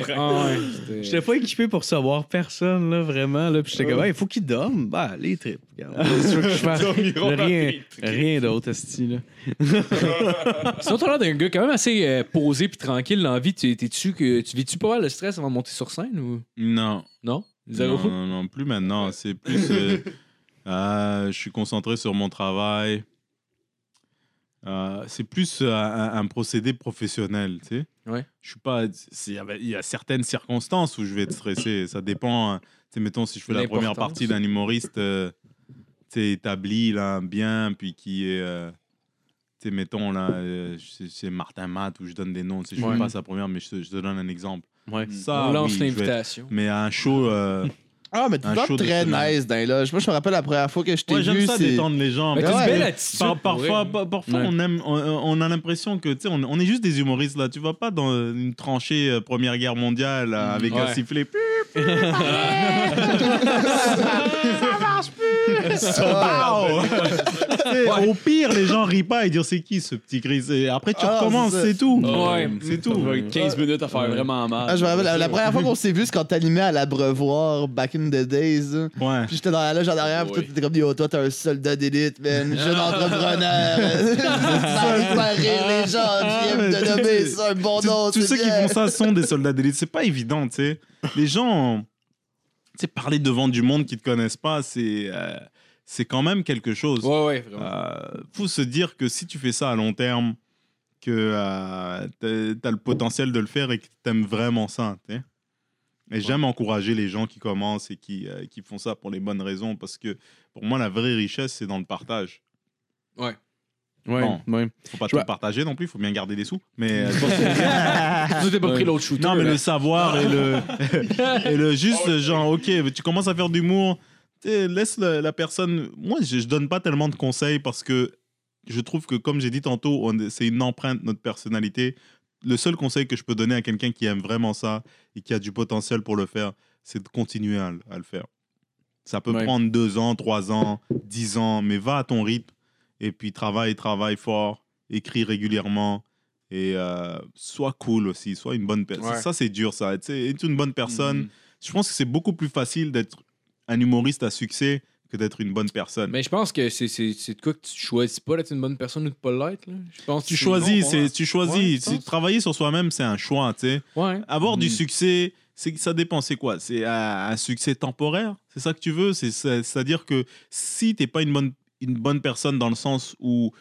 J'étais pas équipé pour savoir personne, là, vraiment. Là. Puis j'étais comme, il faut qu'il dorme. Bah, les trips. Regarde. C'est sûr que je fasse rien, rien d'autre, esti, là. Sinon, t'as l'air d'un gars quand même assez euh, posé puis tranquille dans la vie. Tu, t'es-tu que, tu vis-tu pas mal le stress avant de monter sur scène ou. Non. Non? Zéro? Non, non, non, plus maintenant. C'est plus. euh, euh, je suis concentré sur mon travail. Euh, c'est plus un, un procédé professionnel, tu sais. Ouais. Je suis pas. Il y a- certaines circonstances où je vais être stressé. Ça dépend. hein. Tu sais, mettons, si je fais la première partie d'un humoriste tu sais, établi, là, bien, puis qui est. tu sais, mettons, là, c'est Martin Matt, où je donne des noms. Je ne Ouais. pas sa première, mais je te, je te donne un exemple. Ouais. Ça, On lance oui, l'invitation. Mais à un show. euh, Ah, mais tu Un show très nice dans les loges. Moi, je me rappelle la première fois que je t'ai Ouais, j'aime vu, ça c'est... détendre les gens. Mais t'as une ouais. belle attitude. Par- parfois, vrai. pa- parfois Ouais. on, aime, on, on a l'impression que tu sais, on, on est juste des humoristes là. Tu vas pas dans une tranchée euh, Première Guerre mondiale là, avec un Ouais. sifflet. Ça, Pow! Tu Au pire, les gens rient pas et disent c'est qui ce petit gris. Et Après, tu Ah, recommences, c'est ça. c'est tout. Ouais. c'est tout. Ouais, 15 minutes à faire vraiment mal. Ah, je me rappelle, la, la première fois qu'on s'est vu, c'est quand t'animais à l'abreuvoir, back in the days. là. Ouais. Puis j'étais dans la loge en arrière, puis toi, t'étais comme, yo, toi, t'es un soldat d'élite, man. Jeune entrepreneur. ça rire les gens. Ah, viens mais de tu- nommer tu- ça un bon Tous- nom. tous c'est ceux qui bien. font ça sont des soldats d'élite. C'est pas évident, tu sais. Les gens, tu sais, parler devant du monde qui te connaissent pas, c'est euh, c'est quand même quelque chose. Ouais, ouais, vraiment. Euh, faut se dire que si tu fais ça à long terme, que euh, tu as le potentiel de le faire et que tu aimes vraiment ça. Et j'aime encourager les gens qui commencent et qui, euh, qui font ça pour les bonnes raisons parce que pour moi, la vraie richesse, c'est dans le partage. Ouais. Ouais, Bon. ouais. faut pas Je tout vois- partager non plus, il faut bien garder des sous. Mais euh, Tu t'es pas pris l'autre shooter. non, mais le savoir et le, et le juste genre, ok, tu commences à faire d'humour, laisse la personne. Moi, je, je donne pas tellement de conseils parce que je trouve que, comme j'ai dit tantôt, c'est une empreinte de notre personnalité. Le seul conseil que je peux donner à quelqu'un qui aime vraiment ça et qui a du potentiel pour le faire, c'est de continuer à, le- à le faire. Ça peut Ouais. prendre deux ans, trois ans, dix ans, mais va à ton rythme et puis travaille, travaille fort, écris régulièrement et euh, sois cool aussi, sois une bonne personne. Ouais. Ça, c'est dur, ça. Tu sais, Être une bonne personne, Mhm. je pense que c'est beaucoup plus facile d'être un humoriste à succès que d'être une bonne personne. Mais je pense que c'est, de quoi que tu choisis pas d'être une bonne personne ou de pas l'être. Je pense tu choisis, c'est, tu choisis. Ouais, travailler sur soi-même, c'est un choix. tu sais. Ouais. Avoir du Mhm. succès, c'est ça dépend. C'est quoi? C'est un, un succès temporaire? C'est ça que tu veux? C'est, c'est, à dire que si t'es pas une bonne, une bonne personne dans le sens où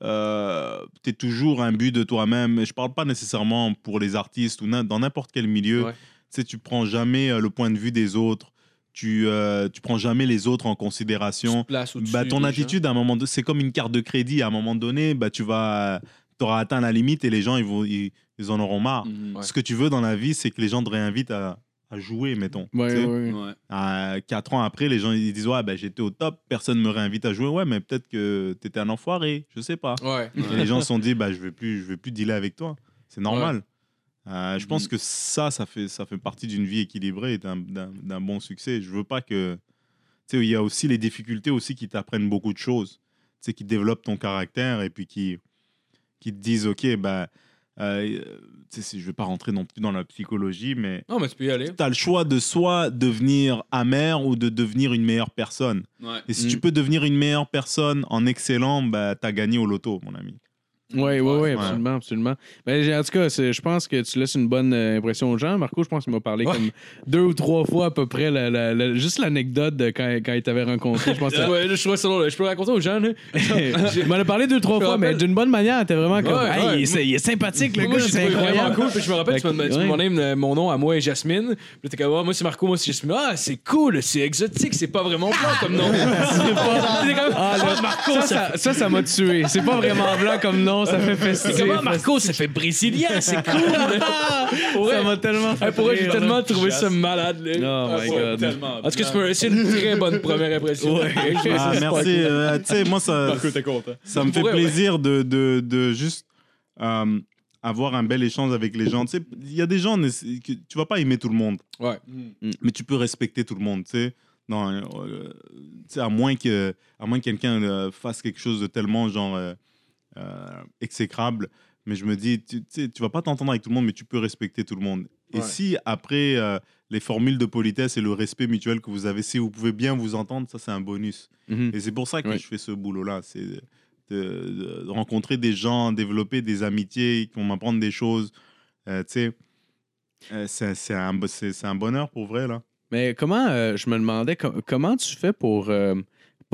tu es toujours un but de toi-même. Je parle pas nécessairement pour les artistes ou dans n'importe quel milieu. Ouais. Tu prends jamais euh, le point de vue des autres. Tu, euh, tu prends jamais les autres en considération. Bah, ton attitude, à un moment c'est comme une carte de crédit. À un moment donné, bah, tu vas, auras atteint la limite et les gens, ils, vont, ils, ils en auront marre. Ouais. Ce que tu veux dans la vie, c'est que les gens te réinvitent à, à jouer, mettons. Ouais, Tu sais, ouais. Ouais. à quatre ans après, les gens ils disent Ouais, ben, j'étais au top, personne me réinvite à jouer. Ouais, mais peut-être que tu étais un enfoiré, je sais pas. Et les gens se sont dit bah, Je vais plus, je vais plus dealer avec toi. C'est normal. Euh, je pense que ça, ça fait, ça fait partie d'une vie équilibrée et d'un- bon succès. Je veux pas que. Tu sais, il y a aussi les difficultés aussi qui t'apprennent beaucoup de choses, tu sais, qui développent ton caractère et puis qui, qui te disent Ok, bah. Euh, si je vais pas rentrer non plus dans la psychologie, mais Non, mais tu peux y aller. tu as le choix de soit devenir amer ou de devenir une meilleure personne. Ouais. Et si Mm. tu peux devenir une meilleure personne en excellent, bah, tu as gagné au loto, mon ami. Oui, oui, oui, absolument, absolument. Ben, en tout cas, je pense que tu laisses une bonne euh, impression aux gens. Marco, je pense qu'il m'a parlé comme deux ou trois fois à peu près, la- la- la- juste l'anecdote de quand, quand il t'avait rencontré. Je pense que Ouais, là, je trouvais ça drôle. Je peux raconter aux gens, là. il m'en a parlé deux, trois Je me fois, mais d'une bonne manière. T'es vraiment comme. Ouais, Hey, ouais. il, est, il est sympathique, le Moi, gars, c'est incroyable. cool. Puis je me rappelle, tu m'as donné euh, mon nom à moi et Jasmine. Puis t'es comme, Ah, moi c'est Marco, moi c'est Jasmine. Ah, c'est cool, c'est exotique, c'est pas vraiment blanc comme nom. Ah, Ah, Marco, ça, ça m'a tué. C'est pas vraiment blanc comme nom, ça fait fait. festif. Comment Marco, ça fait brésilien, c'est cool. Ça m'a tellement fait Hey, pour vrai, j'ai tellement trouvé ça malade. Là. Oh Ah, my ouais. God. Tellement. En tout cas, c'est un- c'est une très bonne première impression. Ah, merci. euh, tu sais, moi, ça, me fait plaisir de, de, de juste euh, avoir un bel échange avec les gens. Tu sais, il y a des gens, que tu vas pas aimer tout le monde, Ouais. mais tu peux respecter tout le monde. Tu sais, non, euh, tu sais, à moins que, à moins que quelqu'un euh, fasse quelque chose de tellement genre euh, exécrable. Mais je me dis, tu, tu vas pas t'entendre avec tout le monde, mais tu peux respecter tout le monde. Et si après euh, les formules de politesse et le respect mutuel que vous avez, si vous pouvez bien vous entendre, ça c'est un bonus. Mhm. Et c'est pour ça que je fais ce boulot-là. C'est de, rencontrer des gens, développer des amitiés, qui vont m'apprendre des choses. Euh, tu sais, euh, c'est un, bonheur pour vrai, là. Mais comment, euh, je me demandais, com- comment tu fais pour, euh,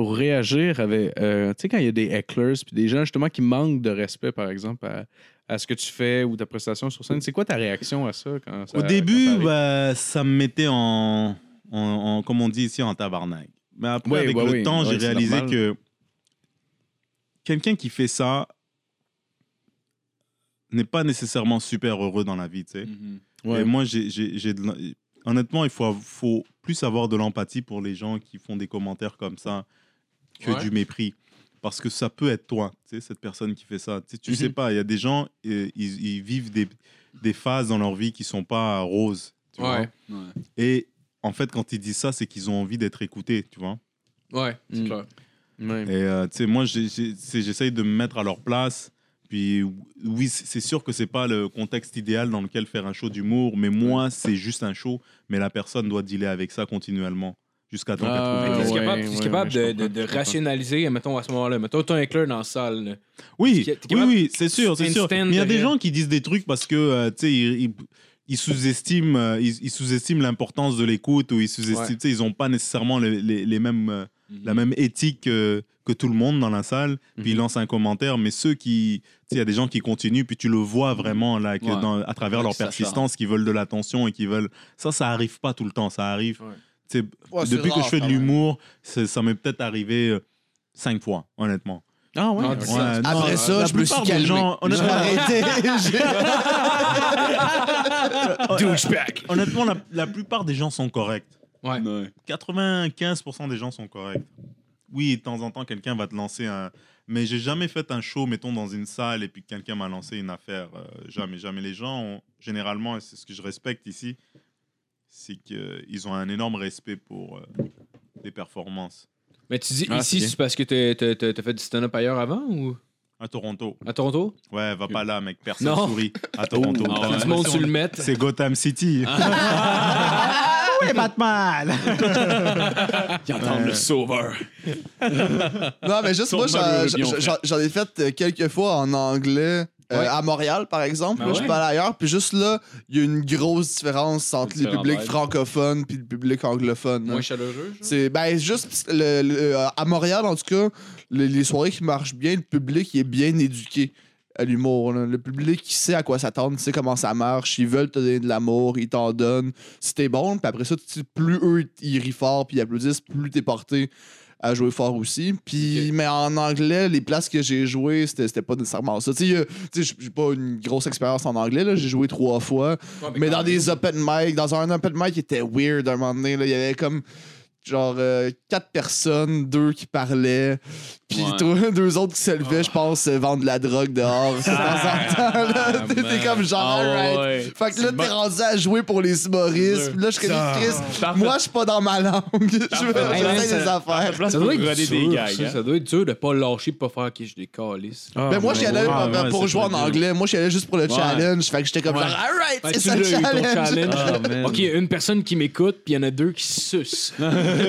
pour réagir avec. euh, tu sais, quand il y a des hecklers puis des gens justement qui manquent de respect, par exemple, à, à ce que tu fais ou ta prestation sur scène, c'est quoi ta réaction à ça quand ça Au quand début, bah, ça me mettait en, en, en- comme on dit ici, en tabarnak. Mais après, Oui, avec ouais, le oui. temps, Ouais, j'ai réalisé normal. que quelqu'un qui fait ça n'est pas nécessairement super heureux dans la vie, tu sais. Ouais. Et moi, j'ai, j'ai- j'ai de l- honnêtement, il faut, faut plus avoir de l'empathie pour les gens qui font des commentaires comme ça que Ouais. du mépris. Parce que ça peut être toi, tu sais, cette personne qui fait ça. Tu, sais, tu Mhm. sais pas, il y a des gens, euh, ils, ils vivent des, des phases dans leur vie qui sont pas roses. tu vois. Ouais. Et en fait, quand ils disent ça, c'est qu'ils ont envie d'être écoutés, tu vois. Ouais, c'est Mm. clair. Ouais. Et euh, tu sais, moi, j'essaye de me mettre à leur place. Puis oui, c'est c'est sûr que c'est pas le contexte idéal dans lequel faire un show d'humour, mais moi, c'est juste un show, mais la personne doit dealer avec ça continuellement jusqu'à temps Ah, qu'elle trouve. ouais, capable, t'es ouais, capable ouais, je de, rationaliser, mettons, à ce moment-là? Mettons, t'as un éclair dans la salle. là. Oui, oui, c'est sûr, c'est sûr. Mais il y a des de- gens qui disent des trucs parce que, euh, tu sais, ils, ils- ils sous-estiment, euh, ils, ils sous-estiment l'importance de l'écoute ou ils sous-estiment, Ouais. ils ont pas nécessairement les, les- les mêmes, euh, la même éthique que, que tout le monde dans la salle. Puis ils lancent un commentaire, mais ceux qui, tu sais, il y a des gens qui continuent, puis tu le vois vraiment là, que Ouais. dans- à travers Ouais, leur persistance, qui veulent de l'attention et qui veulent. Ça, ça arrive pas tout le temps. Ça arrive. Ouais. depuis que je fais de l'humour, ça m'est peut-être arrivé euh, cink fois, honnêtement. Ah ouais? Non, Ouais, non, Après ça, je me suis calmé. gens, honnêtement, arrêté. J'ai- Douchebag. Honnêtement, la, la plupart des gens sont corrects. Ouais. 95% des gens sont corrects. Oui, de temps en temps, quelqu'un va te lancer un. Mais j'ai jamais fait un show, mettons, dans une salle et puis que quelqu'un m'a lancé une affaire. Euh, jamais, jamais. Les gens, ont- généralement, et c'est ce que je respecte ici, c'est qu'ils ont un énorme respect pour euh, les performances. Mais tu dis Ah, c'est ici, bien. c'est parce que t'as- t'as fait du stand-up ailleurs avant ou? À Toronto. à Toronto? Ouais, va pas là, mec. Personne Non. sourit. À Toronto. Ah T'as ouais. Tout le monde sur le met. C'est Gotham City. Oui, Batman! Ils entendent le sauveur. Non, mais juste Son moi, j'en- malheureux j'en lion, j'en- j'en ai fait euh, quelques fois en anglais. Euh, Ouais. à Montréal, par exemple. Ben là, je ouais. suis pas allé ailleurs. Puis juste là, il y a une grosse différence entre publics vibe. francophones puis le public anglophone. là. Moins chaleureux. C'est ben juste le- le- à Montréal en tout cas, le- les soirées qui marchent bien, le public il est bien éduqué à l'humour. Le public il sait à quoi s'attendre, il sait comment ça marche, ils veulent te donner de l'amour, ils t'en donnent. Si t'es bon, puis après ça, plus eux ils rient fort puis ils applaudissent, plus t'es porté à jouer fort aussi. Puis, mais en anglais, les places que j'ai jouées, c'était c'était pas nécessairement ça. Tu sais, euh, j'ai pas une grosse expérience en anglais, là. j'ai joué trois fois. Ouais, Mais dans des open mic, dans un open mic qui était weird un moment donné, là, il y avait comme genre euh, quatre personnes, deux qui parlaient, puis Ouais. toi, deux autres qui se levaient, je pense, euh, vendre de la drogue dehors de temps en temps. là. T'es t'es comme genre, Ah, alright. ouais. Fait que là, t'es rendu à jouer pour les humoristes. Puis là, je serais Chris. Parfait. Moi, je suis pas dans ma langue. Je veux Hey, man, j'essaie des ça- affaires. Place Ça doit être dur, des gags. ça, hein. ça doit être dur de pas lâcher pour pas faire que je décalisse. Ah, Ben moi, j'y allais ouais, pour, ouais, pour c'est jouer en très dur. anglais. Moi, j'y allais juste pour le challenge. Fait que j'étais comme Ouais. genre, alright, c'est tu ça l'as le eu, ton challenge. challenge. Ah, man. Ok, une personne qui m'écoute, puis il y en a deux qui sucent.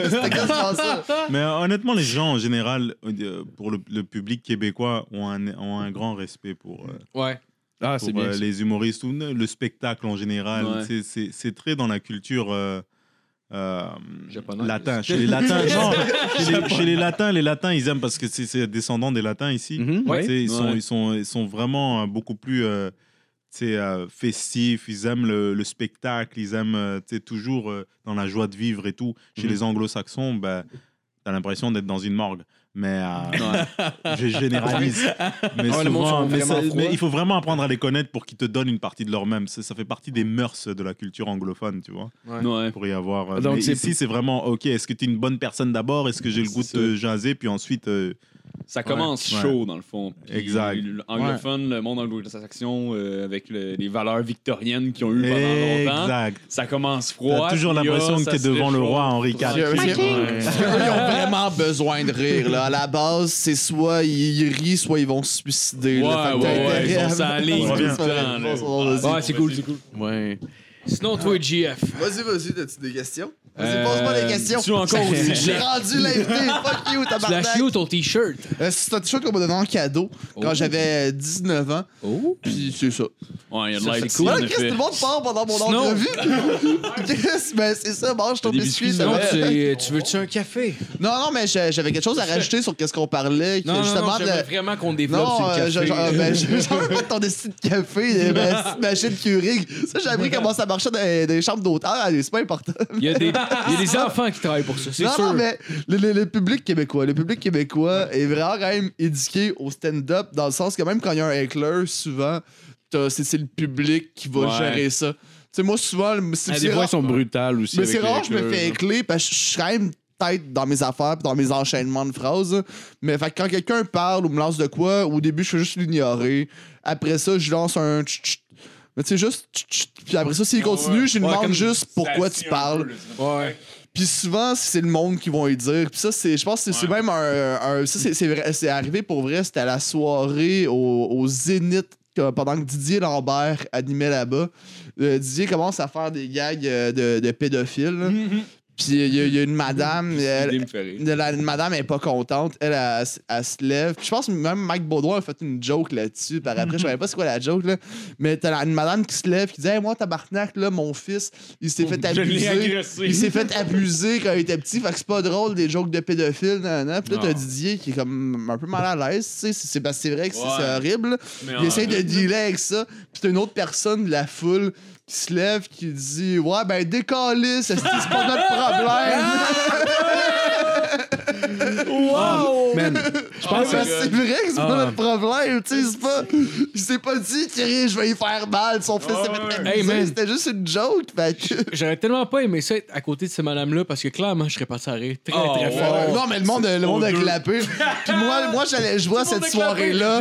C'était quasiment ça. Mais euh, honnêtement, les gens en général, euh, pour le, le public québécois, ont un, ont un grand respect pour, euh, Ouais. Ah, pour c'est bien. euh, ça. les humoristes ou le spectacle en général. Ouais. C'est- C'est c'est très dans la culture. euh, euh, Japonaise. latin. Chez les latins, non, chez, les, chez les latins, les latins, ils aiment parce que c'est c'est descendant des latins ici. Mhm, Ouais. Tu sais, Ils, sont, Ouais. ils, sont, ils sont vraiment euh, beaucoup plus euh, euh, festifs, ils aiment le, le spectacle, ils aiment euh, tu sais, toujours euh, dans la joie de vivre et tout. Chez Mhm. les anglo-saxons, ben, tu as l'impression d'être dans une morgue. Mais euh, je généralise. Mais, Ouais, souvent- ça- il faut vraiment apprendre à les connaître pour qu'ils te donnent une partie de leur-même. Ça, ça fait partie des mœurs de la culture anglophone, tu vois. Ouais. Pour y avoir. euh, Donc, mais c'est- ici, c'est vraiment OK. Est-ce que tu es une bonne personne d'abord? Est-ce que j'ai le goût de jaser Puis ensuite. euh, Ça commence Ouais. chaud, dans le fond. Puis Exact. L'anglophone, le monde anglo-saxon, euh, avec le- les valeurs victoriennes qu'ils ont eues pendant longtemps, Exact. ça commence froid. T'as toujours l'impression que t'es devant le roi Henri IV. ils ont vraiment besoin de rire. Là. À la base, c'est soit ils rient, soit ils vont se suicider. Ouais, ouais, ils sont Ouais, c'est cool, c'est cool. Ouais. Sinon, toi, GF. Vas-y, vas-y, t'as-tu des questions? Vas-y, Euh, pose-moi des questions. tu encore aussi J'ai rendu l'invité. Fuck you, Tu l'as tabarnak. où ton t-shirt? Euh, C'est un t-shirt qu'on m'a donné en cadeau quand Oh. j'avais 19 ans. Oh. Puis c'est ça. Ouais, il y a de Ça, l'air cool. Voilà, Chris, tout le monde part pendant mon Sinon- entrevue. Chris, ben c'est ça, mange ton biscuit. Non, va. tu, tu veux-tu un café? Non, non, mais j'avais quelque chose à rajouter sur qu'est-ce qu'on parlait. Non, non, justement, non, j'aimerais de- vraiment qu'on développe Non, sur le euh, café. je- je- ben, je- j'en veux pas ton esti de café, euh, ma machine Keurig. Ça, j'ai appris comment ça marchait dans les, chambres d'hôtel. allez, C'est pas important. Il y, a des, il y a des enfants qui travaillent pour ça, c'est Non, sûr. non, mais le, le- le public québécois, le public québécois est vraiment quand même éduqué au stand-up dans le sens que même quand il y a un heckler, souvent, t'as- c'est c'est le public qui va Ouais. gérer ça. Tu sais, moi, souvent, c'est Ah, c'est des fois, rare- ils sont brutales aussi. mais avec c'est les rare que je me éclairs, fais là. écler parce que je suis quand même tête dans mes affaires pis dans mes enchaînements de phrases. Mais fait que quand quelqu'un parle ou me lance de quoi, au début, je fais juste l'ignorer. Après ça, je lance un tch, tch. Mais tu sais, juste tch, tch. Puis après ça, s'il continue, je lui Ouais, demande comme juste pourquoi tu parles. Ouais. Puis souvent, c'est le monde qui vont y dire. Puis ça, c'est, je pense que c'est c'est même un. un- ça, c'est, c'est, vrai- c'est arrivé pour vrai. C'était à la soirée au, au Zénith que- pendant que Didier Lambert animait là-bas. Euh, Didier commence à faire des gags euh, de, de pédophiles. là. Puis il y, a- il y a une madame. elle- fait la une madame est pas contente. Elle, elle, elle- elle se lève. Puis je pense que même Mike Baudouin a fait une joke là-dessus. Par après, je savais pas c'est quoi la joke, là. Mais t'as une madame qui se lève qui dit Hey, moi, tabarnak, là, mon fils, il s'est fait Je l'ai abuser. agressé. Il s'est fait abuser quand il était petit. Fait que c'est pas drôle des jokes de pédophiles. Nan, nan. Puis là, t'as. Didier qui est comme un peu mal à l'aise. tu sais. C'est c'est- parce que c'est vrai que c'est Ouais. c'est horrible. Mais Il essaie de dealer avec ça. Puis t'as une autre personne de la foule qui se lève qui dit Ouais, ben décalisse, c'est pas notre problème? Wow! Man, Je pense que c'est vrai que c'est pas Ah. notre problème, tu sais, c'est pas... Il s'est pas dit, Thierry, je vais y faire mal, son fils s'est fait Hey, c'était juste une joke, que... J'aurais tellement pas aimé ça être à côté de ces madames-là parce que clairement, je serais parti à rire très, Oh, très ouais. fort. Non, mais le monde, le monde a clapé. Puis moi, moi j'allais, je vois cette Les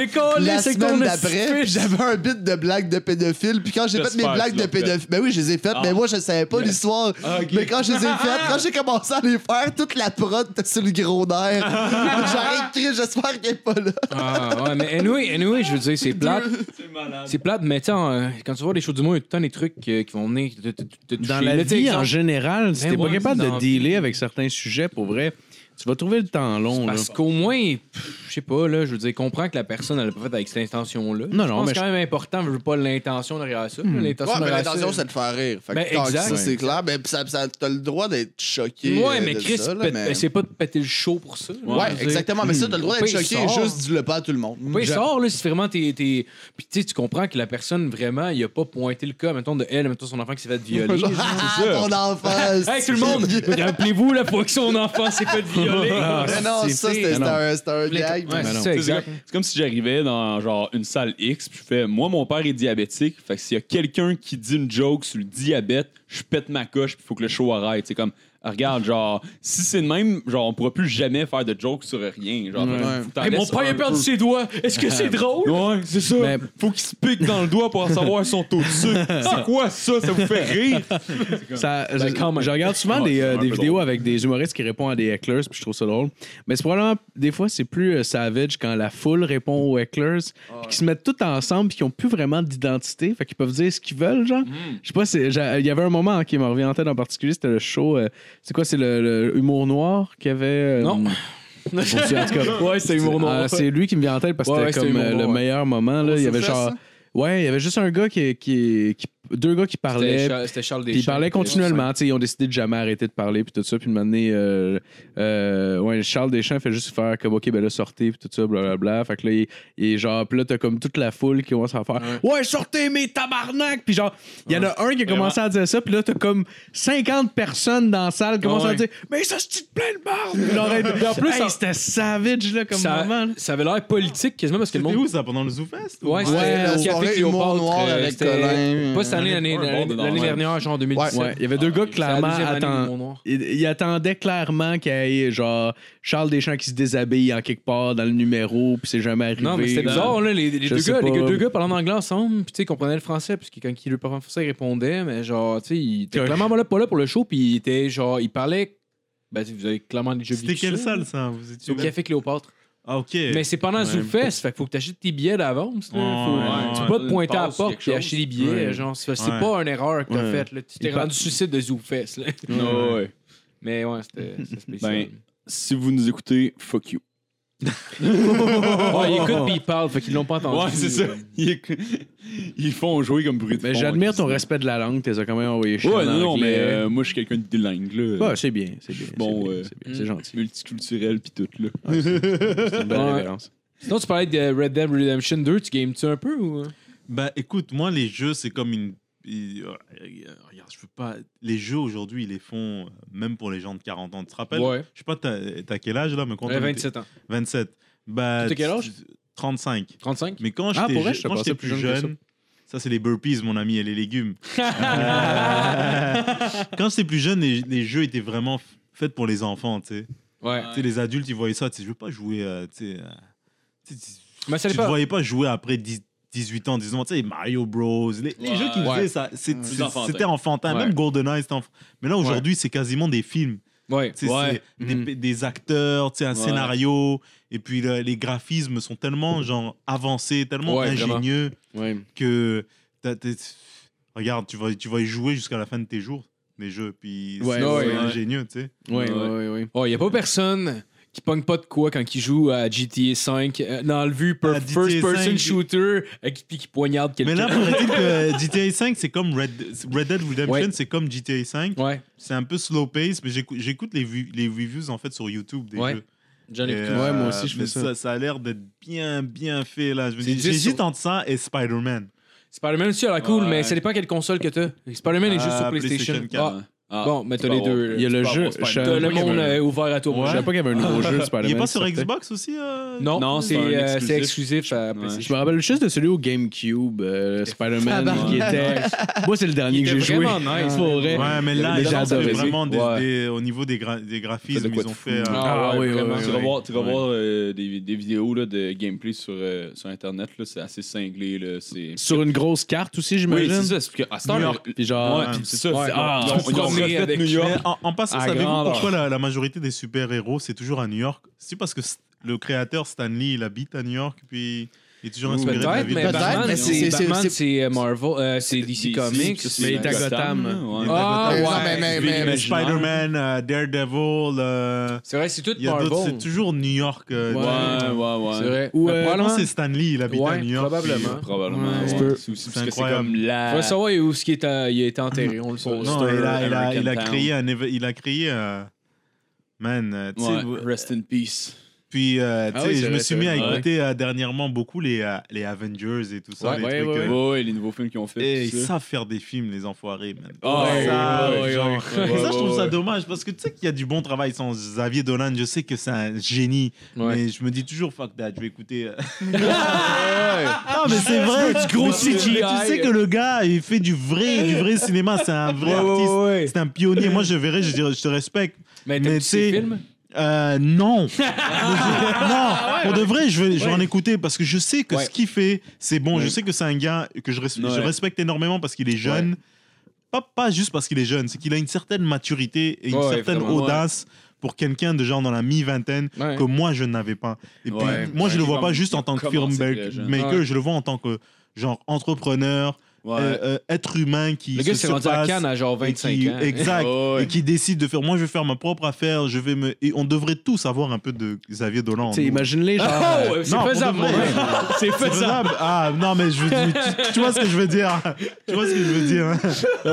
câlisses la semaine d'après, j'avais un bit de blagues de pédophiles. Puis quand j'ai fait mes blagues de pédophiles, ben oui, je les ai faites, mais moi, je savais pas l'histoire. Ah. Mais quand je les ai faites, quand j'ai commencé à les faire, toute la prod était sur le gros nerf. J'espère qu'elle est pas là. Ah, ouais, mais anyway, anyway, je veux dire, c'est plate. C'est plate, mais sais, euh, quand tu vois les shows du monde, il y a tout le temps des trucs euh, qui vont venir te, te- te- te Dans toucher. la Là, tu sais, vie, en exemple, général, si Ben t'es pas ouais, capable dans de dealer avec certains sujets, pour vrai, tu vas trouver le temps long. là. Parce qu'au moins, pff, je sais pas, là, je veux dire, comprends que la personne, elle l'a pas fait avec cette intention-là. Non, je non, pense mais que c'est quand même important, je veux pas l'intention derrière ça. L'intention Ouais, mais derrière l'intention, ça. c'est de faire rire. Fait que Ben, exact. ça, c'est clair. Ben, ça, ça- t'as le droit d'être choqué. Ouais, mais de Chris, ça, là, pète- mais- c'est pas de péter le show pour ça. là. Ouais, exactement. Mais ça, t'as le droit d'être choqué, sort. juste dis-le pas à tout le monde. Pas, il sort, là, si vraiment t'es. t'es- Puis tu sais, tu comprends que la personne, vraiment, il a pas pointé le cas, mettons, de elle, mettons, son enfant qui s'est fait violer. Ah, ton enfance. Hey, tout le monde! Rappelez-vous la fois que son enfant s'est fait violer. Ah, Mais non, c'est- ça, c'était non. c'était un, c'était un Les- gag. Ouais, mais c'est non. ça, exact. c'est comme si j'arrivais dans genre une salle X, puis je fais moi mon père est diabétique, fait que s'il y a quelqu'un qui dit une joke sur le diabète, je pète ma coche, puis il faut que le show arrête, c'est comme regarde genre si c'est de même, genre on pourra plus jamais faire de jokes sur rien, genre faut que Hey, mon père a un perdu peu. ses doigts. Est-ce que c'est drôle? Ouais, c'est ça. Mais- Faut qu'il se pique dans le doigt pour savoir son taux de sucre. C'est quoi ça? Ça vous fait rire? Ça, Ben, je, quand même. je regarde souvent Ouais, des, c'est euh, un des peu vidéos drôle. avec des humoristes qui répondent à des hecklers, puis je trouve ça drôle. Mais c'est probablement, des fois, c'est plus euh, savage quand la foule répond aux hecklers, puis qu'ils se mettent tous ensemble, puis qu'ils n'ont plus vraiment d'identité, fait qu'ils peuvent dire ce qu'ils veulent, genre. Je sais pas, c'est- j'a- il y avait un moment hein, qui m'a revenu en tête en particulier, c'était le show euh, c'est quoi, c'est le, le humour noir qu'il y avait. euh, Non. Bon, ouais, c'est humour noir. Ah, c'est lui qui me vient en tête parce que Ouais, c'était comme euh, le meilleur moment. Là. Il y avait genre. Ouais, il y avait juste un gars qui. qui, qui- deux gars qui C'était parlaient. C'était Charles Puis Deschamps. ils parlaient continuellement. tu sais, Ils ont décidé de jamais arrêter de parler. Puis tout ça. Puis de donné, euh, euh, ouais, Charles Deschamps fait juste faire comme OK, ben là, sortez. Puis tout ça, blablabla. Fait que là, il, il est genre. Puis là, t'as comme toute la foule qui commence à faire Ouais, sortez mes tabarnak. Puis genre, il y en a un qui a commencé à dire ça. Puis là, t'as comme 50 personnes dans la salle qui commencent Ouais. à dire Mais ça, c'est plein de barbe? En plus, hey, ça- c'était savage, là, comme ça, moment. là. ça avait l'air politique quasiment parce que le C'était monde. où ça pendant le ZooFest ou- Ouais, c'était au Café noir euh, avec c'était- Colin. Pas cette année, l'année dernière, genre 2017. Ouais, il y avait deux gars clairement la deuxième année atten- d'Humour Noir. il, il attendait clairement qu'il y ait genre Charles Deschamps qui se déshabille en quelque part dans le numéro puis c'est jamais arrivé. Non, mais c'était bizarre, là, les, deux gars, les pas. gars- deux gars parlant anglais ensemble, puis tu sais, ils comprenaient le français, parce que quand ils lui parlaient français, ils répondaient, mais genre, tu sais, ils étaient Ouais. clairement pas là, pas là pour le show, puis ils étaient genre, ils parlaient. Ben, vous avez clairement déjà vu C'était quelle salle ça Vous C'est étiez au Café Cléopâtre. Ah, ok. Mais c'est pendant Ouais. ZooFest, fait qu'il faut que tu achètes tes billets d'avance. là. Ouais, Faut- ouais, tu ouais. peux pas te pointer à la passe, porte quelque et chose. acheter des billets. Ouais. Genre, c'est c'est Ouais. pas une erreur que t'as Ouais. faite. là. Tu t'es Il rendu suicide de ZooFest. là. Non, ouais. Mais ouais, c'était c'était spécial. Ben, si vous nous écoutez, fuck you. ouais, ils écoutent puis ils parlent, fait qu'ils l'ont pas entendu. Ouais, c'est ça. Ils, ils font jouer comme bruit de Mais fond, j'admire ton respect de la langue, t'es quand même envoyé chier Ouais, en non, non, anglais. mais euh, moi, je suis quelqu'un de bilingue, là. Ouais, c'est bien, c'est bien. Bon, bien, euh, c'est bien, c'est gentil. Multiculturel pis tout, là. C'est une belle Ouais. référence. Sinon, tu parlais de Red Dead Redemption 2, tu games-tu un peu ou? Bah écoute, moi les jeux c'est comme une. euh, je veux pas. Les jeux aujourd'hui ils les font euh, même pour les gens de 40 ans. Tu te rappelles? Ouais. Je sais pas, t'as quel âge là mais quand Ouais, on était- 27 ans. 27. Bah, T'as quel âge? tu- 35. 35 Mais quand Ah, j'étais je- je quand plus plus jeune ça. jeune, ça c'est les burpees, mon ami, et les légumes. Euh, quand j'étais plus jeune, les, les jeux étaient vraiment faits pour les enfants, tu sais. Ouais. Tu sais, les adultes, ils voyaient ça, tu sais, je veux pas jouer, euh, tu sais. euh, tu voyais pas jouer après 10 18 ans, 19 ans, tu sais, Mario Bros. Les, les Ouais. jeux qu'ils faisaient, ça, enfantin. c'était enfantin. Même GoldenEye, c'était enfantin. Mais là, aujourd'hui, c'est quasiment des films. Ouais. Ouais. c'est Mhm. des, des acteurs, tu sais, un Ouais. scénario. Et puis le- les graphismes sont tellement genre avancés, tellement Ouais, ingénieux Ouais. que regarde, tu vas, tu vas y jouer jusqu'à la fin de tes jours, les jeux. Puis Ouais, c'est ouais, c'est ouais. ingénieux, tu sais. Ouais, Ouais. ouais, ouais. Oh, y a pas personne qui pogne pas de quoi quand il joue à GTA 5 euh, dans le vue per- À first person 5. shooter euh, qui, puis qui poignarde quelqu'un. Mais là, paraît-il que GTA 5, c'est comme Red, Red Dead Redemption, Ouais. c'est comme GTA 5. Ouais, C'est un peu slow pace, mais j'écoute j'écoute les, les reviews en fait sur YouTube des Ouais. jeux. j'en ai Et, écouté. Ouais, moi aussi, je mais fais ça. Ça a l'air d'être bien, bien fait là. Je me C'est dis, 10 J'hésite sur- entre ça et Spider-Man. Spider-Man aussi a la cool, Ouais. mais ça dépend quelle console que t'as. Spider-Man est juste Ah, sur PlayStation. PlayStation 4. Ah, bon, mais t'as les deux. Il y a le jeu, T'as le monde euh, ouvert à toi. Ouais. Je savais pas qu'il y avait un nouveau jeu de Spider-Man. Il est pas sur sortait. Xbox aussi euh? Non, Non, c'est euh, c'est exclusif. exclusif à Ouais. PlayStation. Je me rappelle juste de celui au GameCube, euh, Spider-Man, qui était. Moi, c'est le dernier que j'ai joué. vraiment nice. Pour vrai. Ouais, mais Il là, adoré. vraiment des, Ouais. des- au niveau des, gra- des graphismes, ils ont fait. euh, Ah, ouais, oui, vraiment. oui, Tu vas oui. voir, Ouais. des, vidéos de gameplay sur, sur Internet. C'est assez cinglé. Sur une grosse carte aussi, Oui, j'imagine. c'est ça. C'est heure, New York. Genre. Ouais, Ouais, c'est c'est ça. Ah, avec- New York. En, en passant, À savez-vous pourquoi la, la majorité des super-héros, c'est toujours à New York? C'est parce que le créateur Stan Lee, il habite à New York, puis il est toujours inspiré de la mais Peut-être, Batman, mais c'est c'est- Batman, c'est- euh, Marvel, euh, c'est DC Comics. c'est mais il est à Gotham. Ah, ouais. mais- mais- mais- Spider-Man, euh, Daredevil, euh, C'est vrai, c'est tout il y a d'autres, Marvel. c'est toujours New York. euh, Ouais. Ouais, ouais. C'est vrai. Ou, euh, probablement, c'est Stan Lee, il habite à Ouais, New York. probablement. puis, Probablement. Ouais. C'est aussi parce que c'est comme la. Faut savoir où ce qui est à- il a été enterré, on le sait. non, il a, créé un il a créé man tu sais, Rest in peace. Puis euh, tu Ah oui, je me suis mis à vrai. écouter euh, dernièrement beaucoup les euh, les Avengers et tout ça Ouais, les ouais, trucs, ouais, euh, les nouveaux films qu'ils ont fait. et ils savent faire des films les enfoirés man Ah, Ouais, ouais, ça, ouais, ouais, genre- ouais, Et ouais, ça, je trouve ça dommage parce que tu sais qu'il y a du bon travail sans Xavier Dolan. Je sais que c'est un génie, Ouais. mais je me dis toujours fuck that. Je vais écouter. non, mais c'est vrai. du gros CGI. Tu sais que le gars, il fait du vrai, du vrai cinéma. C'est un vrai artiste. ouais, ouais. C'est un pionnier. Moi, je verrais, je dirais, je te respecte. Mais tu sais- films? Euh, non. non. Pour de vrai, je vais, je vais en écouter parce que je sais que Ouais. ce qu'il fait, c'est bon. Ouais. Je sais que c'est un gars que je, res- je Ouais. respecte énormément parce qu'il est jeune. Pas, pas juste parce qu'il est jeune, c'est qu'il a une certaine maturité et une Ouais, certaine vraiment, audace pour quelqu'un de genre dans la mi-vingtaine Ouais. que moi je n'avais pas. Et puis Ouais. moi je Ouais, le il vois va- pas juste en tant que commence très filmmaker, jeune. maker, Ouais. je le vois en tant que genre entrepreneur, Ouais. euh, euh, être humain qui Le gars se s'est rendu à Cannes à genre et 25 qui- ans. Exact. Ouais. Et qui décide de faire. Moi, je vais faire ma propre affaire. Je vais me. Et on devrait tous avoir un peu de Xavier Dolan. Imagine-les, genre. Ouais, c'est faisable. C'est faisable. Ah non, mais je veux dire, tu, tu vois ce que je veux dire. Tu vois ce que je veux dire.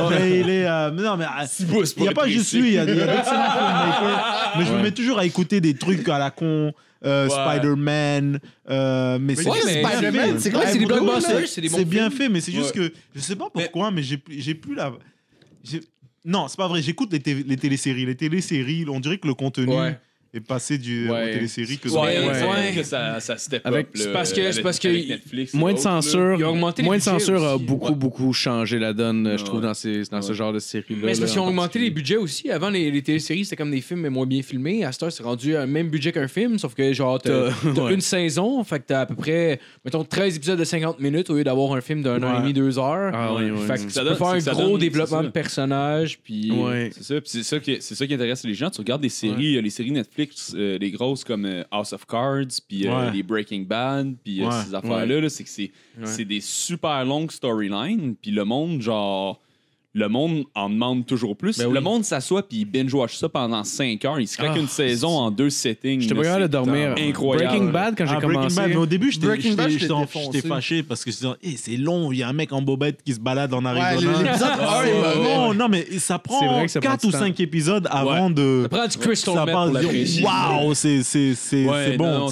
Mais il est. euh, non, mais. Il n'y a pas juste lui, il y a, y a d'excellents filmmakers. Mais je me mets toujours à écouter des trucs à la con. Euh, Ouais. Spider-Man. euh, mais c'est Ouais, mais- Spider-Man, c'est quand Ouais, même c'est des drôle, blockbusters, là. c'est des bons C'est bien films. fait, mais c'est juste que je sais pas pourquoi, mais, j'ai plus- j'ai plus la. j'ai- Non, c'est pas vrai. J'écoute les, té- les téléséries. Les téléséries, on dirait que le contenu Ouais. Est passé du Ouais. aux téléséries que Ouais, Ouais, ouais, ouais. que ça, ça step Avec- up. là, parce que- c'est parce que Netflix et Moins de là. censure. Ils ont augmenté les Moins de censure a beaucoup, Ouais. beaucoup changé la donne, je Ouais. trouve, dans, ces, dans ce Ouais. genre de série-là. Mais c'est parce là, qu'ils ont en augmenté les budgets aussi. Avant, les, les téléséries, c'était comme des films, mais moins bien filmés. À cette heure, c'est rendu un même budget qu'un film, sauf que genre, t'as ouais. une saison, fait que t'as à peu près, mettons, 13 épisodes de 50 minutes au lieu d'avoir un film d'un heure et Ouais. demi, deux heures. Ah. Fait que Ça tu peux faire un gros développement de ça. personnages, puis... Ouais. C'est ça, c'est ça, qui, c'est ça qui intéresse les gens. Tu regardes des séries, euh, les séries Netflix, euh, les grosses comme euh, House of Cards, puis euh, Ouais. les Breaking Bad, puis euh, Ouais. ces affaires-là, là, c'est que c'est, c'est des super longues storylines, puis le monde, genre. Le monde en demande toujours plus. Ben le oui. monde s'assoit puis il binge-watch ça pendant 5 heures. Il se craque Ah, une saison en deux settings. J'étais pas capable de dormir. Incroyable. Breaking Bad, quand j'ai Ah, Breaking commencé. Bad, mais au début, j'étais fâché parce que je disais, Eh, c'est long, il y a un mec en bobette qui se balade en Ouais, Arizona. l'épisode Ah, 1 est mauvais. non, non, mais ça prend que ça prend 4 du ou temps. 5 épisodes avant de. Ça prend du crystal ça de. Waouh, c'est Ouais, bon.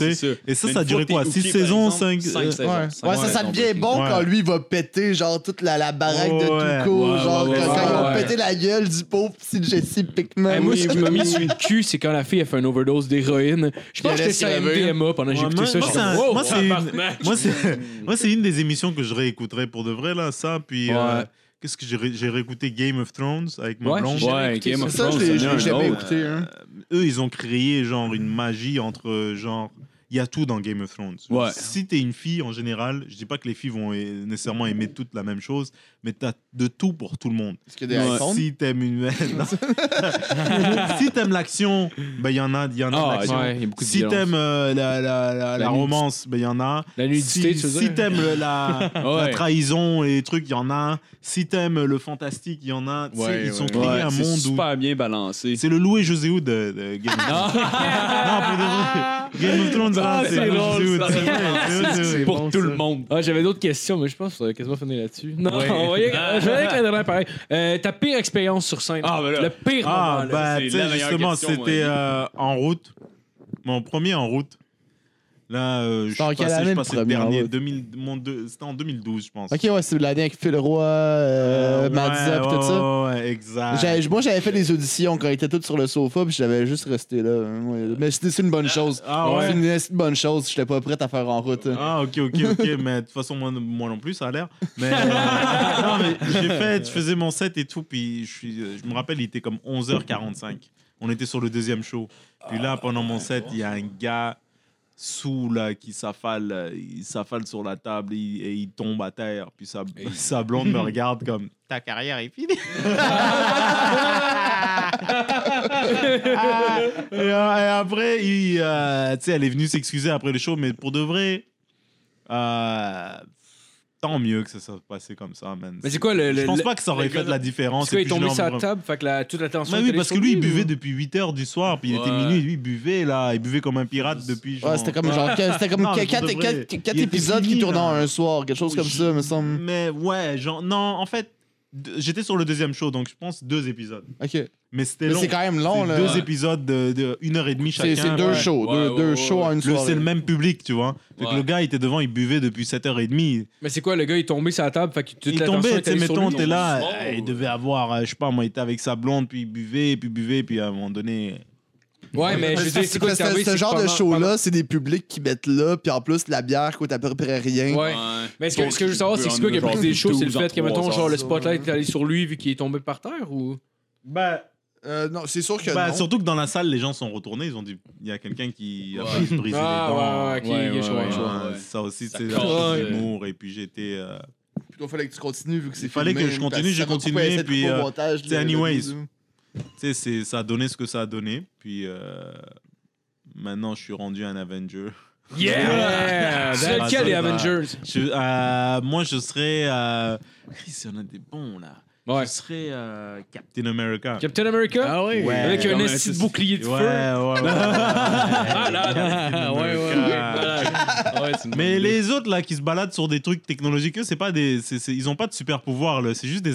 Et ça, ça a duré quoi que 6 t'es hooké, par saisons exemple, 5 cinq saisons. Ouais, ouais ça, devient bon quand lui il va péter genre toute la, baraque de Ouais, Tuco, ouais, genre ouais, quand, quand ils ont ouais. pété la gueule du pauvre petit Jesse Pickman. Hey, moi, ce qui m'a mis sur le cul, c'est quand la fille a fait une overdose d'héroïne. Je pense que j'étais sur. MDMA pendant que Ouais, j'écoutais moi, ça. moi, j'étais c'est une- moi, c'est une des émissions que je réécouterais pour de vrai, là, ça. Puis, euh, qu'est-ce que j'ai ré- j'ai réécouté Game of Thrones avec ma Ouais, blonde. j'ai Ouais, Game ça. of Ça, Thrones, un jamais écouté. Hein. Eux, ils ont créé genre une magie entre euh, genre. Il y a tout dans Game of Thrones. Ouais. Si t'es une fille en général, je dis pas que les filles vont nécessairement aimer toutes la même chose, mais t'as de tout pour tout le monde. Est-ce qu'il y a des Ouais. iPhones? Si t'aimes une, si t'aimes l'action, ben il y en a, il y en a Ah, l'action. Ouais, il y a beaucoup de Si t'aimes euh, la, la, la, la nudité. romance, ben il y en a. La nudité, si, si t'aimes la, la Ouais. trahison et les trucs, il y en a. Si t'aimes le fantastique, il y en a. Ils sont créés Ouais, un monde où super bien balancé. c'est le Louis José Hood de, de Game of Thrones. non, pour de vrai. Game of Thrones, là, Ah, c'est drôle. C'est pour tout le monde. Ah, j'avais d'autres questions, mais je pense qu'on va quasiment finir là-dessus. Non, Ouais. on va y aller- je vais aller avec la dernière pareil. Euh, ta pire expérience sur scène. Ah, ben là. Le pire Ah, moment. bah, c'est tu sais, la meilleure justement, question, c'était euh, en route. Mon premier en route. Là, euh, je suis passé, je le dernier. route? 2000, mon deux- C'était en 2012, je pense. Ok, ouais, c'est l'année avec Phil Roy, euh, ouais, Madza, pis tout ouais, ça. Ouais, ouais, exact. J'avais- Moi, j'avais fait des auditions quand ils étaient tous sur le sofa, puis j'avais juste resté là. hein, ouais. Mais c'était c'est une bonne chose. Ah ouais? C'est une, c'est une bonne chose. J'étais pas prêt à faire en route. Ah, ok, ok, ok. mais de toute façon, moi, moi non plus, ça a l'air. Mais, euh, non, mais j'ai fait, je faisais mon set et tout, puis je, suis, euh, je me rappelle, il était comme 11h45. On était sur le deuxième show. Puis là, pendant mon set, il y a un gars sous là qui s'affale, euh, il s'affale sur la table et il tombe à terre. Puis sa, sa blonde me regarde comme ta carrière est finie. Ah, et, euh, et après, il, euh, tu sais, elle est venue s'excuser après le show, mais pour de vrai, euh, tant mieux que ça soit passé comme ça, man. Mais c'est quoi le. Je pense le- pas que ça aurait fait de la différence. Parce qu'il est tombé sur la table, fait que la, toute l'attention. Bah oui, parce que lui, il ou- buvait depuis 8 heures du soir, puis il était minuit, lui, il buvait, là, il buvait comme un pirate depuis genre... Ouais, c'était comme genre c'était comme Non, mais quatre, pour de quatre- vrai, quatre- quatre il était épisodes qui tournaient en un soir, quelque chose comme ça, me semble. Mais ouais, genre, non, en fait, j'étais sur le deuxième show, donc je pense deux épisodes. Ok. Mais c'était Mais long. c'est quand même long, là. Deux Ouais. épisodes de, de une heure et demie chacun. C'est c'est deux Ouais. shows, Ouais, deux, ouais, deux ouais, shows ouais. en une soirée. C'est le même public, tu vois. Fait que le gars était devant, il buvait depuis 7h30. Mais c'est quoi, le gars, il est tombé sur la table, fait que toute il tombait, tu sais, mettons, t'es là, euh, il devait avoir, euh, je sais pas, moi, il était avec sa blonde, puis il buvait, puis il buvait, puis à un moment donné. Ouais, mais je veux dire, c'est quoi ce genre de show-là, c'est des publics qui mettent là, puis en plus, la bière coûte à peu près rien. Ouais. Mais ce que, je veux savoir, c'est que c'est quoi qui a pris des shows, c'est le fait que, mettons, genre, le spotlight est allé sur lui vu qu'il est tombé par terre ou? Bah, Euh, non, c'est sûr que bah, non. surtout que dans la salle, les gens sont retournés, ils ont dit, il y a quelqu'un qui a briser Ah, les dents. ouais, ouais, ok, Ouais, ok, ouais, je vois, ouais, je vois. Ouais, ouais. Ça aussi, c'est casse, un euh, humour. Et puis j'étais. euh, Puis il fallait que tu continues vu que c'est Il fallait filmé, que je continue, j'ai continué, puis, euh, anyways. Tu sais, c'est- ça a donné ce que ça a donné. Puis euh, maintenant, je suis rendu un Avenger. Yeah! Ah, C'est lequel, les ça. Avengers? Je- euh, moi, je serais. Euh... Chris, il y en a des bons là. Ouais. Je serais euh, Captain America. Captain America? Ah oui. Ouais. Avec un esti de bouclier de Ouais, feu. ouais, ouais. Ah, ouais, ouais, ouais. Ouais, Mais les autres là qui se baladent sur des trucs technologiques, eux, c'est pas des, ils ont pas de super pouvoir là. C'est juste des,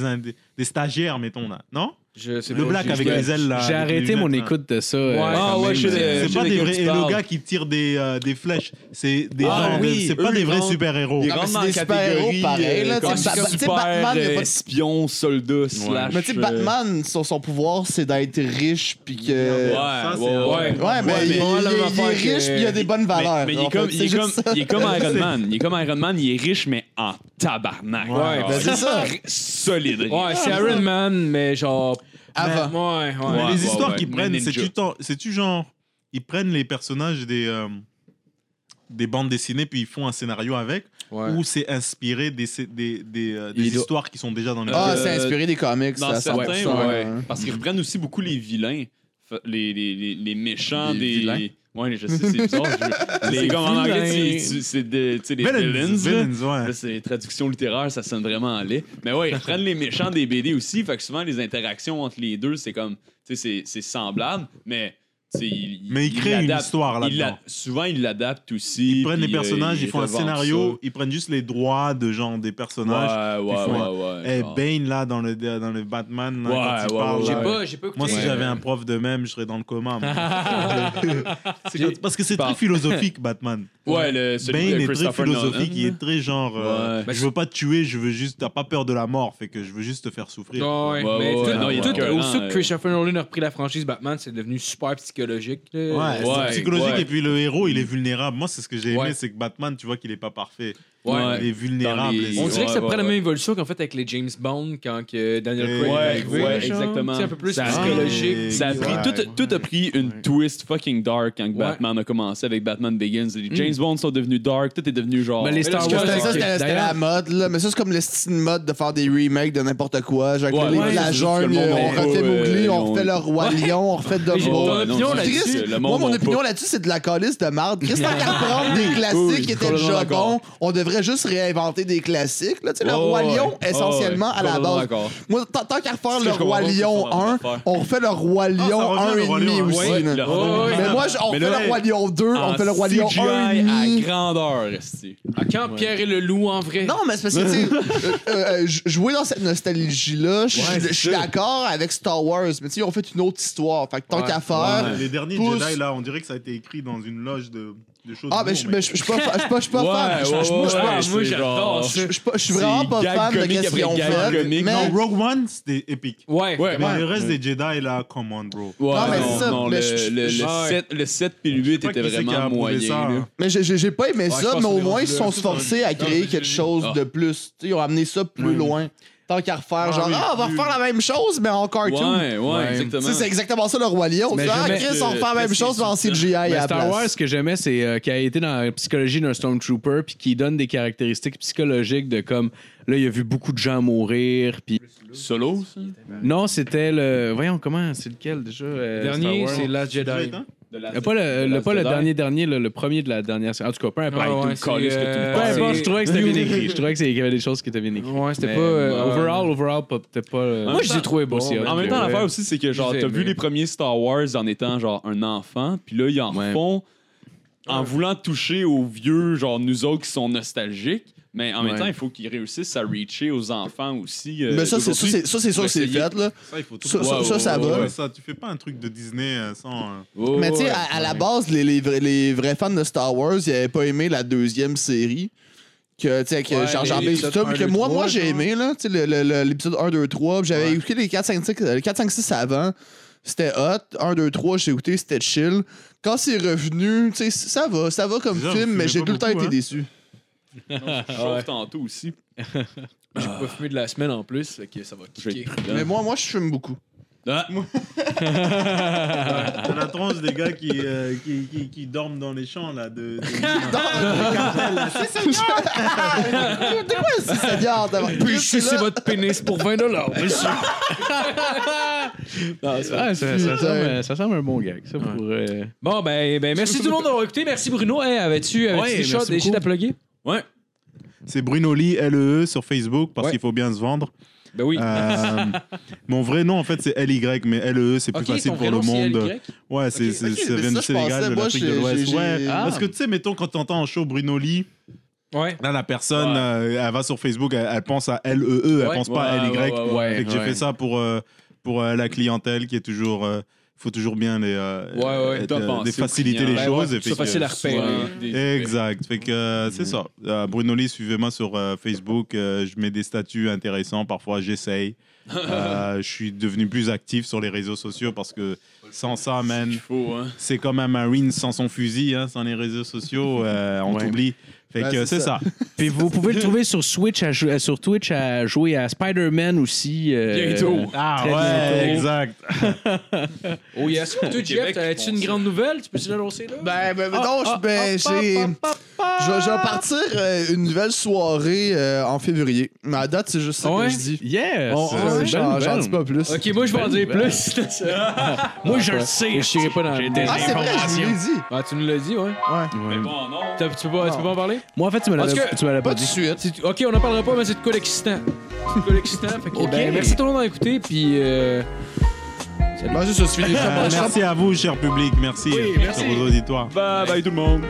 des stagiaires, mettons là, non? Je sais Le pas, black avec les ailes là. J'ai arrêté mon écoute de ça. euh, Ah ouais, sais, C'est pas des de vrais. gars qui tire des, euh, des flèches, c'est des Ah gens. oui, c'est pas des vrais rentrent- super héros. Ils rentrent dans des super-héros catégorie pareils, là, euh, tu sais, Batman, il y a euh, pas de- espion, soldat, slash... Mais tu sais, euh, Batman, son, son pouvoir, c'est d'être riche, puis que. Ouais, ouais, mais, il, est riche, puis il a des bonnes valeurs. Mais, est comme, il est comme Iron Man. Il est comme Iron Man, il est riche, mais en tabarnak. Ouais, Ben, c'est ça. Solide. Ouais, c'est Iron Man, mais genre. Avant. Ouais, ouais. Mais Ouais, les histoires ouais. qu'ils prennent, c'est-tu genre. Ils prennent les personnages des. euh, des bandes dessinées puis ils font un scénario avec Ouais. ou c'est inspiré des, des, des, euh, des histoires qui sont déjà dans les Ah, c'est inspiré des comics, Dans certains, 100%. ouais. ouais. Parce qu'ils reprennent aussi beaucoup les vilains. Les, les, les, les méchants Les des. Ouais, je sais, c'est bizarre. je- Les, comme en anglais, c'est- c'est des tu sais, des Villains, villains. ouais. C'est traduction littéraire, ça sonne vraiment en laid. Mais ouais, ils reprennent les méchants des BD aussi. Fait que souvent, les interactions entre les deux, c'est comme. Tu sais, c'est- c'est semblable, mais. Mais ils créent une histoire là-dedans. Souvent, ils l'adaptent aussi. Ils prennent les euh, personnages, ils font un scénario, ça. ils prennent juste les droits de genre des personnages. Ouais, ouais, ils font ouais, ouais. Eh. Bane là dans le, dans le Batman, là, Ouais, quand il ouais, parle, ouais, J'ai là, pas, j'ai pas écouté. Moi, si j'avais un prof de même, je serais dans le coma. Parce que c'est très philosophique, Batman. Ouais, le, celui Bane est très philosophique, Nolan. il est très genre. euh. Je veux pas te tuer, je veux juste. T'as pas peur de la mort, fait que je veux juste te faire souffrir. Ouais, mais tout, non, aussitôt que. Christopher Nolan a repris la franchise Batman, c'est devenu super psychologique. Là. Ouais, Ouais, c'est psychologique ouais. et puis le héros il est vulnérable. Moi c'est ce que j'ai aimé, Ouais. c'est que Batman tu vois qu'il est pas parfait. Ouais. Il est vulnérable. Dans les- On Et- dirait que ça Ouais, prend la même évolution qu'en fait avec les James Bond quand que Daniel Et- Craig est Ouais, arrivé. ouais, genre. exactement. Sais, un peu plus Ça- psychologique. Ça a pris, Ouais, tout, a pris une twist fucking dark quand Batman a commencé avec Batman Begins. Les James Bond sont devenus dark, tout est devenu genre. Les Mais là, Star Wars. C'était- la mode, là. Mais ça, c'est comme le style mode de faire des remakes de n'importe quoi. Genre, Ouais, les ouais, la c'est jungle, on a refait Mowgli, on refait le Roi Lion, on refait Dumbo. c'est- c'est- Moi, mon opinion là-dessus, c'est de la calice de marde. Qu'est-ce qu'à reprendre des classiques qui étaient déjà bons? On devrait juste réinventer des classiques. Là, tu sais, le Ouais, Roi. Lion, Ouais, essentiellement, à la base. Moi, tant, qu'à refaire le Roi Lion c'est ça, 1, on refait le Roi Lion revient, 1 le et demi Lion, aussi. Mais moi, on là, le Roi Lion 2, on fait le Roi Lion CGI 1 et demi. à grandeur. Ah, quand Pierre et le loup en vrai. Non, mais c'est parce que, tu sais, euh, euh, j- jouer dans cette nostalgie-là, je suis d'accord avec Star Wars, mais tu sais, ils ont fait une autre histoire. Fait que tant qu'à faire. Les derniers. Jedi là, on dirait que ça a été écrit dans une loge de, choses. Ah, mais je lourdes, mais je- je suis pas fa- je suis pas- je suis pas fan. Je- je- ouais, je- moi, je- j'adore ça. je- je suis pas- je suis vraiment pas gag fan de comique qu'est-ce qu'ils ont après gag fait. comique. Mais, Non, Rogue One c'était épique. Ouais. Ouais, Mais le reste des Jedi là, come on bro. Ouais, Non, mais non, c'est ça, non, mais le, je- le, je- le Ouais. 7, le 7 puis le 8 pas étaient qui c'est qui a vraiment ça, là. hein. mais j'ai- j'ai j'ai pas aimé je ça, pense mais qu'on au est moins, rendu ils se là. sont forcés à créer quelque chose Ah. de plus. Tu sais, ils ont amené ça plus loin. Tant qu'à refaire, Ah genre, oui, ah, on va plus. refaire la même chose, mais en cartoon. Ouais, ouais, exactement. C'est exactement ça le Roi Lion. Mais Tu Ah, Chris, on refait la même chose, mais en CGI à la Star place. Wars, ce que j'aimais, c'est euh, qu'il a été dans la psychologie d'un Stormtrooper, puis qu'il donne des caractéristiques psychologiques de comme là, il a vu beaucoup de gens mourir, puis Solo, ça? non, c'était le, voyons comment, c'est lequel déjà euh, Le dernier, c'est Last Jedi. Euh, pas le, le- pas le dernier dernier, le, le premier de la dernière. En tout cas, peu importe. Ah ouais, tout le euh, Peu importe, je trouvais que c'était bien écrit. Je trouvais que c'est- qu'il y avait des choses qui étaient bien écrites. Ouais, c'était pas. euh, overall, overall, pas- peut-être pas. euh, Moi, je les ai trouvés bons. aussi hot. En même temps, l'affaire aussi, c'est que genre, t'as vu les premiers Star Wars en étant genre un enfant, puis là, ils en Ouais. font en voulant toucher aux vieux, genre nous autres qui sont nostalgiques. Mais en même Ouais. temps, il faut qu'ils réussissent à reacher aux enfants aussi. euh, Mais ça, c'est ça, d'aujourd'hui. c'est- ça, c'est sûr que c'est essayer. fait, là. Ça, il faut tout Ça, va. Ouais, ça, tu fais pas un truc de Disney euh, sans. euh, Oh, Mais tu sais, ouais. à, à la base, les, les, vrais, les vrais fans de Star Wars, ils avaient pas aimé la deuxième série. Que, tu sais, que Ouais, Jar Jar les Binks, tout épisodes ça, puis 1, que moi, 2, moi 3, j'ai genre. aimé, là, tu sais, le- le- le- l'épisode 1, 2, 3, puis j'avais Ouais. écouté les 4, 5, 6, les 4, 5, 6 avant. C'était hot. 1, 2, 3, j'ai écouté, c'était chill. Quand c'est revenu, tu sais, ça va, ça va comme film, mais j'ai tout le temps été hein? déçu. Je chauffe tantôt aussi. J'ai pas fumé de la semaine en plus, fait que ça va kicker. Mais moi, moi, je fume beaucoup. Ah. T'as la tronche des gars qui, euh, qui, qui, qui dorment dans les champs, là. De, de- c'est quoi c'est Seigneur d'avoir Puis sucez votre pénis pour 20 monsieur. Ah, ça, ça, ça semble, ça semble un bon gag, ça, pour... euh, Bon, ben, ben merci tout le monde d'avoir écouté. Merci Bruno. Hey, avais-tu avais Ouais, des merci choses des beaucoup. shit à plugger? Ouais. C'est Bruno Lee, LEE, sur Facebook, parce Ouais. qu'il faut bien se vendre. Ben oui. Euh, mon vrai nom, en fait, c'est LY, mais LEE, c'est plus Ok, facile ton pour vrai le nom, c'est monde. LY? Ouais, c'est, c'est- Ok, ça mais vient ça, du je pensais, Sénégal, de moi, l'Afrique j'ai- de l'Ouest. j'ai- Ouais, j'ai- parce que tu sais, mettons, quand t'entends en show Bruno Lee, Ouais. là, la personne, Ouais. euh, elle va sur Facebook, elle, elle pense à LEE, elle Ouais. pense pas à Ouais, LY. ouais, ouais, ouais. Fait que j'ai Ouais. fait ça pour, euh, pour euh, la clientèle qui est toujours. euh, faut toujours bien les, euh, Ouais, ouais. euh, les aux faciliter les choses. ouais, et que fait ce soit que- facile à repérer. Des- Exact. Fait que euh, c'est ça. Euh, Bruno Lee, suivez-moi sur euh, Facebook. Euh, je mets des statuts intéressants. Parfois, j'essaye. Euh, je suis devenu plus actif sur les réseaux sociaux parce que sans ça, man, hein. c'est comme un Marine sans son fusil, hein, sans les réseaux sociaux. euh, on t'oublie. Fait Ben, que c'est ça. Puis vous pouvez le trouver sur Switch, à euh, sur Twitch à jouer à Spider-Man aussi. euh, Bientôt. Ah Très ouais, bientôt. exact. Oh yes. Toi, Jeff, as-tu une grande nouvelle? Tu peux-tu l'annoncer là? Ben, ben, mettons, je- ben, j'ai. Je vais, je vais partir euh, une nouvelle soirée euh, en février. Mais à date, c'est juste ça Ouais? que je dis. Yes! J'en dis pas plus. Ok, moi je vais en dire plus. Moi, je le sais. Je n'irai pas dans Ah, c'est vrai, je l'ai dit. Ah, tu nous l'as dit, ouais. Ouais. Mais bon, non. Tu peux pas en parler? Moi, en fait, tu me l'avais Parce que- tu me l'avais Pas pas tout de dit. suite. Ok, on n'en parlera pas, mais c'est de quoi l'excitant? C'est de quoi l'excitant. Fait que, Ok. ben, merci tout le monde d'avoir écouté, puis. Euh... Ben, ça, je finis. Euh, merci à vous, cher public. Merci, Oui, euh, merci. sur vos auditoires. Bye bye tout le monde.